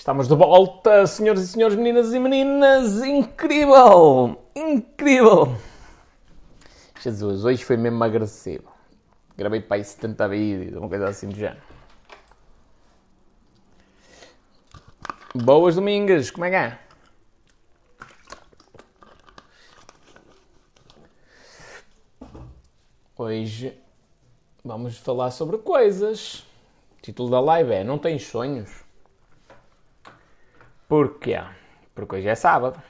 Estamos de volta, senhores e senhores, meninas e meninas. Incrível! Incrível! Jesus, hoje foi mesmo agressivo. Gravei para aí 70 vídeos, uma coisa assim do género. Boas domingas, como é que é? Hoje vamos falar sobre coisas. O título da live é Não tens sonhos? Porquê? Porque hoje é sábado.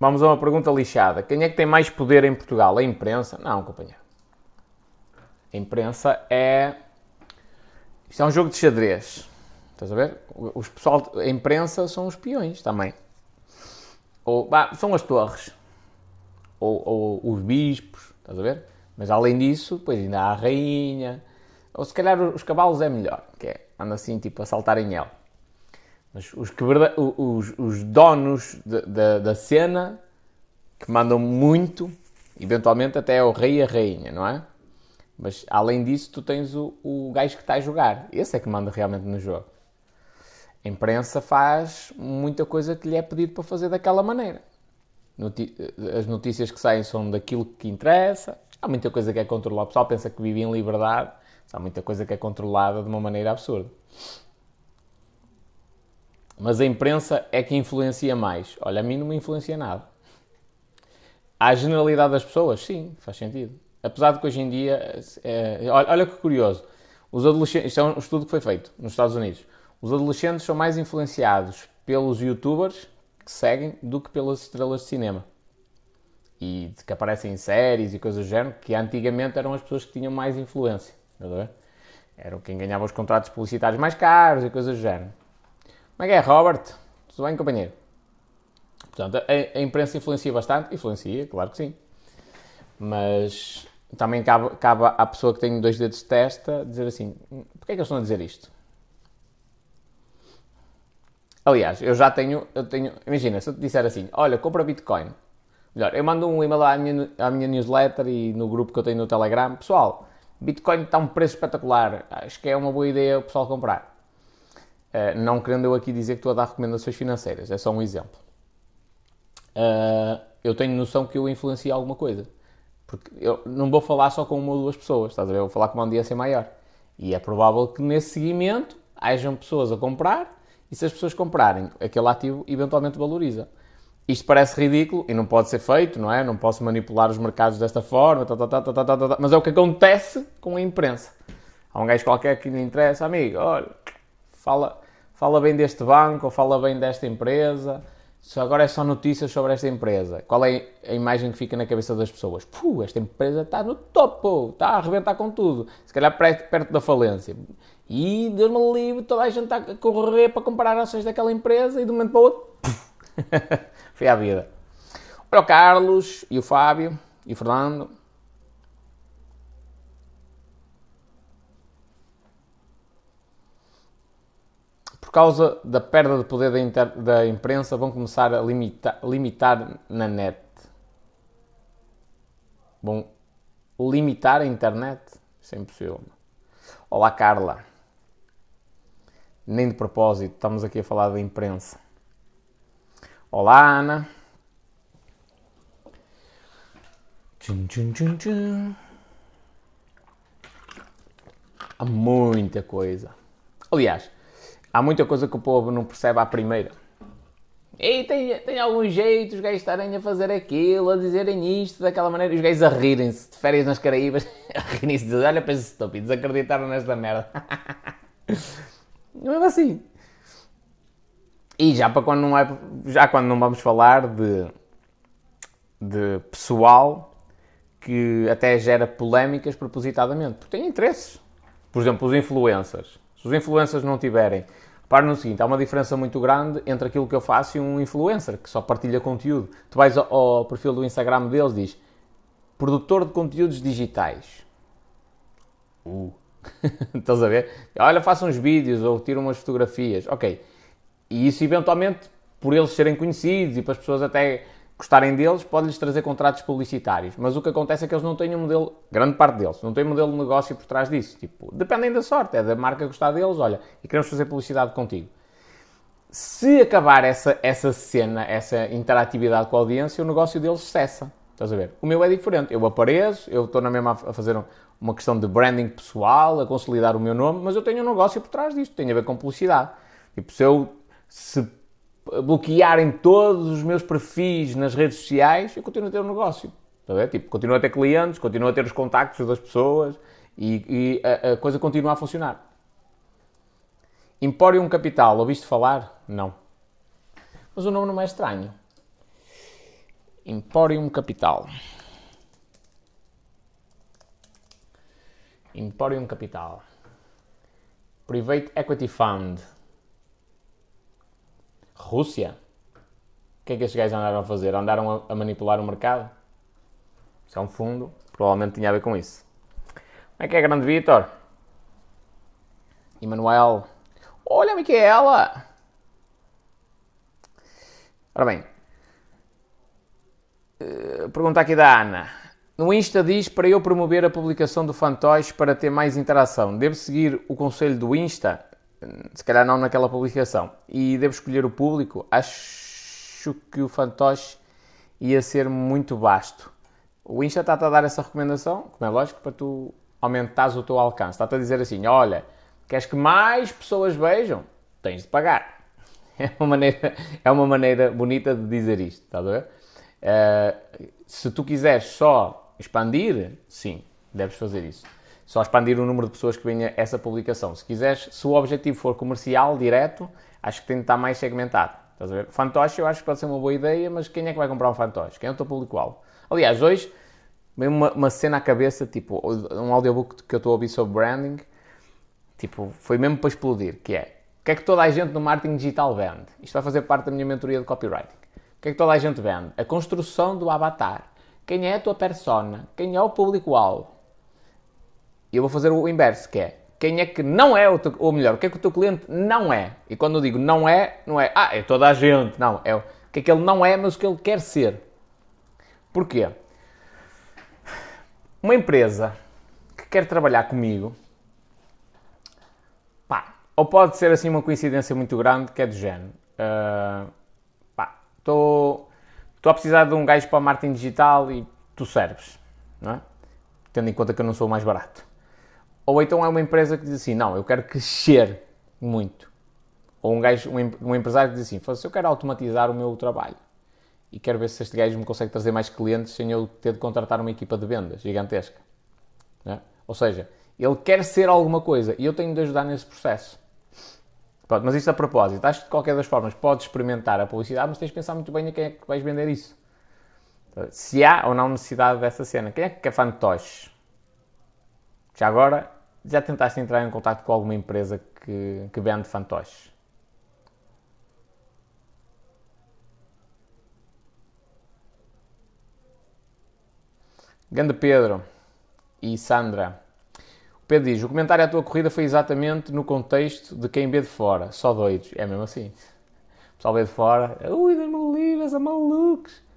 Vamos a uma pergunta lixada. Quem é que tem mais poder em Portugal? A imprensa? Não, companheiro. A imprensa é. Isto é um jogo de xadrez. Estás a ver? Os pessoal, a imprensa são os peões também. Ou, bah, são as torres. Ou, ou, os bispos. Estás a ver? Mas além disso, depois ainda há a rainha. Ou se calhar os cavalos é melhor. Que é, anda assim tipo a saltar em ela. Mas os, os, os donos de, de, da cena, que mandam muito, eventualmente até é o rei e a rainha, não é? Mas além disso, tu tens o, o gajo que está a jogar. Esse é que manda realmente no jogo. A imprensa faz muita coisa que lhe é pedido para fazer daquela maneira. As notícias que saem são daquilo que interessa. Há muita coisa que é controlada. O pessoal pensa que vive em liberdade. Há muita coisa que é controlada de uma maneira absurda. Mas a imprensa é que influencia mais. Olha, a mim não me influencia nada. À generalidade das pessoas, sim, faz sentido. Apesar de que hoje em dia, é, olha, que curioso, os adolescentes, isto é um estudo que foi feito nos Estados Unidos, os adolescentes são mais influenciados pelos youtubers que seguem do que pelas estrelas de cinema. E que aparecem em séries e coisas do género, que antigamente eram as pessoas que tinham mais influência. Eram quem ganhava os contratos publicitários mais caros e coisas do género. Como é que é, Robert? Tudo bem, companheiro? Portanto, a, a, imprensa influencia bastante? Influencia, claro que sim. Mas também cabe, cabe à pessoa que tem dois dedos de testa dizer assim: porquê é que eles estão a dizer isto? Aliás, eu já tenho, eu tenho. Imagina, se eu te disser assim: olha, compra Bitcoin. Melhor, eu mando um e-mail à minha, à minha newsletter e no grupo que eu tenho no Telegram: pessoal, Bitcoin está um preço espetacular. Acho que é uma boa ideia o pessoal comprar. Uh, não querendo eu aqui dizer que estou a dar recomendações financeiras, é só um exemplo. Uh, eu tenho noção que eu influencio alguma coisa. Porque eu não vou falar só com uma ou duas pessoas, estás a ver? Eu vou falar com uma audiência maior. E é provável que nesse seguimento hajam pessoas a comprar e se as pessoas comprarem, aquele ativo eventualmente valoriza. Isto parece ridículo e não pode ser feito, não é? Não posso manipular os mercados desta forma, tá, tá, tá, mas é o que acontece com a imprensa. Há um gajo qualquer que lhe interessa, amigo, olha, fala, fala bem deste banco ou fala bem desta empresa. Se agora é só notícias sobre esta empresa. Qual é a imagem que fica na cabeça das pessoas? Puh, esta empresa está no topo, está a arrebentar com tudo. Se calhar perto da falência. E Deus me livre, toda a gente está a correr para comprar ações daquela empresa e de um momento para o outro, foi a vida. Olha o Carlos e o Fábio e o Fernando. Por causa da perda de poder da, inter, da imprensa, vão começar a limita, limitar na net. Vão limitar a internet? Isso é impossível. Olá, Carla. Nem de propósito, estamos aqui a falar da imprensa. Olá, Ana. Tchum, tchum, tchum, tchum. Há muita coisa. Aliás, Há muita coisa que o povo não percebe à primeira. E tem, tem algum jeito os gajos estarem a fazer aquilo, a dizerem isto daquela maneira, e os gajos a rirem-se de férias nas Caraíbas, a rirem-se de olha para esses estúpidos, acreditaram nesta merda. É assim. E já para quando não é, já quando não vamos falar de, de pessoal que até gera polémicas propositadamente, porque tem interesses. Por exemplo, os influencers. Se os influencers não tiverem. Repare no seguinte: há uma diferença muito grande entre aquilo que eu faço e um influencer que só partilha conteúdo. Tu vais ao, ao perfil do Instagram deles diz produtor de conteúdos digitais. Uh. Estás a ver? Olha, faço uns vídeos ou tiro umas fotografias. Ok. E isso eventualmente, por eles serem conhecidos e para as pessoas até gostarem deles, pode-lhes trazer contratos publicitários. Mas o que acontece é que eles não têm um modelo, grande parte deles, não têm um modelo de negócio por trás disso. Tipo, dependem da sorte, é da marca gostar deles, olha, e queremos fazer publicidade contigo. Se acabar essa, essa cena, essa interatividade com a audiência, o negócio deles cessa. Estás a ver? O meu é diferente. Eu apareço, eu estou na mesma a fazer uma questão de branding pessoal, a consolidar o meu nome, mas eu tenho um negócio por trás disto, tem a ver com publicidade. Tipo, se eu se bloquearem todos os meus perfis nas redes sociais, eu continuo a ter um negócio. Ver? Tipo, continuo a ter clientes, continuo a ter os contactos das pessoas e, e a, a, coisa continua a funcionar. Emporium Capital, ouviste falar? Não. Mas o nome não é estranho. Emporium Capital. Emporium Capital. Private Equity Fund. Rússia? O que é que estes gajos andaram a fazer? Andaram a, a manipular o mercado? Isso é um fundo, provavelmente tinha a ver com isso. Como é que é, grande Vitor? Emanuel. Olha, Micaela! Ora bem. Uh, pergunta aqui da Ana. No Insta diz para eu promover a publicação do fantoche para ter mais interação. Devo seguir o conselho do Insta? Se calhar não naquela publicação. E devo escolher o público. Acho que o fantoche ia ser muito vasto. O Insta está-te a dar essa recomendação, como é lógico, para tu aumentares o teu alcance. Está-te a dizer assim: olha, queres que mais pessoas vejam? Tens de pagar. É uma maneira, é uma maneira bonita de dizer isto, está a ver? Uh, se tu quiseres só expandir, sim, deves fazer isso só expandir o número de pessoas que venha essa publicação. Se quiseres, se o objetivo for comercial, direto, acho que tem de estar mais segmentado. Estás a ver? Fantoche eu acho que pode ser uma boa ideia, mas quem é que vai comprar um fantoche? Quem é o teu público-alvo? Aliás, hoje, veio uma, uma cena à cabeça, tipo, um audiobook que eu estou a ouvir sobre branding, tipo, foi mesmo para explodir, que é, o que é que toda a gente no marketing digital vende? Isto vai fazer parte da minha mentoria de copywriting. O que é que toda a gente vende? A construção do avatar. Quem é a tua persona? Quem é o público-alvo? E eu vou fazer o inverso, que é quem é que não é, teu, ou melhor, o que é que o teu cliente não é. E quando eu digo não é, não é, ah, é toda a gente. Não, é o que é que ele não é, mas o que ele quer ser. Porquê? Uma empresa que quer trabalhar comigo, pá, ou pode ser assim uma coincidência muito grande, que é do género. Uh, pá, estou a precisar de um gajo para marketing digital e tu serves, não é? Tendo em conta que eu não sou o mais barato. Ou então é uma empresa que diz assim, não, eu quero crescer muito. Ou um, gajo, um, um empresário que diz assim, eu quero automatizar o meu trabalho. E quero ver se este gajo me consegue trazer mais clientes sem eu ter de contratar uma equipa de vendas gigantesca. É? Ou seja, ele quer ser alguma coisa e eu tenho de ajudar nesse processo. Pronto, mas isto a propósito, acho que de qualquer das formas podes experimentar a publicidade, mas tens de pensar muito bem a quem é que vais vender isso. Se há ou não necessidade dessa cena. Quem é que quer fantoches? Já agora, já tentaste entrar em contato com alguma empresa que, que vende fantoches? Ganda Pedro e Sandra. O Pedro diz: O comentário à tua corrida foi exatamente no contexto de quem vê de fora. Só doidos. É mesmo assim. O pessoal vê de fora. Ui, Deus me livre, malucos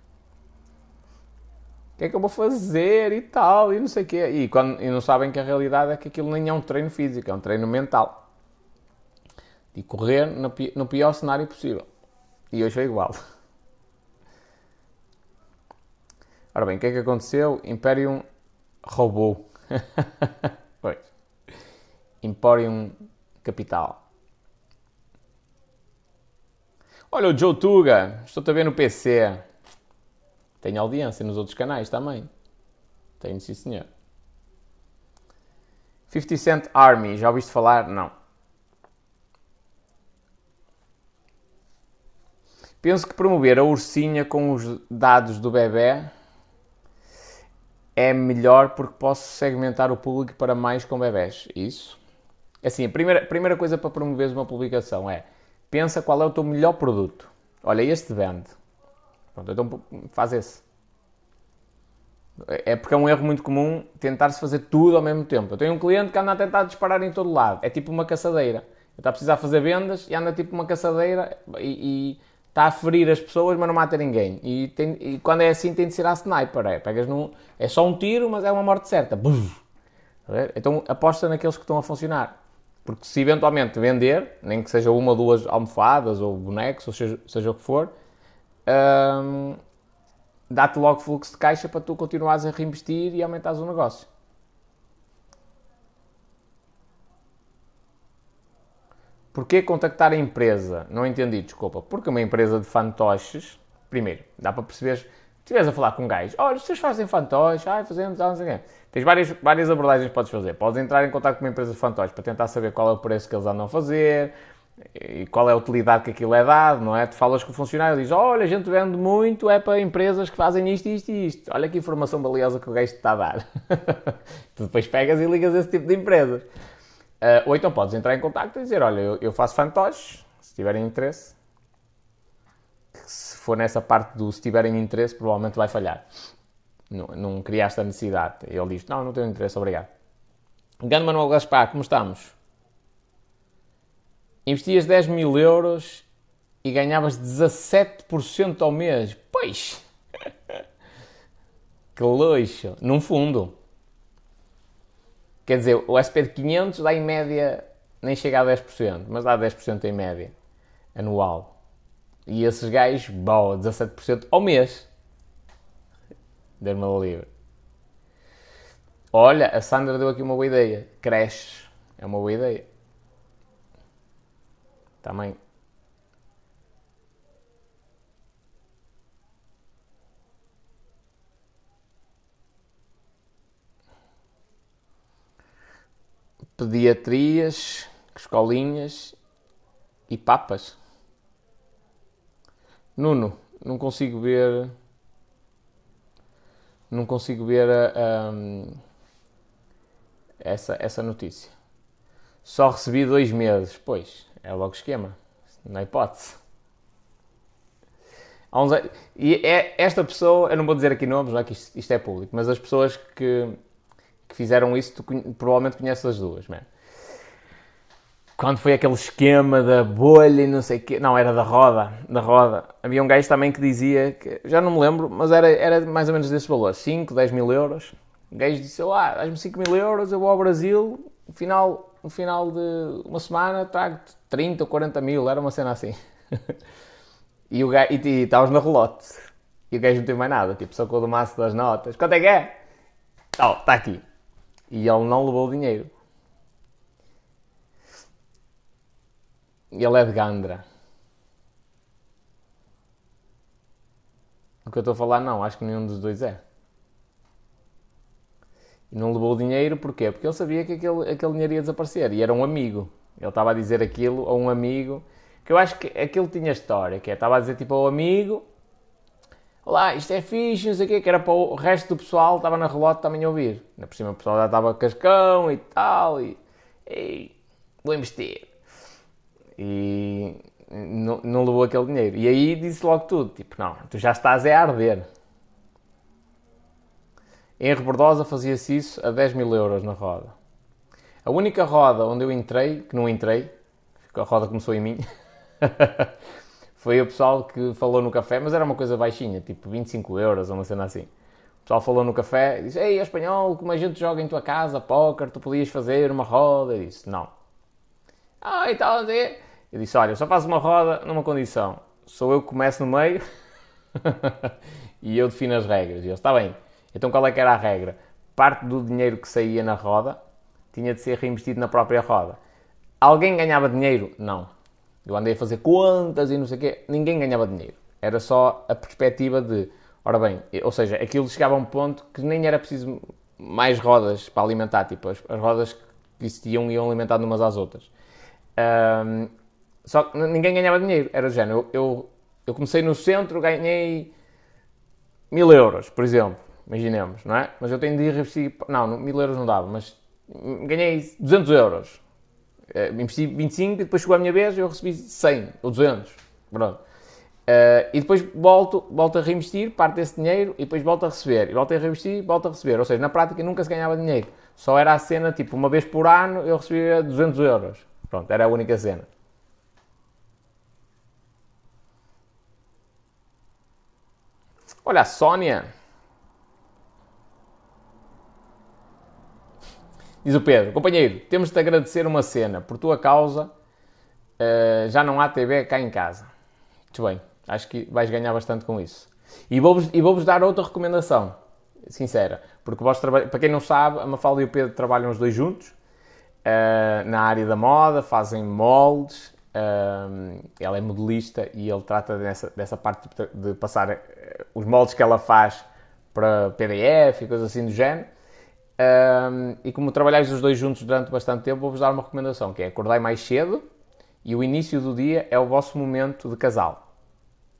o que é que eu vou fazer e tal, e não sei o quê. E, quando, e não sabem que a realidade é que aquilo nem é um treino físico, é um treino mental. De correr no, no pior cenário possível. E hoje foi igual. Ora bem, o que é que aconteceu? Imperium roubou. pois. Emporium Capital. Olha o Joe Tuga, estou-te a ver no PC. Tenho audiência nos outros canais também. Tenho, sim senhor. 50 Cent Army, já ouviste falar? Não. Penso que promover a ursinha com os dados do bebê é melhor porque posso segmentar o público para mais com bebés. Isso. Assim, a primeira, primeira coisa para promoveres uma publicação é pensa qual é o teu melhor produto. Olha, este vende. Pronto, então faz esse. É porque é um erro muito comum tentar-se fazer tudo ao mesmo tempo. Eu tenho um cliente que anda a tentar disparar em todo lado. É tipo uma caçadeira. Ele está a precisar fazer vendas e anda tipo uma caçadeira e, e está a ferir as pessoas, mas não mata ninguém. E, tem, e quando é assim, tem de ser a sniper. É, pegas num, é só um tiro, mas é uma morte certa. Então aposta naqueles que estão a funcionar. Porque se eventualmente vender, nem que seja uma ou duas almofadas ou bonecos, ou seja, seja o que for, hum, dá-te logo fluxo de caixa para tu continuares a reinvestir e aumentares o negócio. Porquê contactar a empresa? Não entendi, desculpa. Porque uma empresa de fantoches, primeiro, dá para perceber, se estiveres a falar com um gajo, olha, vocês fazem fantoches, ai, fazemos, não sei o quê. Tens várias, várias abordagens que podes fazer. Podes entrar em contato com uma empresa de fantoches para tentar saber qual é o preço que eles andam a fazer e qual é a utilidade que aquilo é dado, não é? Tu falas com o funcionário e dizes, olha, a gente vende muito, é para empresas que fazem isto, isto e isto. Olha que informação valiosa que o gajo te está a dar. tu depois pegas e ligas esse tipo de empresas. Uh, ou então podes entrar em contato e dizer, olha, eu, eu faço fantoches, se tiverem interesse. Se for nessa parte do se tiverem interesse, provavelmente vai falhar. Não, não criaste a necessidade. Ele diz, não, não tenho interesse, obrigado. Gano Manuel Gaspar, como estamos? Investias 10 mil euros e ganhavas 17% ao mês. Pois! que luxo! Num fundo. Quer dizer, o SP de 500 dá em média, nem chega a 10%, mas dá 10% em média, anual. E esses gajos, boa, 17% ao mês. Deu-me livre. Olha, a Sandra deu aqui uma boa ideia. Cresce. É uma boa ideia. Também pediatrias, escolinhas e papas. Nuno, não consigo ver. Não consigo ver um, essa, essa notícia. Só recebi dois meses. Pois, é logo esquema. Há hipótese. Uns... E é esta pessoa, eu não vou dizer aqui nomes, não é que isto, isto é público, mas as pessoas que que fizeram isso, tu provavelmente conheces as duas, man. Quando foi aquele esquema da bolha e não sei o quê, não, era da roda, da roda. Havia um gajo também que dizia, que, já não me lembro, mas era, era mais ou menos desse valor, 5, 10 mil euros. O gajo disse, ah, dás-me 5 mil euros, eu vou ao Brasil, no final, no final de uma semana trago-te 30 ou 40 mil, era uma cena assim. e o e estavas na relote. E o gajo não teve mais nada, tipo, só com o maço das notas. Quanto é que é? Oh, está aqui. E ele não levou o dinheiro. Ele é de Gandra. O que eu estou a falar, não, acho que nenhum dos dois é. E não levou o dinheiro, porquê? Porque ele sabia que aquele, aquele dinheiro ia desaparecer. E era um amigo. Ele estava a dizer aquilo a um amigo. Que eu acho que aquilo tinha história. Que é, estava a dizer tipo ao amigo Olá, isto é fixe, não sei o quê, que era para o resto do pessoal, estava na relote também a ouvir. Na por cima o pessoal já estava cascão e tal, e, e vou investir. E não, não levou aquele dinheiro. E aí disse logo tudo, tipo, não, tu já estás a arder. Em Rebordosa fazia-se isso a 10 mil euros na roda. A única roda onde eu entrei, que não entrei, a roda começou em mim, foi o pessoal que falou no café, mas era uma coisa baixinha, tipo 25 euros ou uma cena assim. O pessoal falou no café e disse: Ei, espanhol, como a gente joga em tua casa, póquer, tu podias fazer uma roda? Eu disse: Não. Ah, e tal, assim. Eu disse: Olha, eu só faço uma roda numa condição. Sou eu que começo no meio e eu defino as regras. E ele: Está bem. Então qual é que era a regra? Parte do dinheiro que saía na roda tinha de ser reinvestido na própria roda. Alguém ganhava dinheiro? Não. Eu andei a fazer contas e não sei o quê, ninguém ganhava dinheiro. Era só a perspectiva de, ora bem, ou seja, aquilo chegava a um ponto que nem era preciso mais rodas para alimentar, tipo, as, as rodas que existiam iam alimentando umas às outras. Um, só que ninguém ganhava dinheiro, era do género. Eu, eu, eu comecei no centro, ganhei mil euros, por exemplo, imaginemos, não é? Mas eu tenho de investir, não, mil euros não dava, mas ganhei 200 euros. Uh, investi 25 e depois chegou a minha vez e eu recebi 100 ou 200. Pronto. Uh, e depois volto, volto a reinvestir parte desse dinheiro e depois volto a receber. E volto a reinvestir volto a receber. Ou seja, na prática nunca se ganhava dinheiro. Só era a cena, tipo, uma vez por ano eu recebia 200 euros. Pronto, era a única cena. Olha, a Sónia. Diz o Pedro, companheiro, temos de te agradecer uma cena. Por tua causa, uh, já não há TV cá em casa. Muito bem, acho que vais ganhar bastante com isso. E vou-vos vou dar outra recomendação, sincera. Porque vós para quem não sabe, a Mafalda e o Pedro trabalham os dois juntos uh, na área da moda, fazem moldes. Uh, ela é modelista e ele trata dessa, dessa parte de, de passar os moldes que ela faz para PDF e coisas assim do género. Um, e como trabalhais os dois juntos durante bastante tempo, vou-vos dar uma recomendação, que é acordar mais cedo e o início do dia é o vosso momento de casal.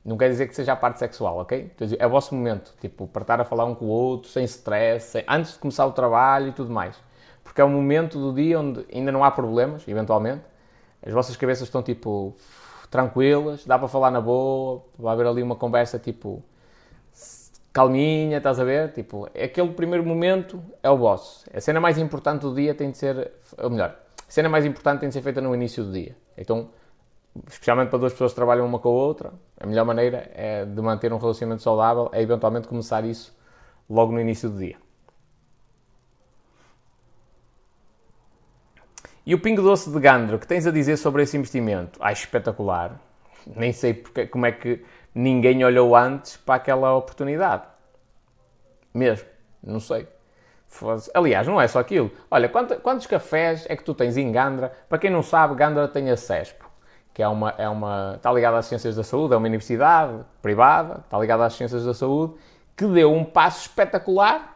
Não quer dizer que seja a parte sexual, ok? É o vosso momento, tipo, para estar a falar um com o outro, sem stress, sem... antes de começar o trabalho e tudo mais. Porque é o momento do dia onde ainda não há problemas, eventualmente. As vossas cabeças estão, tipo, tranquilas, dá para falar na boa, vai haver ali uma conversa, tipo, calminha, estás a ver? Tipo, aquele primeiro momento é o vosso. A cena mais importante do dia tem de ser, ou melhor, a cena mais importante tem de ser feita no início do dia. Então, especialmente para duas pessoas que trabalham uma com a outra, a melhor maneira é de manter um relacionamento saudável é eventualmente começar isso logo no início do dia. E o pingo doce de Gandro, que tens a dizer sobre esse investimento? Acho espetacular. Nem sei porque, como é que ninguém olhou antes para aquela oportunidade. Mesmo, não sei. Aliás, não é só aquilo. Olha, quantos cafés é que tu tens em Gandra? Para quem não sabe, Gandra tem a CESPO, que é uma, é uma, está ligada às ciências da saúde, é uma universidade privada, está ligada às ciências da saúde, que deu um passo espetacular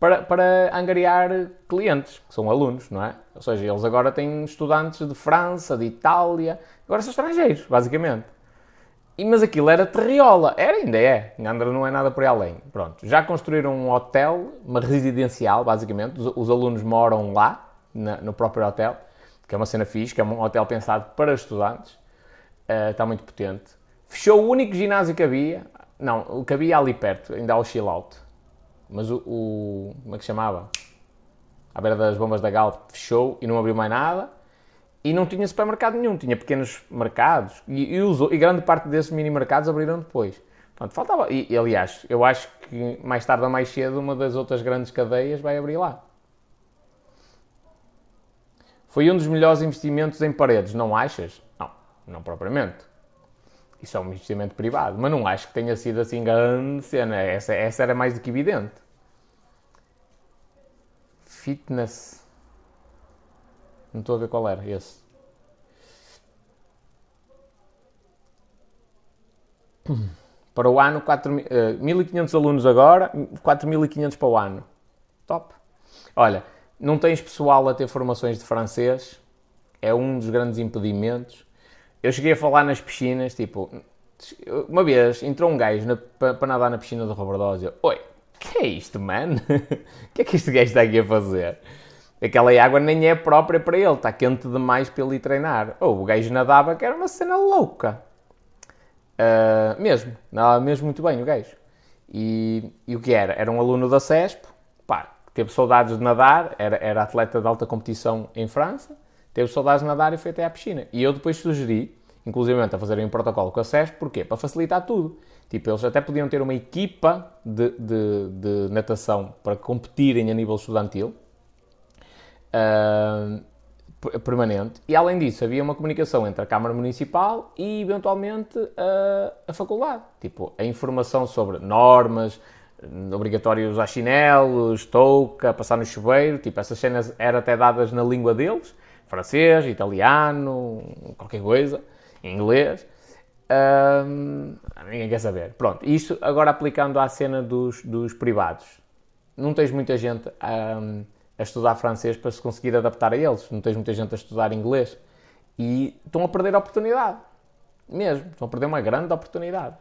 para, para angariar clientes, que são alunos, não é? Ou seja, eles agora têm estudantes de França, de Itália, agora são estrangeiros, basicamente. Mas aquilo era terriola. Era, ainda é. Andra não é nada por aí além. Pronto. Já construíram um hotel, uma residencial, basicamente. Os, os alunos moram lá, na, no próprio hotel, que é uma cena fixe, que é um hotel pensado para estudantes. Uh, está muito potente. Fechou o único ginásio que havia. Não, o que havia ali perto, ainda há o chill out. Mas o, o como é que chamava? À beira das bombas da Galp fechou e não abriu mais nada e não tinha supermercado nenhum, tinha pequenos mercados e, e, usou, e grande parte desses mini mercados abriram depois. Portanto, faltava. E, e, aliás, eu acho que mais tarde ou mais cedo uma das outras grandes cadeias vai abrir lá. Foi um dos melhores investimentos em paredes, não achas? Não, não propriamente. Isso é um investimento privado, mas não acho que tenha sido assim grande cena. Essa, essa era mais do que evidente. Fitness. Não estou a ver qual era esse. Para o ano, 4, uh, 1500 alunos agora, 4500 para o ano. Top. Olha, não tens pessoal a ter formações de francês, é um dos grandes impedimentos. Eu cheguei a falar nas piscinas, tipo, uma vez entrou um gajo para nadar na piscina do Roberdose. Oi, que é isto, man? O que é que este gajo está aqui a fazer? Aquela água nem é própria para ele, está quente demais para ele treinar. Ou oh, o gajo nadava que era uma cena louca. Uh, mesmo, nadava mesmo muito bem o gajo. E, e, o que era? Era um aluno da CESP, pá, teve saudades de nadar, era, era atleta de alta competição em França, teve saudades de nadar e foi até à piscina. E eu depois sugeri, inclusive a fazerem um protocolo com a CESP, porquê? Para facilitar tudo. Tipo, eles até podiam ter uma equipa de, de, de natação para competirem a nível estudantil, uh, permanente. E além disso, havia uma comunicação entre a Câmara Municipal e, eventualmente, uh, a faculdade. Tipo, a informação sobre normas, obrigatório usar chinelos, touca, passar no chuveiro. Tipo, essas cenas eram até dadas na língua deles. Francês, italiano, qualquer coisa, inglês. Um, ninguém quer saber. Pronto, isto agora aplicando à cena dos, dos privados. Não tens muita gente um, a estudar francês para se conseguir adaptar a eles. Não tens muita gente a estudar inglês. E estão a perder a oportunidade. Mesmo. Estão a perder uma grande oportunidade.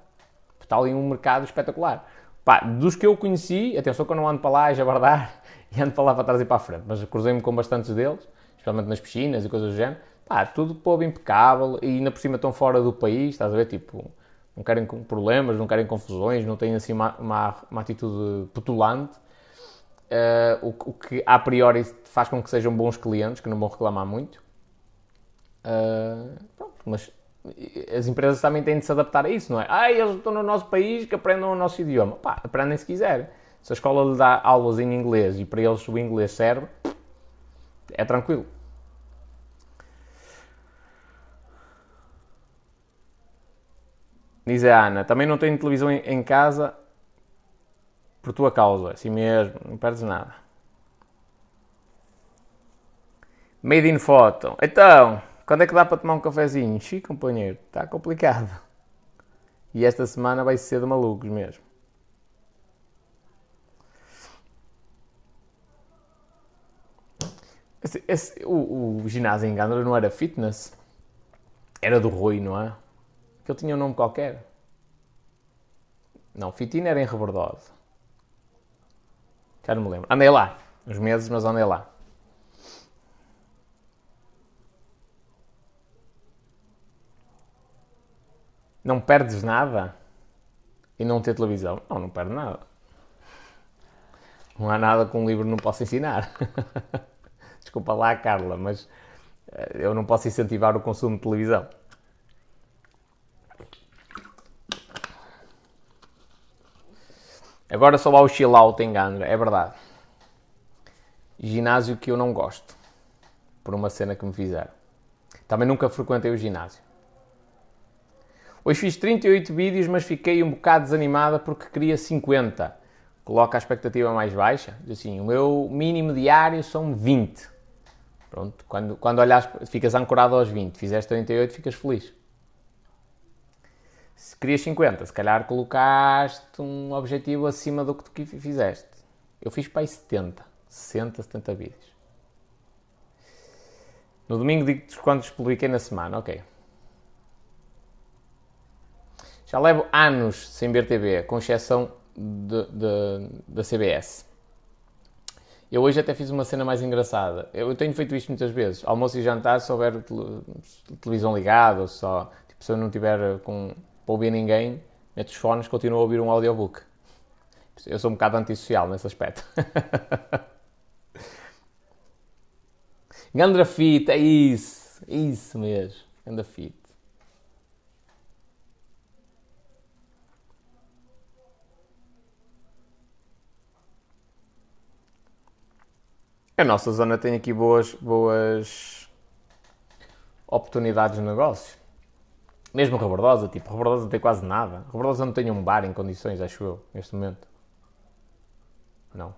Está ali um mercado espetacular. Pá, dos que eu conheci, atenção que eu não ando para lá a jabardar e ando para lá para trás e para a frente, mas cruzei-me com bastantes deles, especialmente nas piscinas e coisas do género. Pá, tudo povo impecável e ainda por cima estão fora do país, estás a ver? Tipo, não querem problemas, não querem confusões, não têm assim uma, uma, uma atitude petulante uh, o, o, que a priori faz com que sejam bons clientes, que não vão reclamar muito. Uh, pronto, mas as empresas também têm de se adaptar a isso, não é? Ah, eles estão no nosso país, que aprendam o nosso idioma. Pá, aprendem se quiserem. Se a escola lhe dá aulas em inglês e para eles o inglês serve, é tranquilo. Diz a Ana, também não tenho televisão em casa por tua causa, assim mesmo, não perdes nada. Made in Photo. Então, quando é que dá para tomar um cafezinho? Xiii, companheiro, está complicado. E esta semana vai ser de malucos mesmo. Esse, esse, o, o, ginásio em Gandra não era fitness? Era do Rui, não é? Que ele tinha um nome qualquer. Não, Fitina era em Rebordosa. Já não me lembro. Andei lá. Uns meses, mas andei lá. Não perdes nada? E não ter televisão? Não, não perde nada. Não há nada que um livro não possa ensinar. Desculpa lá, Carla, mas eh, eu não posso incentivar o consumo de televisão. Agora só há o chill out em Gandra, é verdade. Ginásio que eu não gosto, por uma cena que me fizeram. Também nunca frequentei o ginásio. Hoje fiz 38 vídeos, mas fiquei um bocado desanimada porque queria 50. Coloca a expectativa mais baixa. Diz assim, o meu mínimo diário são 20. Pronto, quando, quando olhas, ficas ancorado aos 20. Fizeste 38, ficas feliz. Se querias 50, se calhar colocaste um objetivo acima do que tu fizeste. Eu fiz para aí 70, 60, 70 vídeos. No domingo digo-te quantos publiquei na semana, ok. Já levo anos sem ver TV, com exceção da CBS. Eu hoje até fiz uma cena mais engraçada. Eu tenho feito isto muitas vezes. Almoço e jantar, se houver televisão ligada, ou só, tipo, se eu não tiver com para ouvir ninguém, meto os fones, continuo a ouvir um audiobook. Eu sou um bocado antissocial nesse aspecto. Gandra Fit, é isso, é isso mesmo, Gandra Fit. A nossa zona tem aqui boas, boas oportunidades de negócio. Mesmo Rebordosa, tipo, Rebordosa não tem quase nada. Rebordosa não tem um bar em condições, acho eu, neste momento. Não.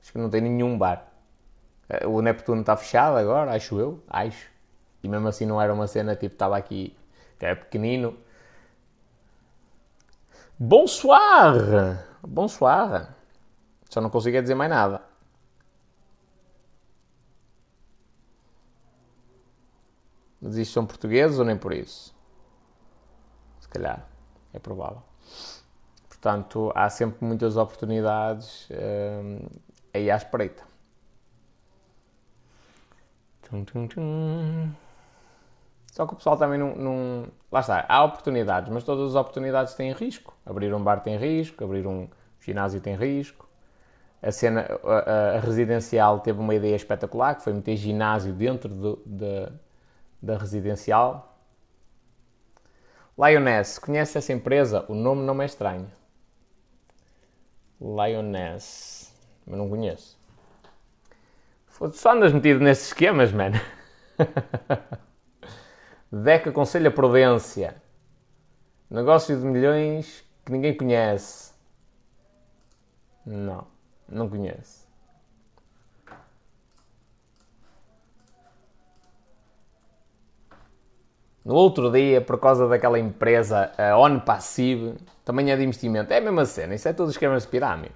Acho que não tem nenhum bar. Eh, o Neptuno está fechado agora, acho eu. Acho. E mesmo assim não era uma cena, tipo, estava aqui, que era pequenino. Bonsoir! Bonsoir! Só não consigo dizer mais nada. Mas isto são portugueses ou nem por isso? Calhar. É provável. Portanto, há sempre muitas oportunidades hum, aí à espreita. Só que o pessoal também não, não, Lá está, há oportunidades, mas todas as oportunidades têm risco. Abrir um bar tem risco, abrir um ginásio tem risco. A cena a, a residencial teve uma ideia espetacular, que foi meter ginásio dentro de, da residencial. Lioness, conhece essa empresa? O nome não é estranho. Lioness, mas não conheço. Só andas metido nesses esquemas, man. Deca aconselha prudência. Negócio de milhões que ninguém conhece. Não, não conheço. No outro dia, por causa daquela empresa, a On Passive, também é de investimento. É a mesma cena, isso é tudo esquemas de pirâmide.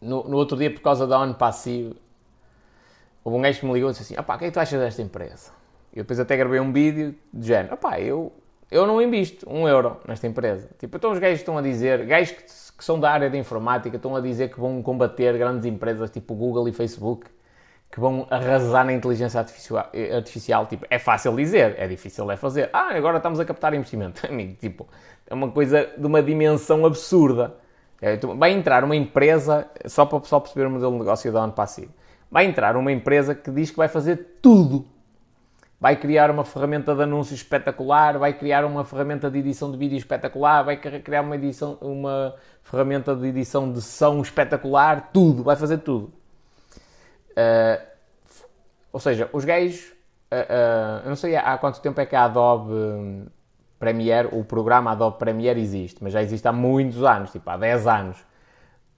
No, no, outro dia, por causa da On Passive, houve um gajo que me ligou e disse assim: opá, o que é que tu achas desta empresa? E depois até gravei um vídeo de género: opá, eu, eu não invisto um euro nesta empresa. Tipo, então os gajos estão a dizer, gajos que, que são da área da informática, estão a dizer que vão combater grandes empresas tipo Google e Facebook que vão arrasar na inteligência artificial, artificial, tipo, é fácil dizer, é difícil é fazer. Ah, agora estamos a captar investimento. Amigo, tipo, é uma coisa de uma dimensão absurda. É, vai entrar uma empresa, só para o pessoal perceber o modelo de negócio da ONU Passivo, vai entrar uma empresa que diz que vai fazer tudo. vai criar uma ferramenta de anúncio espetacular, vai criar uma ferramenta de edição de vídeo espetacular, vai criar uma, edição, uma ferramenta de edição de som espetacular, tudo, vai fazer tudo. Uh, ou seja, os gajos, uh, uh, eu não sei há quanto tempo é que a Adobe Premiere, o programa Adobe Premiere existe, mas já existe há muitos anos, tipo há 10 anos.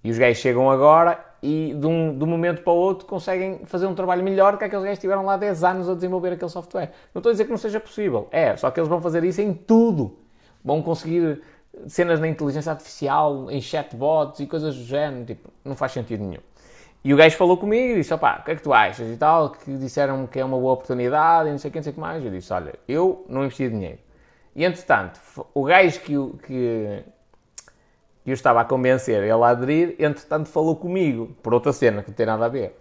E os gajos chegam agora e de um, de um momento para o outro conseguem fazer um trabalho melhor que aqueles gajos que estiveram lá 10 anos a desenvolver aquele software. Não estou a dizer que não seja possível, é, só que eles vão fazer isso em tudo. Vão conseguir cenas na inteligência artificial, em chatbots e coisas do género, tipo, não faz sentido nenhum. E o gajo falou comigo e disse, opá, o que é que tu achas e tal, que disseram que é uma boa oportunidade e não sei o que, não sei o que mais. Eu disse, olha, eu não investi dinheiro. E entretanto, o gajo que, que, que eu estava a convencer ele a aderir, entretanto falou comigo, por outra cena que não tem nada a ver.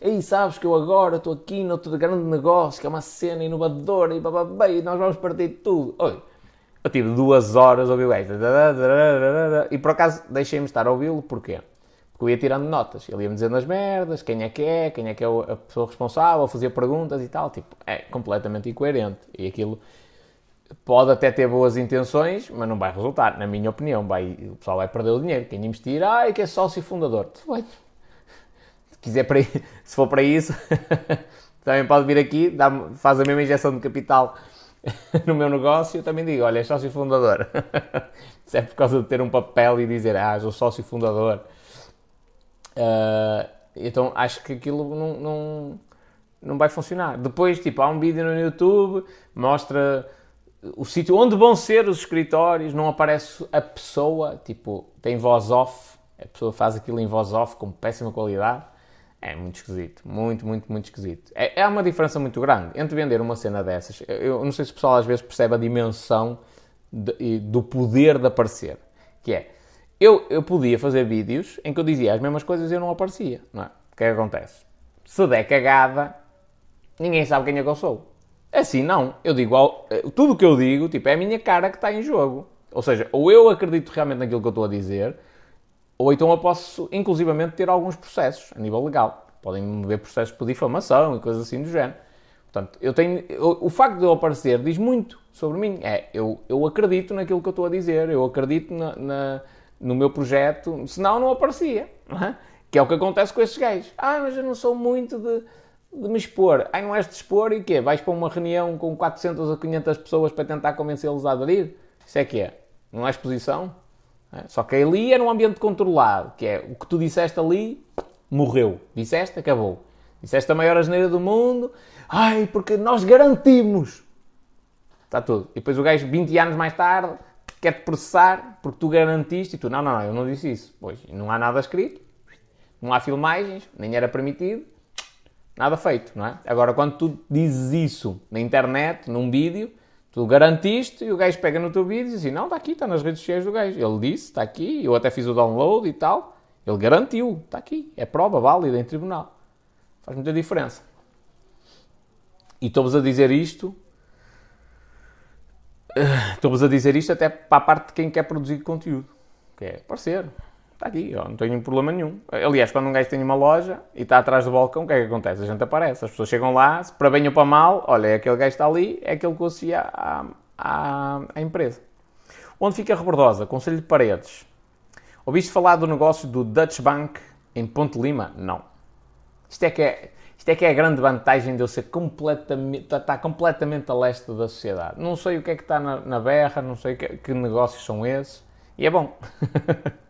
Ei, sabes que eu agora estou aqui no outro grande negócio, que é uma cena inovadora e bababá, e nós vamos partir tudo. Oi, eu tive duas horas a ouvir o gajo. E por acaso deixei-me estar a ouvi-lo, porquê? Eu ia tirando notas. Ele ia-me dizendo as merdas, quem é que é, quem é que é a pessoa responsável, fazia perguntas e tal. Tipo, é completamente incoerente. E aquilo pode até ter boas intenções, mas não vai resultar, na minha opinião. Vai, o pessoal vai perder o dinheiro. Quem investir, ah, que é sócio fundador. Se quiser para, se for para isso, também pode vir aqui, dá, faz a mesma injeção de capital no meu negócio. Eu também digo, olha, é sócio fundador. se é por causa de ter um papel e dizer, ah, sou sócio fundador. Uh, então acho que aquilo não, não, não vai funcionar. Depois, tipo, há um vídeo no YouTube, mostra o sítio onde vão ser os escritórios, não aparece a pessoa, tipo, tem voz off, a pessoa faz aquilo em voz off com péssima qualidade. É muito esquisito, muito, muito, muito esquisito. É, é uma diferença muito grande entre vender uma cena dessas. Eu não sei se o pessoal às vezes percebe a dimensão de, do poder de aparecer. Que é, eu, eu podia fazer vídeos em que eu dizia as mesmas coisas e eu não aparecia, não é? O que é que acontece? Se der cagada, ninguém sabe quem é que eu sou. Assim não. Eu digo, eh, tudo o que eu digo, tipo, é a minha cara que está em jogo. Ou seja, ou eu acredito realmente naquilo que eu estou a dizer, ou então eu posso, inclusivamente, ter alguns processos a nível legal. Podem mover processos por difamação e coisas assim do género. Portanto, eu tenho, eu, o facto de eu aparecer diz muito sobre mim. É, eu, eu acredito naquilo que eu estou a dizer, eu acredito na, no meu projeto, senão não aparecia. É? Que é o que acontece com estes gajos. Ah, mas eu não sou muito de de me expor. Ai, não és de expor e quê? Vais para uma reunião com 400 ou 500 pessoas para tentar convencê-los a aderir? Isso é que é. Não é exposição? É. Só que ali era um ambiente controlado, que é o que tu disseste ali, morreu. Disseste, acabou. Disseste a maior asneira do mundo. Ai, porque nós garantimos. Está tudo. E depois o gajo, 20 anos mais tarde, quer-te processar porque tu garantiste e tu, não, não, não, eu não disse isso. Pois, não há nada escrito, não há filmagens, nem era permitido nada feito, não é? Agora, quando tu dizes isso na internet, num vídeo, tu garantiste e o gajo pega no teu vídeo e diz assim, não, está aqui, está nas redes sociais do gajo. Ele disse, está aqui, eu até fiz o download e tal. Ele garantiu, está aqui, é prova válida em tribunal. Faz muita diferença. E estou-vos a dizer isto, estou-vos a dizer isto até para a parte de quem quer produzir conteúdo, que é parceiro. Está aqui, não tenho problema nenhum. Aliás, quando um gajo tem uma loja e está atrás do balcão, o que é que acontece? A gente aparece, as pessoas chegam lá, para bem ou para mal, olha, é aquele gajo está ali, é aquele que associa à, à, à empresa. Onde fica a Rebordosa? Conselho de Paredes. Ouviste falar do negócio do Dutch Bank em Ponte Lima? Não. Isto é que é, isto é que é a grande vantagem de eu ser completamente, estar tá, completamente a leste da sociedade. Não sei o que é que está na, na berra, não sei que, que negócios são esses, e é bom.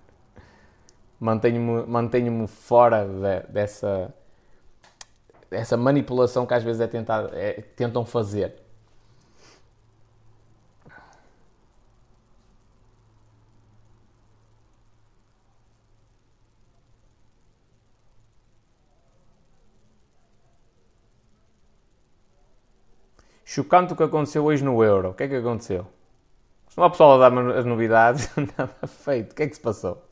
mantenho-me mantenho fora de, dessa, dessa manipulação que às vezes é é, tentam fazer. Chocante o que aconteceu hoje no Euro. O que é que aconteceu? Se não há pessoal a dar as novidades, nada feito. O que é que se passou?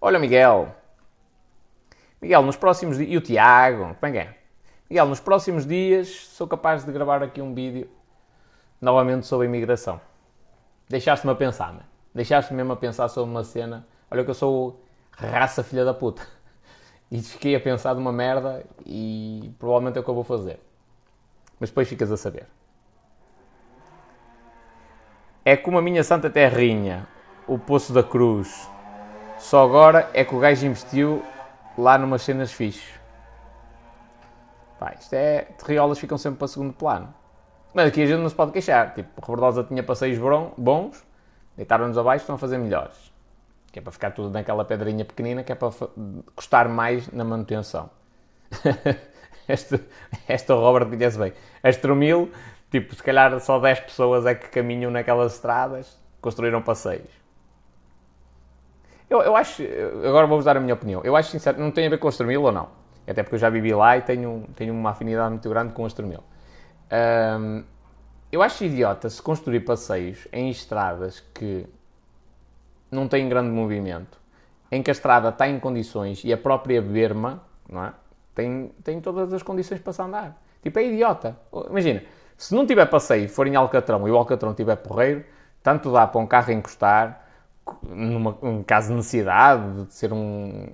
Olha, Miguel. Miguel, nos próximos dias. E o Tiago, como é que é? Miguel, nos próximos dias sou capaz de gravar aqui um vídeo novamente sobre a imigração. Deixaste-me a pensar, man. Deixaste-me mesmo a pensar sobre uma cena. Olha que eu sou raça filha da puta. E fiquei a pensar de uma merda e provavelmente é o que eu vou fazer. Mas depois ficas a saber. É como a minha santa terrinha, o Poço da Cruz. Só agora é que o gajo investiu lá numas cenas fixes. Pá, isto é. Terriolas ficam sempre para segundo plano. Mas aqui a gente não se pode queixar. Tipo, Rebordosa tinha passeios bons, deitaram-nos abaixo, estão a fazer melhores. Que é para ficar tudo naquela pedrinha pequenina, que é para custar mais na manutenção. este, este Robert conhece bem. Astromil, tipo, se calhar só 10 pessoas é que caminham naquelas estradas, construíram passeios. Eu, eu acho, agora vou-vos dar a minha opinião. Eu acho sincero, não tem a ver com Astromil ou não. Até porque eu já vivi lá e tenho, tenho uma afinidade muito grande com Astromil. Um, eu acho idiota se construir passeios em estradas que não têm grande movimento, em que a estrada está em condições e a própria berma não é? Tem, tem todas as condições para se andar. Tipo, é idiota. Imagina, se não tiver passeio, for em Alcatrão e o Alcatrão tiver porreiro, tanto dá para um carro encostar, numa, em caso de necessidade, de ser um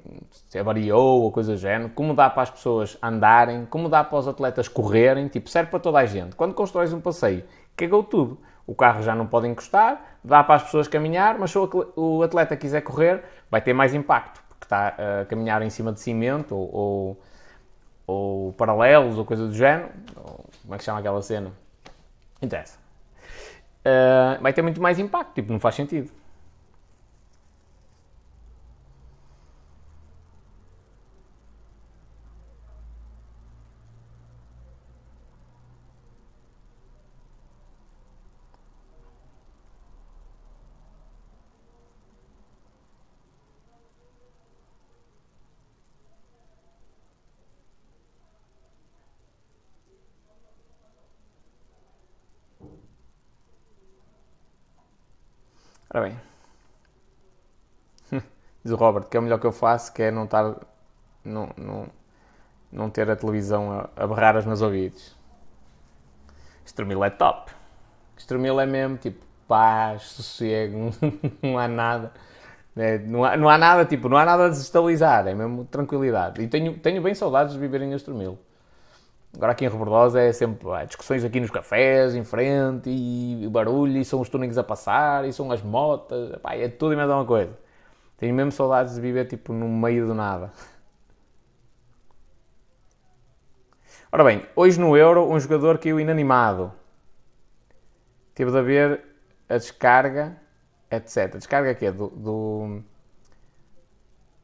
se avariou ou coisa do género, como dá para as pessoas andarem, como dá para os atletas correrem, tipo, serve para toda a gente. Quando constróis um passeio, cagou tudo. O carro já não pode encostar, dá para as pessoas caminhar, mas se o atleta quiser correr, vai ter mais impacto, porque está a caminhar em cima de cimento ou, ou, ou paralelos ou coisa do género. Ou, como é que chama aquela cena? Interessa. Uh, vai ter muito mais impacto, tipo, não faz sentido. Ora bem. Diz o Robert que é o melhor que eu faço, que é não estar. Não, não, não ter a televisão a, a berrar os meus ouvidos. Estremil é top. Estremil é mesmo tipo paz, sossego, não há nada. É, não, há, não há nada, tipo, não há nada a desestabilizar, é mesmo tranquilidade. E tenho, tenho bem saudades de viver em Estremil. Agora aqui em Rebordosa é sempre há discussões aqui nos cafés, em frente, e barulho, e são os túneis a passar, e são as motas, é tudo e mais uma coisa. Tenho mesmo saudades de viver tipo no meio do nada. Ora bem, hoje no Euro um jogador caiu inanimado. Teve de haver a descarga, etc. A descarga aqui é do, do,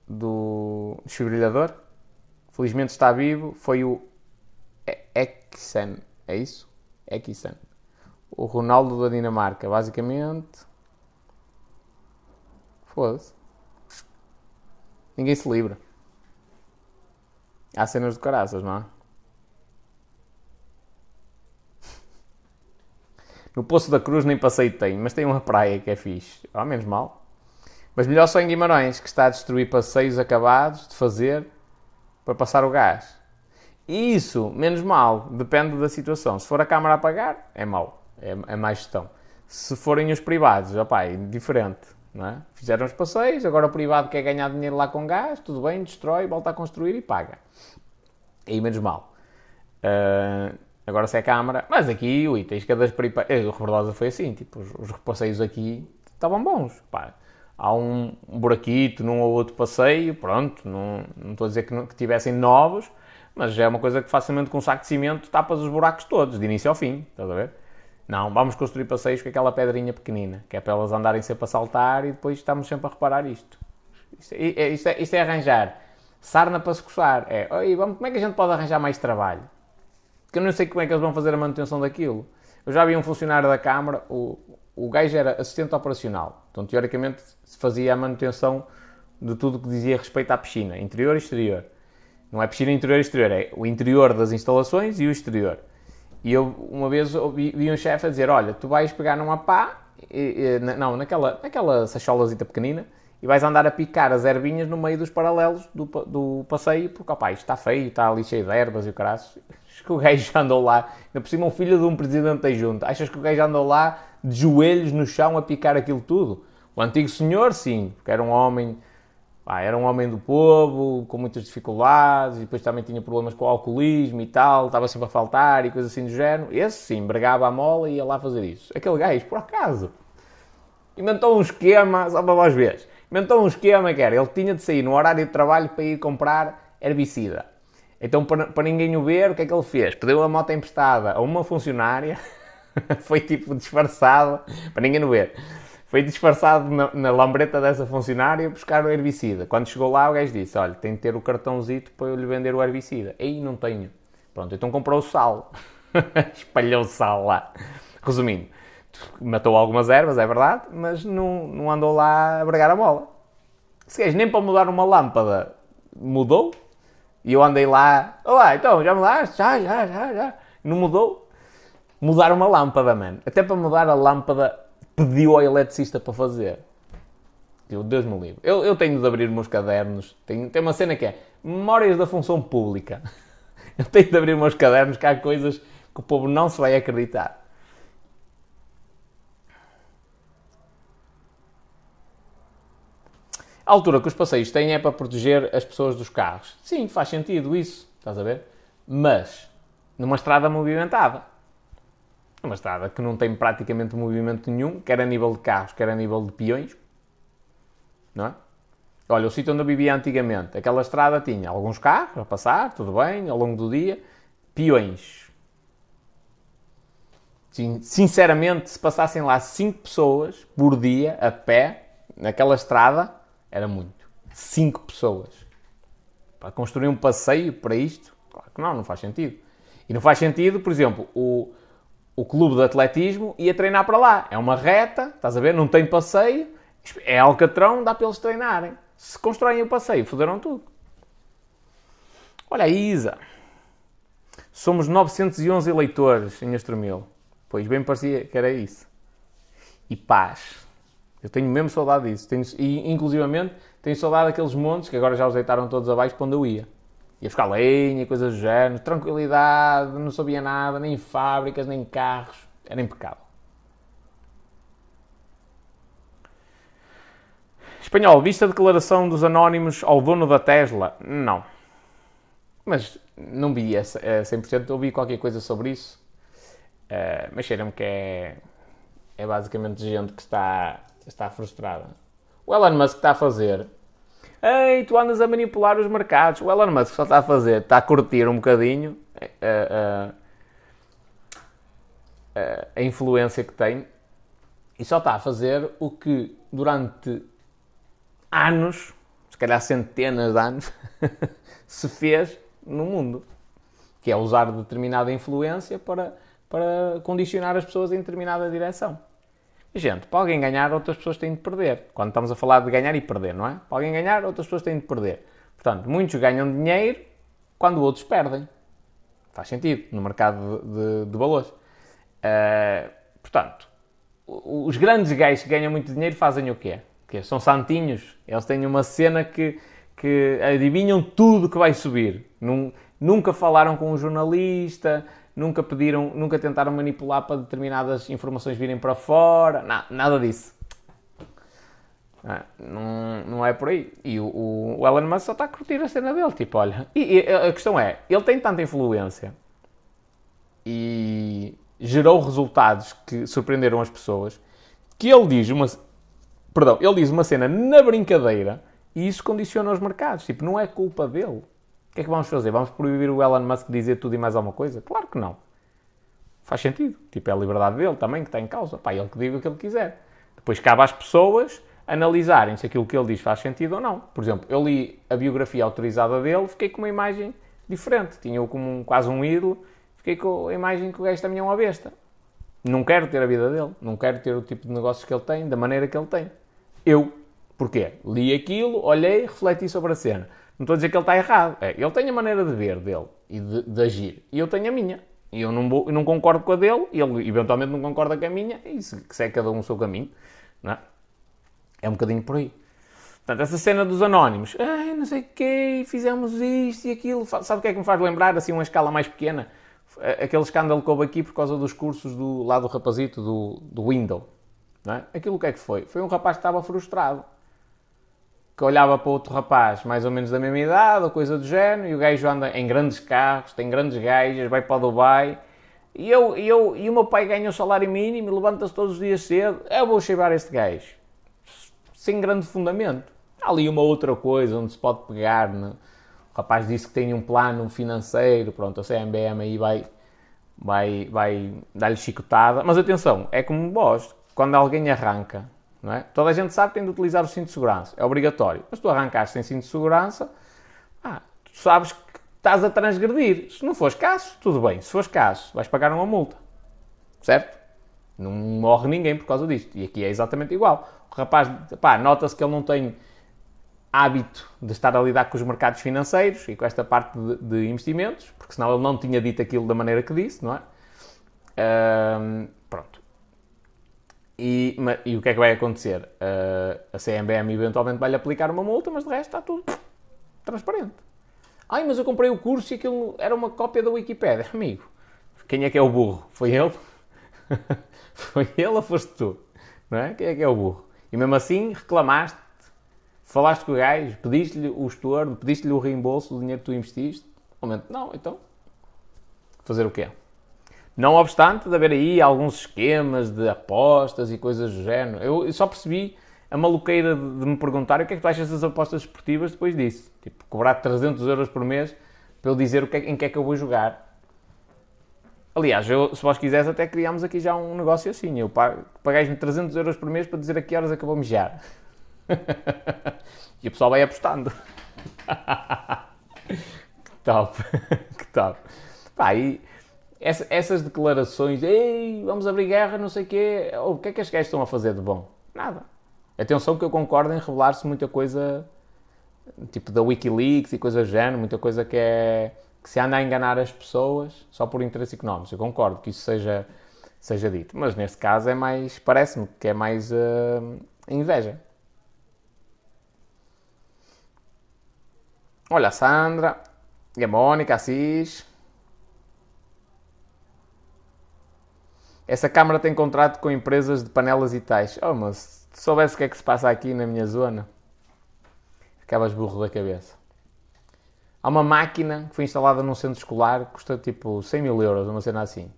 do desfibrilhador. Felizmente está vivo. Foi o Exen, é isso? Exen. O Ronaldo da Dinamarca, basicamente. Foda-se. Ninguém se livra. Há cenas de caraças, não é? No Poço da Cruz nem passeio tem, mas tem uma praia que é fixe. Ah, menos mal. Mas melhor só em Guimarães, que está a destruir passeios acabados de fazer para passar o gás. Isso, menos mal, depende da situação. Se for a Câmara a pagar, é mau, é, é mais gestão. Se forem os privados, opa, é diferente. Não é? Fizeram os passeios, agora o privado quer ganhar dinheiro lá com gás, tudo bem, destrói, volta a construir e paga. Aí menos mal. Uh, agora se é Câmara, mas aqui, ui, tens cada peripa... O Rebordosa foi assim, tipo, os, os passeios aqui estavam bons. Há um buraquito num ou outro passeio, pronto, não, não estou a dizer que, não, que tivessem novos, mas é uma coisa que facilmente com um saco de cimento tapas os buracos todos, de início ao fim, estás a ver? Não, vamos construir passeios com aquela pedrinha pequenina, que é para elas andarem sempre a saltar e depois estamos sempre a reparar isto. Isto é, isto é, isto é arranjar sarna para se coçar. É, Oi, vamos, como é que a gente pode arranjar mais trabalho? Porque eu não sei como é que eles vão fazer a manutenção daquilo. Eu já vi um funcionário da Câmara, o, o gajo era assistente operacional, então teoricamente se fazia a manutenção de tudo que dizia respeito à piscina, interior e exterior. Não é piscina interior e exterior, é o interior das instalações e o exterior. E eu, uma vez, ouvi, vi um chefe a dizer: Olha, tu vais pegar numa pá, e, e, não, naquela, naquela sacholazita pequenina, e vais andar a picar as ervinhas no meio dos paralelos do, do passeio, porque, opá, isto está feio, está ali cheio de ervas e o caralho. Acho que o gajo andou lá, ainda por cima, um filho de um presidente da junta. Achas que o gajo andou lá de joelhos no chão a picar aquilo tudo? O antigo senhor, sim, porque era um homem Ah, era um homem do povo, com muitas dificuldades, e depois também tinha problemas com o alcoolismo e tal, estava sempre a faltar e coisas assim do género. Esse sim, bregava a mola e ia lá fazer isso. Aquele gajo, por acaso, inventou um esquema, só para vós verem, inventou um esquema que era, ele tinha de sair no horário de trabalho para ir comprar herbicida. Então, para, para ninguém o ver, o que é que ele fez? Pediu a moto emprestada a uma funcionária, foi tipo disfarçado, para ninguém o ver foi disfarçado na, na lambreta dessa funcionária buscar o herbicida. Quando chegou lá, o gajo disse: Olha, tem de ter o cartãozito para eu lhe vender o herbicida. Aí não tenho. Pronto, então comprou o sal. Espalhou sal lá. Resumindo, matou algumas ervas, é verdade, mas não, não andou lá a bregar a mola. Se gajo nem para mudar uma lâmpada mudou, e eu andei lá, olá, então já mudaste? Já, já, já, já. Não mudou? Mudar uma lâmpada, mano. Até para mudar a lâmpada pediu ao eletricista para fazer. Eu, Deus me livre. Eu, eu tenho de abrir meus cadernos. Tenho, tem uma cena que é Memórias da Função Pública. Eu tenho de abrir meus cadernos que há coisas que o povo não se vai acreditar. A altura que os passeios têm é para proteger as pessoas dos carros. Sim, faz sentido isso, estás a ver? Mas numa estrada movimentada. Uma estrada que não tem praticamente movimento nenhum, quer a nível de carros, quer a nível de peões. Não é? Olha, o sítio onde eu vivia antigamente, aquela estrada tinha alguns carros a passar, tudo bem, ao longo do dia, peões. Sinceramente, se passassem lá 5 pessoas por dia a pé, naquela estrada, era muito. 5 pessoas. Para construir um passeio para isto, claro que não, não faz sentido. E não faz sentido, por exemplo, o, o clube de atletismo ia treinar para lá. É uma reta, estás a ver? Não tem passeio, é Alcatrão, dá para eles treinarem. Se constroem o passeio, foderam tudo. Olha Isa. Somos 911 eleitores em Estremil. Pois bem parecia que era isso. E paz. Eu tenho mesmo saudade disso. Tenho, e, inclusivamente, tenho saudade daqueles montes que agora já os deitaram todos abaixo para onde eu ia. Ia buscar lenha, coisas do género, tranquilidade, não sabia nada, nem fábricas, nem carros. Era impecável. Espanhol, viste a declaração dos anónimos ao dono da Tesla? Não. Mas não vi essa, 100%, ouvi qualquer coisa sobre isso. Uh, mas cheira-me que é, é basicamente gente que está, está frustrada. O Elon Musk está a fazer Ei, tu andas a manipular os mercados. O Elon Musk só está a fazer, está a curtir um bocadinho a, a, a, a influência que tem e só está a fazer o que durante anos, se calhar centenas de anos, se fez no mundo, que é usar determinada influência para, para condicionar as pessoas em determinada direção. Gente, para alguém ganhar, outras pessoas têm de perder. Quando estamos a falar de ganhar e perder, não é? Para alguém ganhar, outras pessoas têm de perder. Portanto, muitos ganham dinheiro quando outros perdem. Faz sentido no mercado de, de, de valores. Uh, portanto, os grandes gajos que ganham muito dinheiro fazem o quê? Que são santinhos. Eles têm uma cena que, que adivinham tudo que vai subir. Nunca falaram com um jornalista, nunca pediram, nunca tentaram manipular para determinadas informações virem para fora, nada, nada disso. Ah, não, não é por aí. E o, o, Elon Musk só está a curtir a cena dele. Tipo, olha. E, e, a questão é: ele tem tanta influência e gerou resultados que surpreenderam as pessoas que ele diz uma. Perdão, ele diz uma cena na brincadeira e isso condiciona os mercados. Tipo, não é culpa dele. O que é que vamos fazer? Vamos proibir o Elon Musk dizer tudo e mais alguma coisa? Claro que não. Faz sentido. Tipo, é a liberdade dele também que está em causa. Pá, ele que diga o que ele quiser. Depois cabe às pessoas analisarem se aquilo que ele diz faz sentido ou não. Por exemplo, eu li a biografia autorizada dele, fiquei com uma imagem diferente. Tinha-o como um, quase um ídolo, fiquei com a imagem que o gajo também é uma besta. Não quero ter a vida dele, não quero ter o tipo de negócios que ele tem, da maneira que ele tem. Eu, porquê? Li aquilo, olhei, refleti sobre a cena. Não estou a dizer que ele está errado. É, ele tem a maneira de ver dele e de, de agir. E eu tenho a minha. E eu não, vou, não concordo com a dele, e ele eventualmente não concorda com a minha, e se, é cada um o seu caminho. Não é? é um bocadinho por aí. Portanto, essa cena dos anónimos, Ai, não sei o quê, fizemos isto e aquilo, sabe o que é que me faz lembrar, assim, uma escala mais pequena? Aquele escândalo que houve aqui por causa dos cursos do, lá do rapazito do, do. Não é? Aquilo que é que foi? Foi um rapaz que estava frustrado que olhava para outro rapaz mais ou menos da mesma idade, ou coisa do género, e o gajo anda em grandes carros, tem grandes gajas, vai para Dubai, e, eu, e, eu, e o meu pai ganha o salário mínimo levanta-se todos os dias cedo, eu vou cheirar este gajo. Sem grande fundamento. Há ali uma outra coisa onde se pode pegar. Né? O rapaz disse que tem um plano financeiro, pronto, a CMBM aí vai, vai, vai dar-lhe chicotada. Mas atenção, é como vós, quando alguém arranca, não é? toda a gente sabe que tem de utilizar o cinto de segurança, é obrigatório. Mas tu arrancaste sem cinto de segurança, ah, tu sabes que estás a transgredir. Se não fores caso, tudo bem. Se fores caso, vais pagar uma multa. Certo? Não morre ninguém por causa disto. E aqui é exatamente igual. O rapaz, pá, nota-se que ele não tem hábito de estar a lidar com os mercados financeiros e com esta parte de, de investimentos, porque senão ele não tinha dito aquilo da maneira que disse, não é? pronto. E, e, o que é que vai acontecer? Uh, a CMBM eventualmente vai-lhe aplicar uma multa, mas de resto está tudo transparente. Ai, mas eu comprei o curso e aquilo era uma cópia da Wikipédia. Amigo, quem é que é o burro? Foi ele? Foi ele ou foste tu? Não é? Quem é que é o burro? E mesmo assim reclamaste Falaste com o gajo, pediste-lhe o estorno, pediste-lhe o reembolso do dinheiro que tu investiste? Momento, não, então. Fazer o quê? Não obstante de haver aí alguns esquemas de apostas e coisas do género, eu só percebi a maluqueira de, me perguntar o que é que tu achas das apostas esportivas depois disso. Tipo, cobrar 300 euros por mês para eu dizer o que é, em que é que eu vou jogar. Aliás, eu, se vós quiseres, até criámos aqui já um negócio assim. Eu pagais-me 300 euros por mês para dizer a que horas é que eu vou mijar. e o pessoal vai apostando. que top, que top. Pá, e essa, essas declarações, ei, vamos abrir guerra, não sei o quê, oh, o que é que as gajos estão a fazer de bom? Nada. Atenção que eu concordo em revelar-se muita coisa, tipo da Wikileaks e coisas do género, muita coisa que é que se anda a enganar as pessoas só por interesse económico. Eu concordo que isso seja, seja dito. Mas nesse caso é mais, parece-me que é mais uh, inveja. Olha a Sandra, e a Mónica, Assis. Essa câmara tem contrato com empresas de panelas e tais. Oh, mas se soubesse o que é que se passa aqui na minha zona, ficavas burro da cabeça. Há uma máquina que foi instalada num centro escolar custa tipo 100 mil euros, uma cena assim.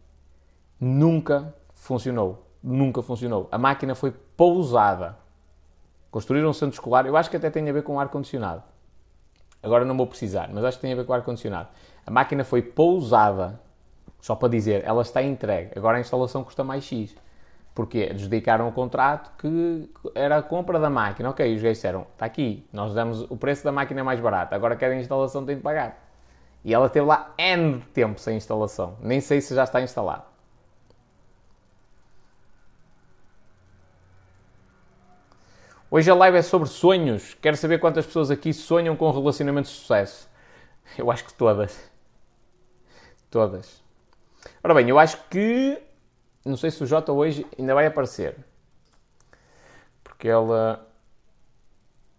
Nunca funcionou. Nunca funcionou. A máquina foi pousada. Construíram um centro escolar, eu acho que até tem a ver com ar-condicionado. Agora não vou precisar, mas acho que tem a ver com ar-condicionado. A máquina foi pousada, só para dizer, ela está entregue. Agora a instalação custa mais X. Porque adjudicaram o contrato que era a compra da máquina. Ok, os gajos disseram, está aqui, nós damos o preço da máquina mais barato, agora quer a instalação tem de pagar. E ela teve lá N tempo sem instalação. Nem sei se já está instalado. Hoje a live é sobre sonhos. Quero saber quantas pessoas aqui sonham com relacionamentos de sucesso. Eu acho que todas. Todas. Ora bem, eu acho que. Não sei se o Jota hoje ainda vai aparecer. Porque ele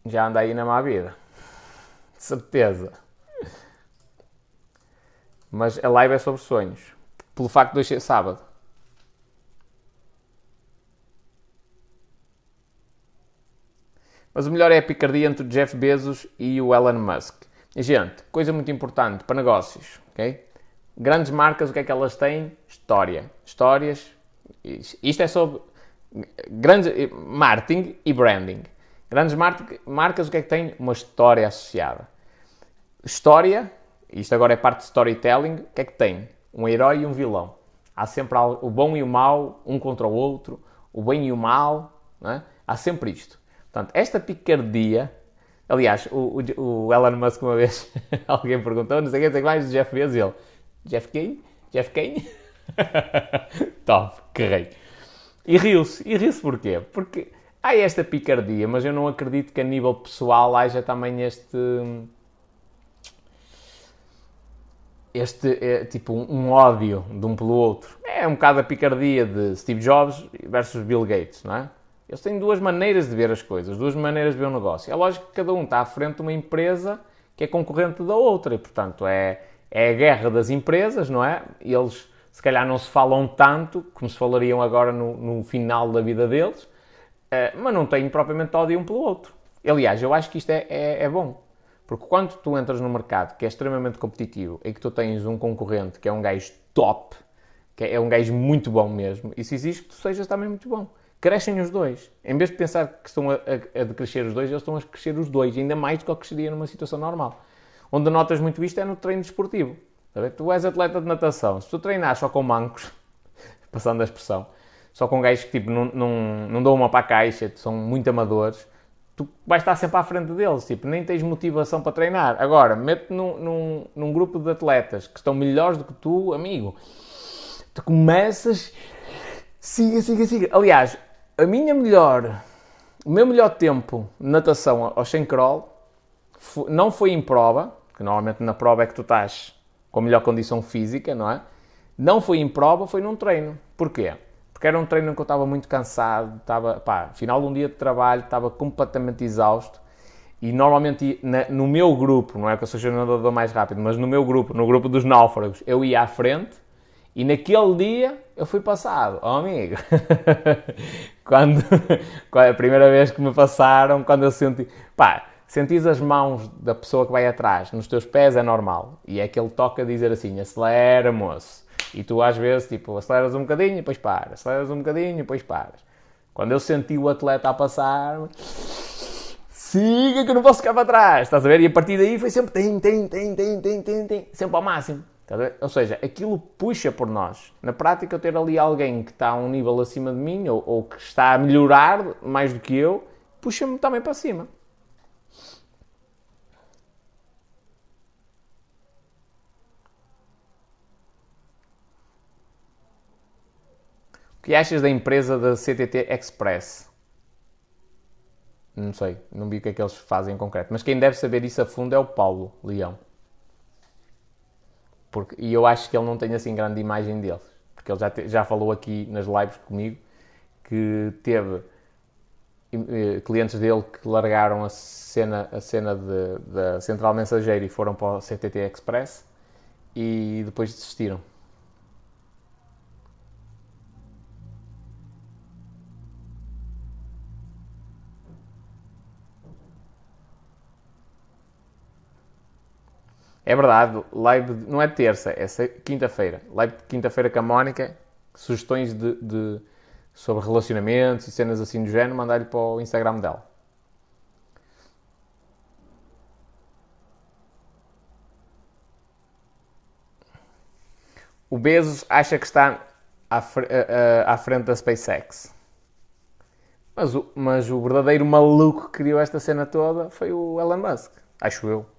já anda aí na má vida. De certeza. Mas a live é sobre sonhos. Pelo facto de hoje ser sábado. Mas o melhor é a picardia entre o Jeff Bezos e o Elon Musk. Gente, coisa muito importante para negócios, ok? Grandes marcas, o que é que elas têm? História. Histórias. Isto é sobre grandes marketing e branding. Grandes marcas, o que é que têm? Uma história associada. História, isto agora é parte de storytelling, o que é que tem? Um herói e um vilão. Há sempre o bom e o mau, um contra o outro, o bem e o mal, é? há sempre isto. Portanto, esta picardia. Aliás, o, o, o Elon Musk uma vez alguém perguntou, não sei quem, sei mais, o Jeff Bezos, ele. Jeff quem? Jeff quem? Top, que rei. E riu-se. E riu-se porquê? Porque há esta picardia, mas eu não acredito que a nível pessoal haja também este. Este, é, tipo, um ódio de um pelo outro. É um bocado a picardia de Steve Jobs versus Bill Gates, não é? Eles têm duas maneiras de ver as coisas, duas maneiras de ver o negócio. É lógico que cada um está à frente de uma empresa que é concorrente da outra e, portanto, é, é a guerra das empresas, não é? Eles, se calhar, não se falam tanto como se falariam agora no, no final da vida deles, uh, mas não têm propriamente ódio um pelo outro. Aliás, eu acho que isto é, é, é bom. Porque quando tu entras no mercado que é extremamente competitivo e que tu tens um concorrente que é um gajo top, que é um gajo muito bom mesmo, isso exige que tu sejas também muito bom. Crescem os dois. Em vez de pensar que estão a, a, a decrescer os dois, eles estão a crescer os dois, ainda mais do que cresceria numa situação normal. Onde notas muito isto é no treino desportivo. Tu és atleta de natação. Se tu treinar só com mancos, passando a expressão, só com gajos que tipo, não, não, não dão uma para a caixa, são muito amadores, tu vais estar sempre à frente deles, tipo, nem tens motivação para treinar. Agora, mete num, num, num grupo de atletas que estão melhores do que tu, amigo, tu começas, siga, siga, siga. Aliás, a minha melhor, o meu melhor tempo de natação ao 100 crawl não foi em prova, que normalmente na prova é que tu estás com a melhor condição física, não é? Não foi em prova, foi num treino. Porquê? Porque era um treino que eu estava muito cansado, estava, pá, final de um dia de trabalho, estava completamente exausto. E normalmente na, no meu grupo, não é que eu o nadador mais rápido, mas no meu grupo, no grupo dos náufragos, eu ia à frente e naquele dia eu fui passado. Oh amigo, quando a primeira vez que me passaram, quando eu senti, pá, sentis as mãos da pessoa que vai atrás nos teus pés é normal. E é aquele toque a dizer assim: acelera, moço. E tu às vezes, tipo, aceleras um bocadinho, depois paras, aceleras um bocadinho, depois paras. Quando eu senti o atleta a passar, siga que eu não posso ficar para trás, estás a ver? E a partir daí foi sempre tem, tem, tem, tem, tem, tem, tem, sempre ao máximo. Ou seja, aquilo puxa por nós. Na prática, eu ter ali alguém que está a um nível acima de mim ou, ou que está a melhorar mais do que eu, puxa-me também para cima. Que achas da empresa da CTT Express? Não sei, não vi o que é que eles fazem em concreto. Mas quem deve saber isso a fundo é o Paulo Leão. Porque, e eu acho que ele não tem assim grande imagem deles. Porque ele já, te, já falou aqui nas lives comigo que teve eh, clientes dele que largaram a cena, a cena da Central Mensageiro e foram para o CTT Express e depois desistiram. É verdade, live não é terça, é quinta-feira. Live de quinta-feira com a Mónica, sugestões de, de, sobre relacionamentos e cenas assim do género, mandar-lhe para o Instagram dela. O Bezos acha que está à, à frente da SpaceX. Mas o, mas o verdadeiro maluco que criou esta cena toda foi o Elon Musk, acho eu.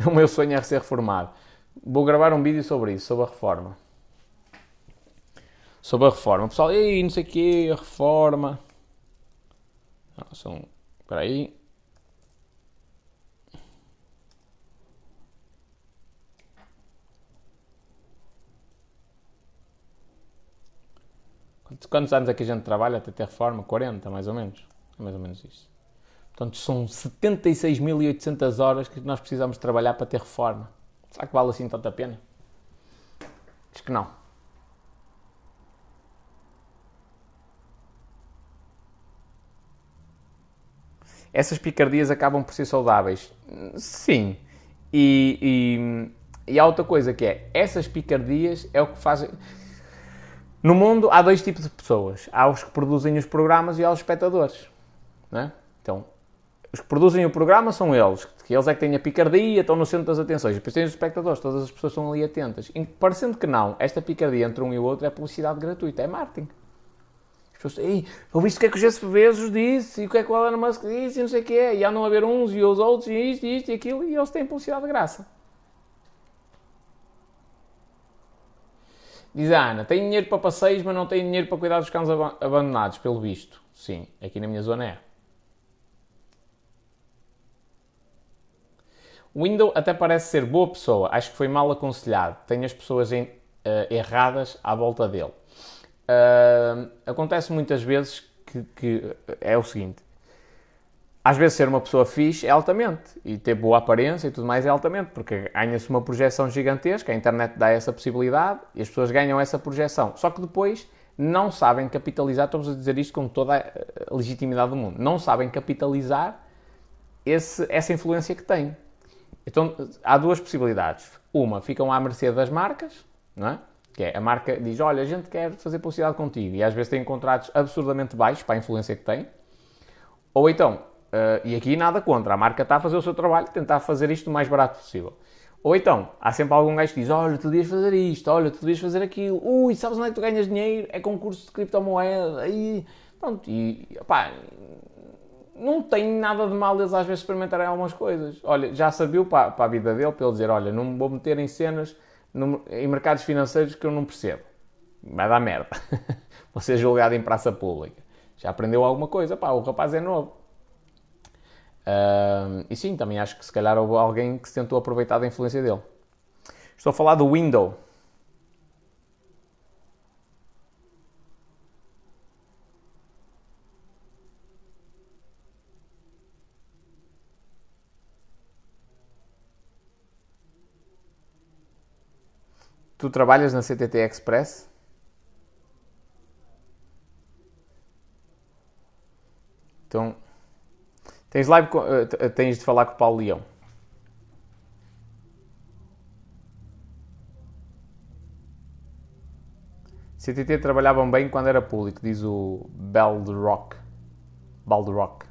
O meu sonho é ser reformado. Vou gravar um vídeo sobre isso, sobre a reforma. Sobre a reforma. O pessoal, ei, não sei o quê, a reforma. Não, são... Espera aí. Quantos anos é que a gente trabalha até ter reforma? 40, mais ou menos. É mais ou menos isso. Portanto, são 76.800 horas que nós precisamos trabalhar para ter reforma. Será que vale assim tanta pena? Acho que não. Essas picardias acabam por ser saudáveis? Sim. E, e, e há outra coisa que é, essas picardias é o que fazem... No mundo há dois tipos de pessoas. Há os que produzem os programas e há os espectadores. Não é? Então, os que produzem o programa são eles, que eles é que têm a picardia, estão no centro das atenções. Depois têm os espectadores, todas as pessoas estão ali atentas. E, parecendo que não, esta picardia entre um e o outro é publicidade gratuita, é marketing. As pessoas, ei, ouviste o que é que o Jeff Bezos disse, e o que é que o Elon Musk disse, e não sei o que é, e andam a ver uns e os outros, e isto, e isto, e aquilo, e eles têm publicidade de graça. Diz a Ana, tem dinheiro para passeios, mas não tem dinheiro para cuidar dos cães abandonados, pelo visto. Sim, aqui na minha zona é. O Windows até parece ser boa pessoa, acho que foi mal aconselhado, tem as pessoas em, uh, erradas à volta dele. Uh, acontece muitas vezes que, que, é o seguinte: às vezes ser uma pessoa fixe é altamente e ter boa aparência e tudo mais é altamente, porque ganha-se uma projeção gigantesca, a internet dá essa possibilidade e as pessoas ganham essa projeção. Só que depois não sabem capitalizar, estamos a dizer isto com toda a legitimidade do mundo, não sabem capitalizar esse, essa influência que têm. Então há duas possibilidades. Uma, ficam à mercê das marcas, não é? Que é a marca diz: Olha, a gente quer fazer publicidade contigo, e às vezes tem contratos absurdamente baixos para a influência que tem. Ou então, uh, e aqui nada contra, a marca está a fazer o seu trabalho, tentar fazer isto o mais barato possível. Ou então, há sempre algum gajo que diz: Olha, tu devias fazer isto, olha, tu devias fazer aquilo, ui, sabes onde é que tu ganhas dinheiro? É concurso de criptomoeda, aí. Pronto, e pá, não tem nada de mal eles às vezes experimentarem algumas coisas. Olha, já sabia para, para a vida dele, para ele dizer: Olha, não me vou meter em cenas, no, em mercados financeiros que eu não percebo. Vai dar merda. vou ser julgado em praça pública. Já aprendeu alguma coisa, pá, o rapaz é novo. Uh, e sim, também acho que se calhar houve alguém que se tentou aproveitar da influência dele. Estou a falar do Window. Tu trabalhas na CTT Express? Então, tens live, uh, tens de falar com o Paulo Leão. CTT trabalhavam bem quando era público, diz o Baldrock. Baldrock.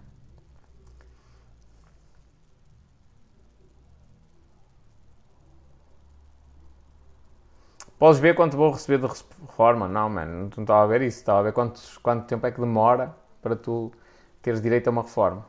Podes ver quanto vou receber de reforma? Não, mano, não estava a ver isso. Estava a ver quanto, quanto tempo é que demora para tu teres direito a uma reforma.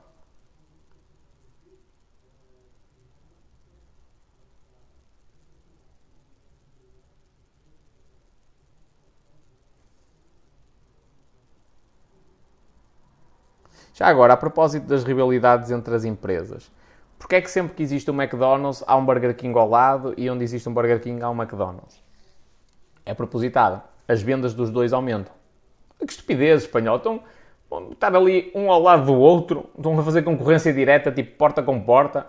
Já agora, a propósito das rivalidades entre as empresas, porque é que sempre que existe um McDonald's há um Burger King ao lado e onde existe um Burger King há um McDonald's? É propositado. As vendas dos dois aumentam. Que estupidez, espanhol. Estão, estar ali um ao lado do outro, estão a fazer concorrência direta, tipo porta com porta,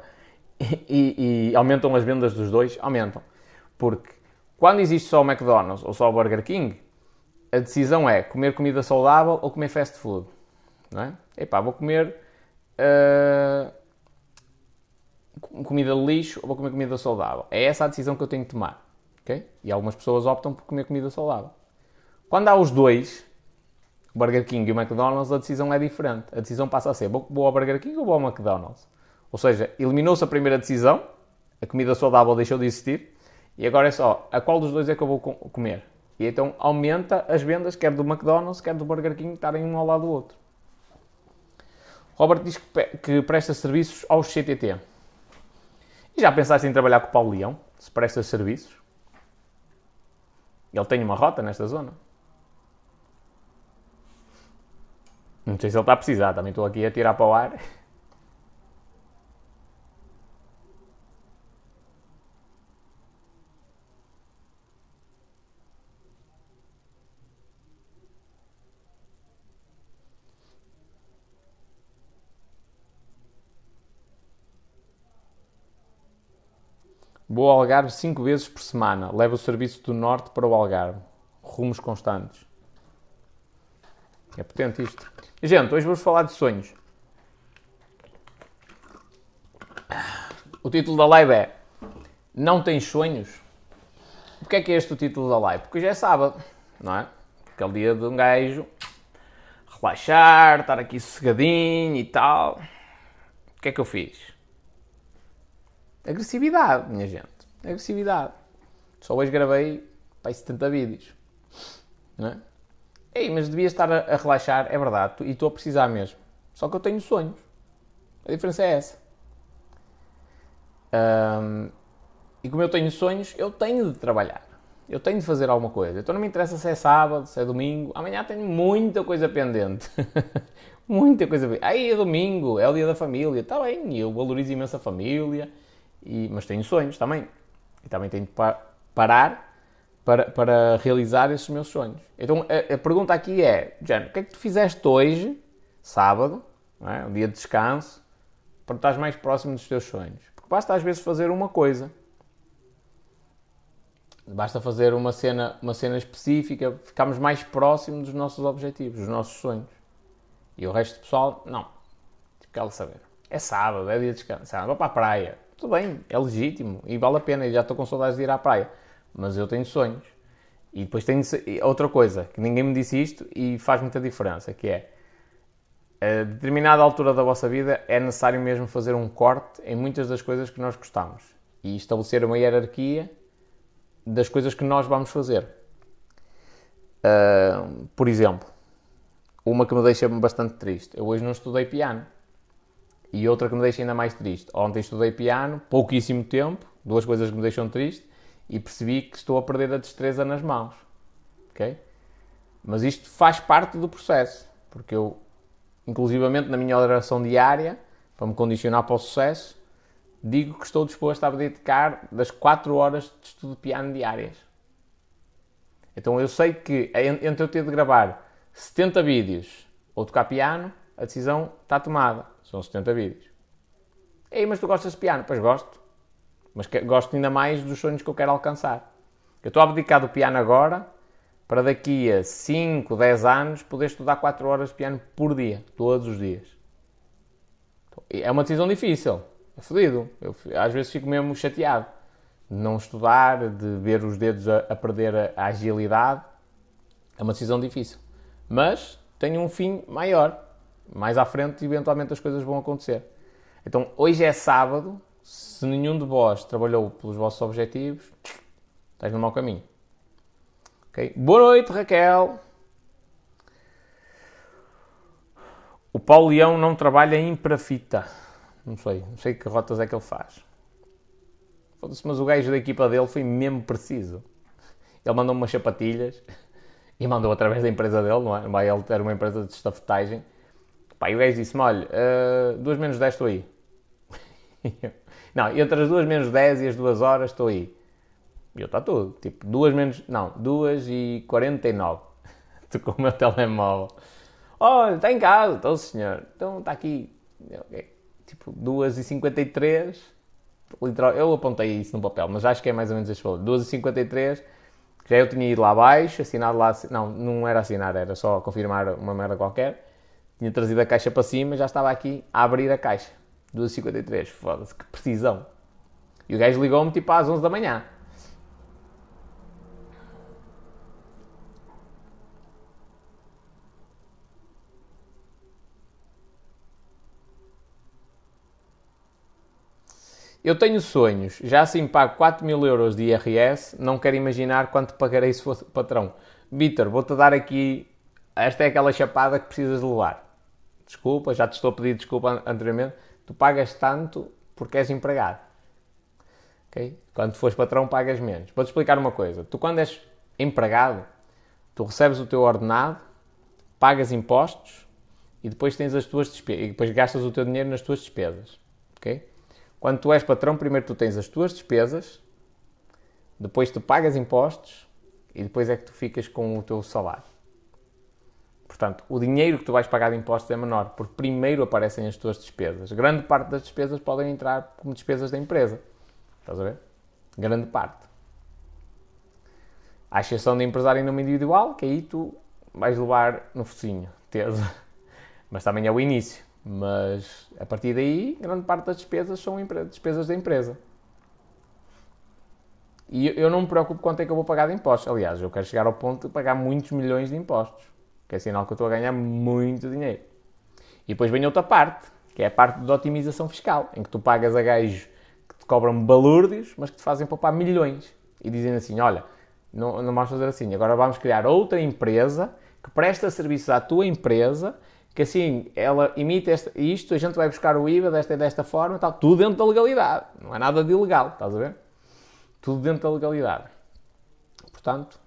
e, e, aumentam as vendas dos dois? Aumentam. Porque quando existe só o McDonald's ou só o Burger King, a decisão é comer comida saudável ou comer fast food. Não é? Epá, vou comer uh, comida de lixo ou vou comer comida saudável. É essa a decisão que eu tenho que tomar. Okay? E algumas pessoas optam por comer comida saudável. Quando há os dois, o Burger King e o McDonald's, a decisão é diferente. A decisão passa a ser: vou ao Burger King ou vou ao McDonald's? Ou seja, eliminou-se a primeira decisão, a comida saudável deixou de existir, e agora é só a qual dos dois é que eu vou comer. E então aumenta as vendas, quer do McDonald's, quer do Burger King, estarem um ao lado do outro. Robert diz que presta serviços aos CTT. E já pensaste em trabalhar com o Paulo Leão? Se presta serviços? Ele tem uma rota nesta zona. Não sei se ele está a precisar, também estou aqui a tirar para o ar. Vou ao Algarve 5 vezes por semana. Levo o serviço do Norte para o Algarve. Rumos constantes. É potente isto. Gente, hoje vamos falar de sonhos. O título da live é Não tens sonhos? Porquê é que é este o título da live? Porque hoje é sábado, não é? Aquele dia de um gajo relaxar, estar aqui sossegadinho e tal. O que é que eu fiz? Agressividade, minha gente. Agressividade. Só hoje gravei para 70 vídeos. Não é? Ei, mas devia estar a, relaxar, é verdade, e estou a precisar mesmo. Só que eu tenho sonhos. A diferença é essa. E como eu tenho sonhos, eu tenho de trabalhar. Eu tenho de fazer alguma coisa. Então não me interessa se é sábado, se é domingo. Amanhã tenho muita coisa pendente. muita coisa pendente. Aí é domingo, é o dia da família. Está bem, eu valorizo imenso a família. E, mas tenho sonhos também. E também tenho de parar para, para realizar esses meus sonhos. Então a, a pergunta aqui é, Jano, o que é que tu fizeste hoje, sábado, é? um dia de descanso, para estar mais próximo dos teus sonhos. Porque basta às vezes fazer uma coisa. Basta fazer uma cena, uma cena específica, ficamos mais próximos dos nossos objetivos, dos nossos sonhos. E o resto do pessoal, não. Tipo, quer saber. É sábado, é dia de descanso. Vou para a praia. Tudo bem, é legítimo e vale a pena. E já estou com saudades de ir à praia. Mas eu tenho sonhos. E depois tenho outra coisa, que ninguém me disse isto e faz muita diferença, que é a determinada altura da vossa vida é necessário mesmo fazer um corte em muitas das coisas que nós gostamos e estabelecer uma hierarquia das coisas que nós vamos fazer. Uh, por exemplo, uma que me deixa bastante triste. Eu hoje não estudei piano. E outra que me deixa ainda mais triste. Ontem estudei piano, pouquíssimo tempo, duas coisas que me deixam triste, e percebi que estou a perder a destreza nas mãos. Ok? Mas isto faz parte do processo, porque eu, inclusivamente na minha oração diária, para me condicionar para o sucesso, digo que estou disposto a dedicar das 4 horas de estudo de piano diárias. Então eu sei que entre eu ter de gravar 70 vídeos ou tocar piano, a decisão está tomada. São 70 vídeos. Ei, mas tu gostas de piano? Pois gosto. Mas gosto ainda mais dos sonhos que eu quero alcançar. Eu estou a abdicar do piano agora para daqui a 5, 10 anos poder estudar 4 horas de piano por dia, todos os dias. É uma decisão difícil, é fodido. Eu, às vezes fico mesmo chateado de não estudar, de ver os dedos a, a perder a, a agilidade. É uma decisão difícil. Mas tenho um fim maior. Mais à frente, eventualmente, as coisas vão acontecer. Então, hoje é sábado. Se nenhum de vós trabalhou pelos vossos objetivos, estás no mau caminho. Okay? Boa noite, Raquel. O Paulo Leão não trabalha em parafita. Não sei, não sei que rotas é que ele faz. Mas o gajo da equipa dele foi mesmo preciso. Ele mandou umas sapatilhas e mandou através da empresa dele, não é? Ele ter uma empresa de estafetagem. Pá, e o gajo disse-me: olha, uh, 2 menos 10 estou aí. não, entre as 2 menos 10 e as 2 horas estou aí. E eu está tudo. Tipo, 2 menos. Não, 2 e 49. Estou com o meu telemóvel. Olha, está em casa, estou senhor. Então está aqui. Okay. Tipo, 2 e 53. Literal, eu apontei isso no papel, mas acho que é mais ou menos este valor. 2 e 53 já eu tinha ido lá abaixo, assinado lá, não, não era assinar, era só confirmar uma merda qualquer. Tinha trazido a caixa para cima, já estava aqui a abrir a caixa. 2,53, foda-se, que precisão. E o gajo ligou-me tipo às 11 da manhã. Eu tenho sonhos, já assim pago 4 mil euros de IRS, não quero imaginar quanto pagarei se fosse patrão. Vitor, vou-te dar aqui, esta é aquela chapada que precisas levar. Desculpa, já te estou a pedir desculpa anteriormente, tu pagas tanto porque és empregado. Okay? Quando fores patrão pagas menos. Vou-te explicar uma coisa, tu quando és empregado, tu recebes o teu ordenado, pagas impostos e depois tens as tuas despesas, e depois gastas o teu dinheiro nas tuas despesas. Okay? Quando tu és patrão, primeiro tu tens as tuas despesas, depois tu pagas impostos e depois é que tu ficas com o teu salário. Portanto, o dinheiro que tu vais pagar de impostos é menor, porque primeiro aparecem as tuas despesas. Grande parte das despesas podem entrar como despesas da empresa. Estás a ver? Grande parte. À exceção de empresário em nome individual, que aí tu vais levar no focinho, tesa. Mas também é o início. Mas a partir daí, grande parte das despesas são despesas da empresa. E eu não me preocupo quanto é que eu vou pagar de impostos. Aliás, eu quero chegar ao ponto de pagar muitos milhões de impostos, que é sinal que eu estou a ganhar muito dinheiro. E depois vem outra parte, que é a parte de otimização fiscal, em que tu pagas a gajos que te cobram balúrdios, mas que te fazem poupar milhões. E dizem assim: olha, não, não vamos fazer assim, agora vamos criar outra empresa que presta serviços à tua empresa que assim, ela imita esta, isto, a gente vai buscar o IVA desta desta forma, tal, tudo dentro da legalidade. Não é nada de ilegal, estás a ver? Tudo dentro da legalidade. Portanto,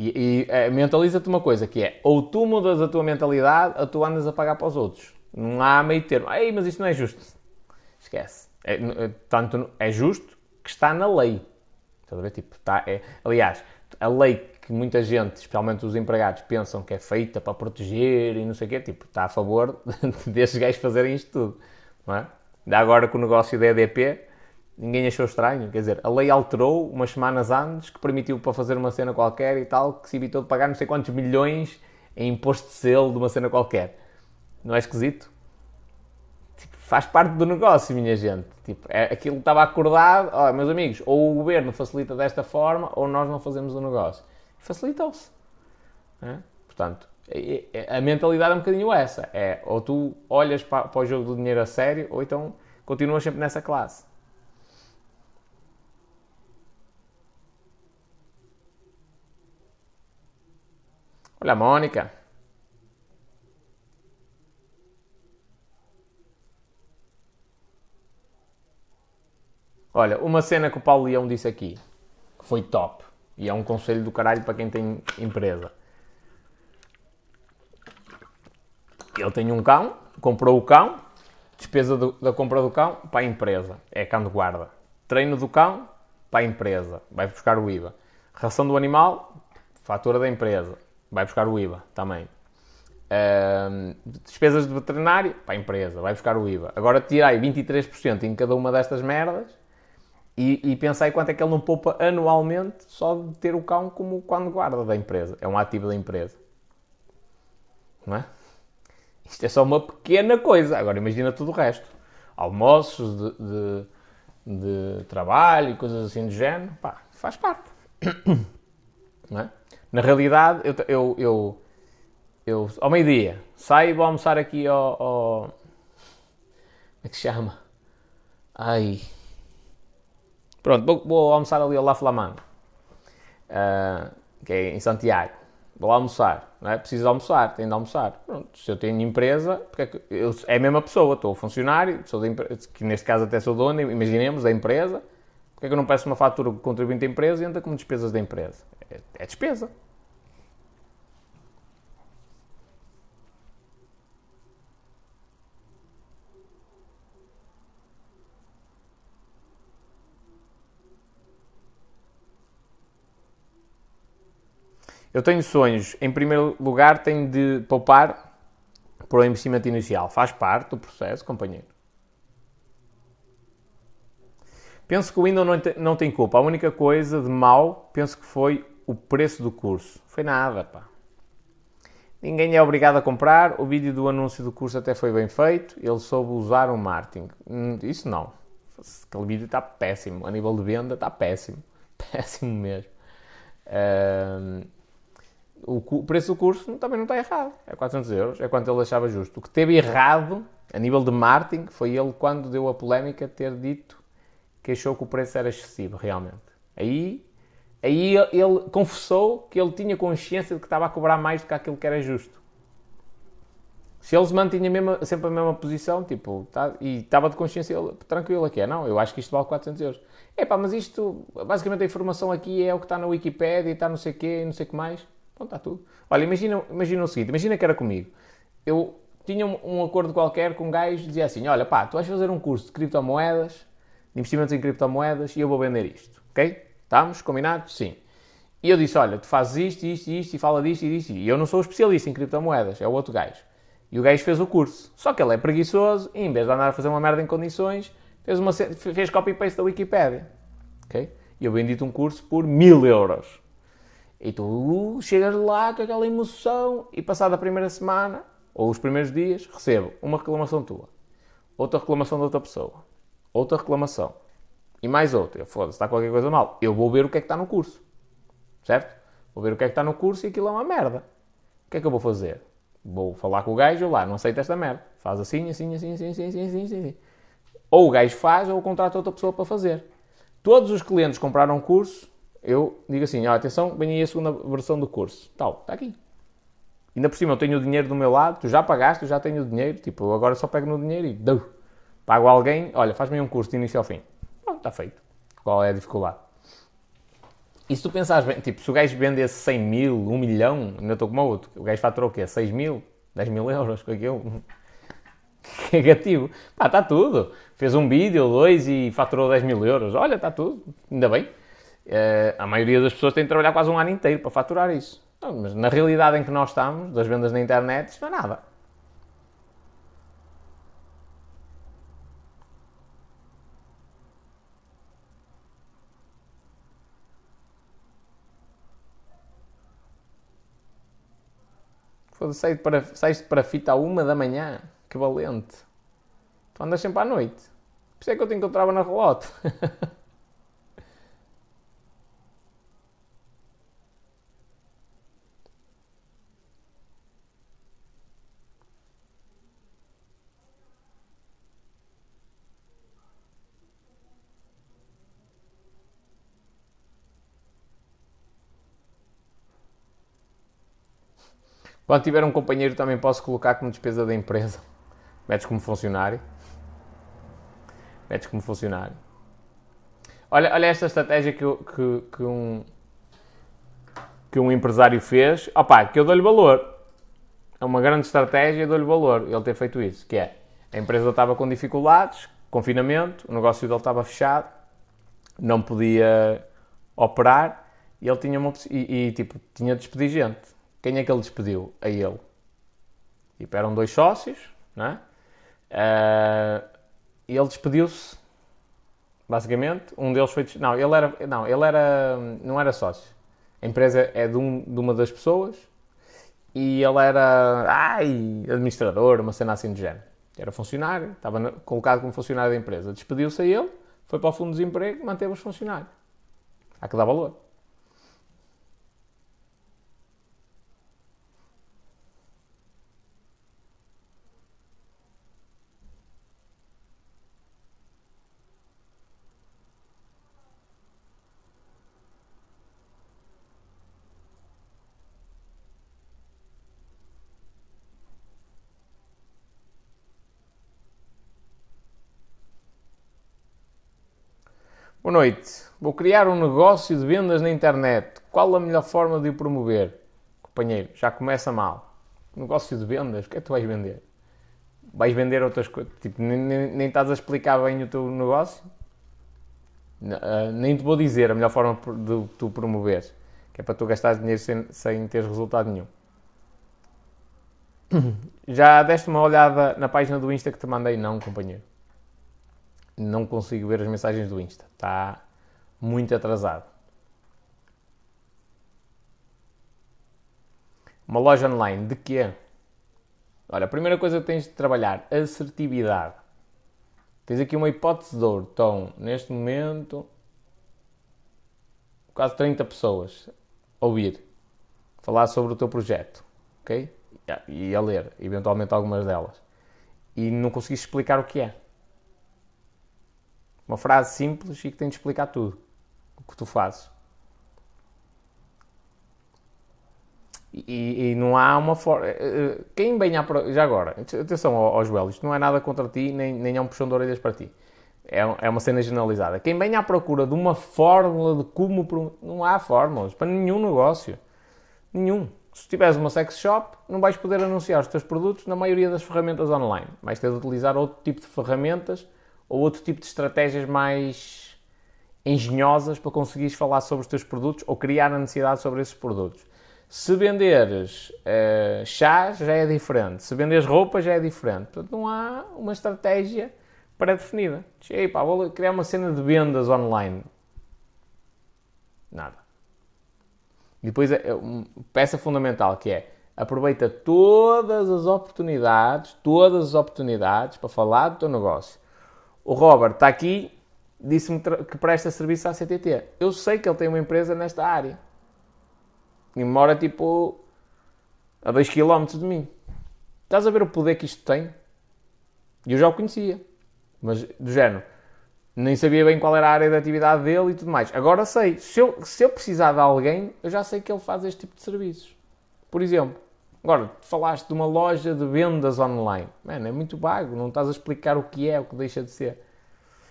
e, e é, mentaliza-te uma coisa, que é, ou tu mudas a tua mentalidade, ou tu andas a pagar para os outros. Não há meio termo. Ei, mas isso não é justo. Esquece. É, é, tanto é justo que está na lei. Estás a ver? Tipo, está, é, aliás, a lei que muita gente, especialmente os empregados, pensam que é feita para proteger e não sei o quê, tipo, está a favor desses gajos fazerem isto tudo, não é? Ainda agora com o negócio da EDP, ninguém achou estranho, quer dizer, a lei alterou umas semanas antes que permitiu para fazer uma cena qualquer e tal, que se evitou de pagar não sei quantos milhões em imposto de selo de uma cena qualquer. Não é esquisito? Tipo, faz parte do negócio, minha gente. Tipo, é, aquilo estava acordado, ó, meus amigos, ou o governo facilita desta forma ou nós não fazemos o negócio. Facilitou-se. É? Portanto, a mentalidade é um bocadinho essa. É, ou tu olhas para, para o jogo do dinheiro a sério, ou então continuas sempre nessa classe. A Mónica. Olha, uma cena que o Paulo Leão disse aqui, que foi top, e é um conselho do caralho para quem tem empresa. Ele tem um cão, comprou o cão, despesa do, da compra do cão para a empresa, é cão de guarda. Treino do cão para a empresa, vai buscar o IVA. Ração do animal, fatura da empresa, vai buscar o IVA também. Uh, despesas de veterinário para a empresa, vai buscar o IVA. Agora tirei 23% em cada uma destas merdas e, e pensei quanto é que ele não poupa anualmente só de ter o cão como quando guarda da empresa. É um ativo da empresa. Não é? Isto é só uma pequena coisa. Agora imagina tudo o resto. Almoços de, de, de trabalho e coisas assim do género. Pá, faz parte. Não é? Na realidade, eu, eu, eu, eu ao meio-dia, saio e vou almoçar aqui ao, ao... Como é que se chama? Ai... Pronto, vou, vou almoçar ali ao La Flamand, uh, que é em Santiago. Vou almoçar, não é? Preciso almoçar, tenho de almoçar. Pronto, se eu tenho empresa, porque é, que eu, é a mesma pessoa, estou funcionário, sou de, que neste caso até sou dono, imaginemos, da empresa, porque é que eu não peço uma fatura contribuinte da empresa e entra como despesas da empresa? É, é despesa. Eu tenho sonhos, em primeiro lugar, tenho de poupar para o investimento inicial. Faz parte do processo, companheiro. Penso que o Windows não tem, não tem culpa. A única coisa de mal, penso que foi o preço do curso. Foi nada, pá. Ninguém é obrigado a comprar. O vídeo do anúncio do curso até foi bem feito. Ele soube usar o marketing. Hum, isso não. Aquele vídeo está péssimo. A nível de venda está péssimo. Péssimo mesmo. Uh, o preço do curso também não está errado. É 400 euros, é quanto ele achava justo. O que teve errado, a nível de marketing, foi ele quando deu a polémica ter dito que achou que o preço era excessivo, realmente. Aí, aí ele confessou que ele tinha consciência de que estava a cobrar mais do que aquilo que era justo. Se ele se mantinha mesmo, sempre a mesma posição, tipo, tá, e estava de consciência ele, tranquilo aqui, é, não, eu acho que isto vale 400 euros. Epá, mas isto, basicamente a informação aqui é o que está na Wikipedia e está não sei o quê, não sei o que mais. Então está tudo. Olha, imagina, imagina o seguinte, imagina que era comigo. Eu tinha um, um acordo qualquer com um gajo dizia assim, olha pá, tu vais fazer um curso de criptomoedas, de investimentos em criptomoedas e eu vou vender isto, ok? Estamos combinados? Sim. E eu disse, olha, tu fazes isto, isto, isto e fala disto e disto. E eu não sou especialista em criptomoedas, é o outro gajo. E o gajo fez o curso. Só que ele é preguiçoso e em vez de andar a fazer uma merda em condições, fez, uma, fez copy-paste da Wikipedia. Ok? E eu vendi-te um curso por mil euros. E tu chegas lá com aquela emoção e passada a primeira semana, ou os primeiros dias, recebo uma reclamação tua, outra reclamação de outra pessoa, outra reclamação e mais outra. Foda-se, está qualquer coisa mal. Eu vou ver o que é que está no curso, certo? Vou ver o que é que está no curso e aquilo é uma merda. O que é que eu vou fazer? Vou falar com o gajo lá, não aceita esta merda. Faz assim, assim, assim, assim, assim, assim, assim, assim. Ou o gajo faz ou contrata outra pessoa para fazer. Todos os clientes compraram um curso eu digo assim, ah, atenção, vem aí a segunda versão do curso. Tal, está aqui. Ainda por cima eu tenho o dinheiro do meu lado, tu já pagaste, eu já tenho o dinheiro, tipo, agora só pego no dinheiro e dou. Pago alguém, olha, faz-me um curso de início ao fim. Pronto, está feito. Qual é a dificuldade? E se tu pensares bem, tipo, se o gajo vendesse 100 mil, 1 milhão, ainda estou como outro, o gajo faturou o quê? 6 mil? 10 mil euros com aquilo? Negativo. Pá, está tudo. Fez um vídeo, dois e faturou 10 mil euros. Olha, está tudo. Ainda bem. Uh, a maioria das pessoas tem de trabalhar quase um ano inteiro para faturar isso. Não, mas na realidade em que nós estamos, das vendas na internet, isso não é nada. Foda-se, para, saíste para fita à uma da manhã. Que valente. Tu andas sempre à noite. Por isso é que eu te encontrava na relote. Quando tiver um companheiro também posso colocar como despesa da empresa. Metes como funcionário. Metes como funcionário. Olha, olha esta estratégia que, que, que, um, que um empresário fez. Opa, que eu dou-lhe valor. É uma grande estratégia e dou-lhe valor ele ter feito isso. Que é, a empresa estava com dificuldades, confinamento, o negócio dele estava fechado, não podia operar e ele tinha uma e, e tipo, tinha de despedir gente. Quem é que ele despediu? A ele. Tipo, eram dois sócios, não é? Uh, e ele despediu-se, basicamente. Um deles foi. Não, ele era. Não, ele era. Não era sócio. A empresa é de, um, de uma das pessoas e ele era. Ai, administrador, uma cena assim de género. Era funcionário, estava colocado como funcionário da empresa. Despediu-se a ele, foi para o fundo de desemprego, manteve os funcionários. Há que dar valor. Boa noite. Vou criar um negócio de vendas na internet. Qual a melhor forma de o promover? Companheiro, já começa mal. Negócio de vendas, o que é que tu vais vender? Vais vender outras coisas? Tipo, nem, nem, nem, estás a explicar bem o teu negócio? Uh, nem te vou dizer a melhor forma de tu promoveres, que é para tu gastar dinheiro sem, sem ter resultado nenhum. Já deste uma olhada na página do Insta que te mandei? Não, companheiro não consigo ver as mensagens do Insta. Está muito atrasado. Uma loja online de quê? Olha, a primeira coisa que tens de trabalhar, assertividade. Tens aqui uma hipótese de ouro. Estão, neste momento, quase 30 pessoas a ouvir, falar sobre o teu projeto, ok? E a ler, eventualmente algumas delas. E não conseguiste explicar o que é. Uma frase simples e que tem de explicar tudo o que tu fazes. E, e, não há uma forma. Eh, eh, quem vem à. Já agora, atenção ao, Joel, isto não é nada contra ti, nem, nem é um puxão de orelhas para ti. É, é uma cena generalizada. Quem vem à procura de uma fórmula de como. Não há fórmulas para nenhum negócio. Nenhum. Se tiveres uma sex shop, não vais poder anunciar os teus produtos na maioria das ferramentas online. Vais ter de utilizar outro tipo de ferramentas ou outro tipo de estratégias mais engenhosas para conseguires falar sobre os teus produtos ou criar a necessidade sobre esses produtos. Se venderes uh, chás, já é diferente. Se venderes roupa, já é diferente. Portanto, não há uma estratégia pré-definida. Ei, pá, vou criar uma cena de vendas online. Nada. E depois, é, uma peça fundamental que é aproveita todas as oportunidades, todas as oportunidades para falar do teu negócio. O Robert está aqui, disse-me que presta serviço à CTT. Eu sei que ele tem uma empresa nesta área. E mora tipo a 2 km de mim. Estás a ver o poder que isto tem? E eu já o conhecia. Mas, do género, nem sabia bem qual era a área de atividade dele e tudo mais. Agora sei. Se eu, se eu precisar de alguém, eu já sei que ele faz este tipo de serviços. Por exemplo, Agora, falaste de uma loja de vendas online. Mano, é muito vago, não estás a explicar o que é, o que deixa de ser.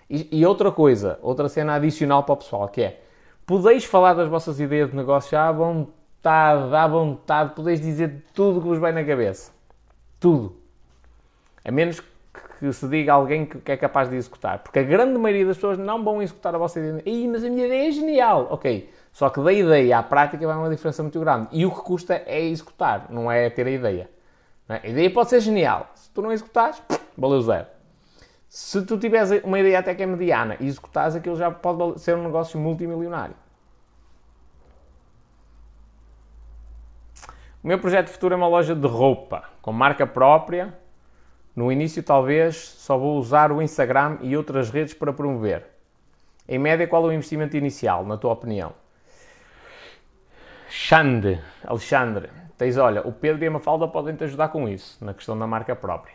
E, e outra coisa, outra cena adicional para o pessoal, que é, podeis falar das vossas ideias de negócio à vontade, à vontade, podeis dizer tudo que vos vai na cabeça. Tudo. A menos que se diga alguém que, é capaz de executar. Porque a grande maioria das pessoas não vão executar a vossa ideia. Ih, mas a minha ideia é genial. Ok. Só que da ideia à prática vai uma diferença muito grande. E o que custa é executar, não é ter a ideia. É? A ideia pode ser genial. Se tu não executares, valeu zero. Se tu tiveres uma ideia até que é mediana e executares, aquilo já pode ser um negócio multimilionário. O meu projeto futuro é uma loja de roupa, com marca própria. No início, talvez, só vou usar o Instagram e outras redes para promover. Em média, qual é o investimento inicial, na tua opinião? Xande, Alexandre, tens, olha, o Pedro e a Mafalda podem te ajudar com isso, na questão da marca própria.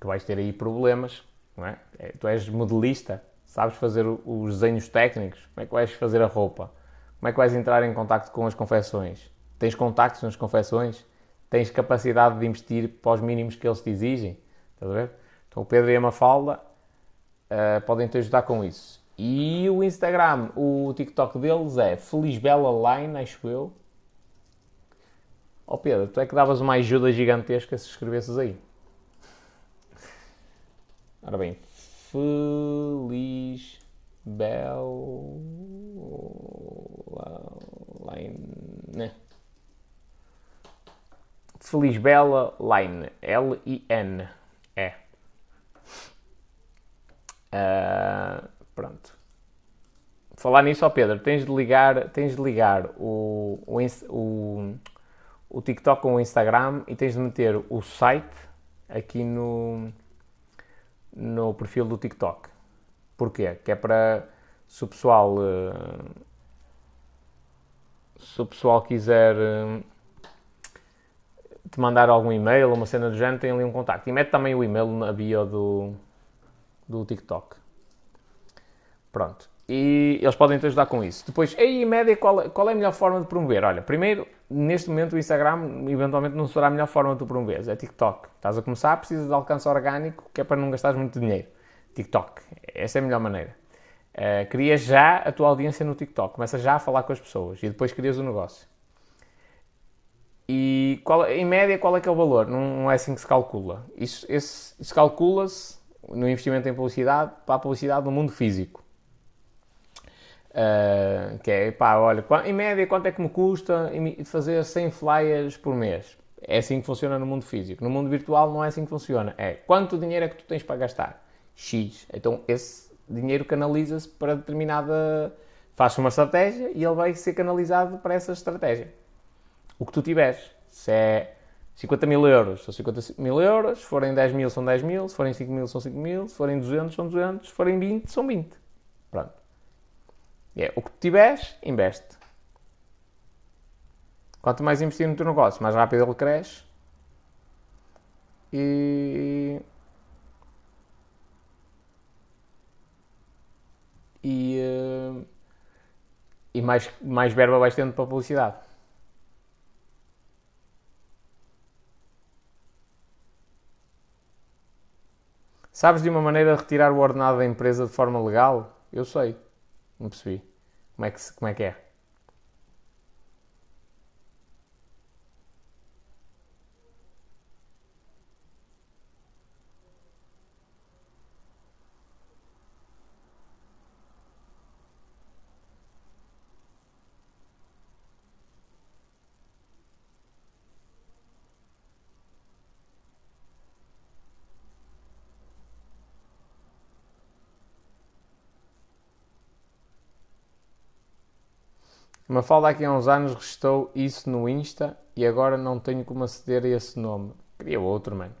Que vais ter aí problemas, não é? é tu és modelista, sabes fazer os desenhos técnicos, como é que vais fazer a roupa? Como é que vais entrar em contato com as confecções? Tens contactos nas confecções? Tens capacidade de investir para os mínimos que eles te exigem? Estás a ver? Então o Pedro e a Mafalda uh, podem te ajudar com isso. E o Instagram, o TikTok deles é Felizbela Line, acho eu. Ó oh Pedro, tu é que davas uma ajuda gigantesca se escrevesses aí. Ora bem, Feliz Line. Né? Felizbela Line. L-I-N. É. Uh, pronto. Falar nisso, ó Pedro, tens de ligar, tens de ligar o, o, o, o TikTok com o Instagram e tens de meter o site aqui no, no perfil do TikTok. Porquê? Que é para se o pessoal eh, se o pessoal quiser eh, te mandar algum e-mail, uma cena do género, tem ali um contacto. E mete também o e-mail na bio do, do TikTok. Pronto. E eles podem te ajudar com isso. Depois, aí, em média, qual, é, qual é a melhor forma de promover? Olha, primeiro, neste momento o Instagram eventualmente não será a melhor forma de tu promoveres. É TikTok. Estás a começar, precisas de alcance orgânico, que é para não gastares muito dinheiro. TikTok. Essa é a melhor maneira. Uh, já a tua audiência no TikTok. Começa já a falar com as pessoas e depois crias o negócio. E qual, em média, qual é que é o valor? Não, não é assim que se calcula. Isso, esse, isso calcula-se no investimento em publicidade para a publicidade no mundo físico. Uh, que é, pá, olha, em média quanto é que me custa fazer 100 flyers por mês? É assim que funciona no mundo físico. No mundo virtual não é assim que funciona. É quanto dinheiro é que tu tens para gastar? X. Então esse dinheiro canaliza-se para determinada. Faz uma estratégia e ele vai ser canalizado para essa estratégia. O que tu tiveres. Se é 50 mil euros, são 50 mil euros. Se forem 10 mil, são 10 mil. Se forem 5 mil, são 5 mil. Se forem 200, são 200. Se forem 20, são 20. Pronto. É, o que tiveres, investe. Quanto mais investir no teu negócio, mais rápido ele cresce. E. E, uh, e mais, mais verba vais tendo para publicidade. Sabes de uma maneira de retirar o ordenado da empresa de forma legal? Eu sei. Não percebi. Como é que, como é, que é? Uma falda aqui há uns anos restou isso no Insta e agora não tenho como aceder a esse nome. Queria outro, mano.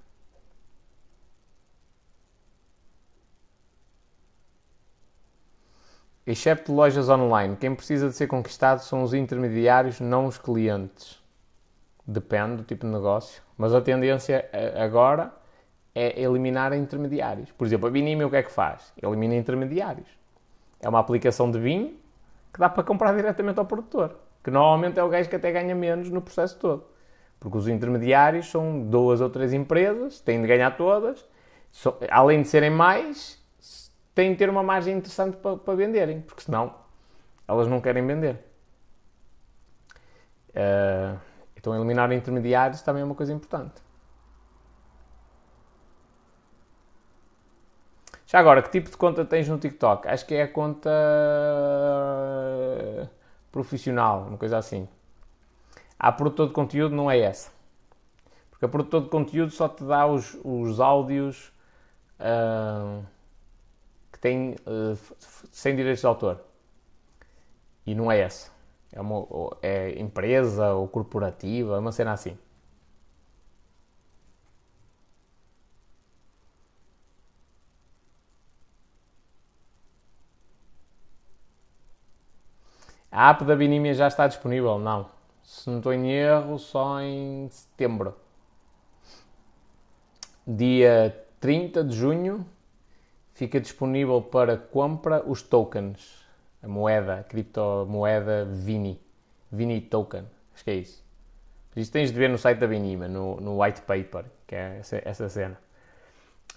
Excepto lojas online, quem precisa de ser conquistado são os intermediários, não os clientes. Depende do tipo de negócio. Mas a tendência eh, agora é eliminar intermediários. Por exemplo, a Vinime o que é que faz? Elimina intermediários. É uma aplicação de vinho que dá para comprar diretamente ao produtor, que normalmente é o gajo que até ganha menos no processo todo. Porque os intermediários são duas ou três empresas, têm de ganhar todas, além de serem mais, têm de ter uma margem interessante para, para venderem, porque senão elas não querem vender. Uh, então eliminar intermediários também é uma coisa importante. Já agora, que tipo de conta tens no TikTok? Acho que é a conta profissional, uma coisa assim. A produtor de conteúdo não é essa. Porque a produtor de conteúdo só te dá os, os áudios uh, que têm uh, sem direitos de autor. E não é essa. É, uma, é empresa ou corporativa, uma cena assim. A app da Binímia já está disponível? Não. Se não estou em erro, só em setembro. Dia 30 de junho fica disponível para compra os tokens. A moeda, a criptomoeda Vini. Vini Token. Acho que é isso. Isto tens de ver no site da Binima, no, no white paper, que é essa, essa cena.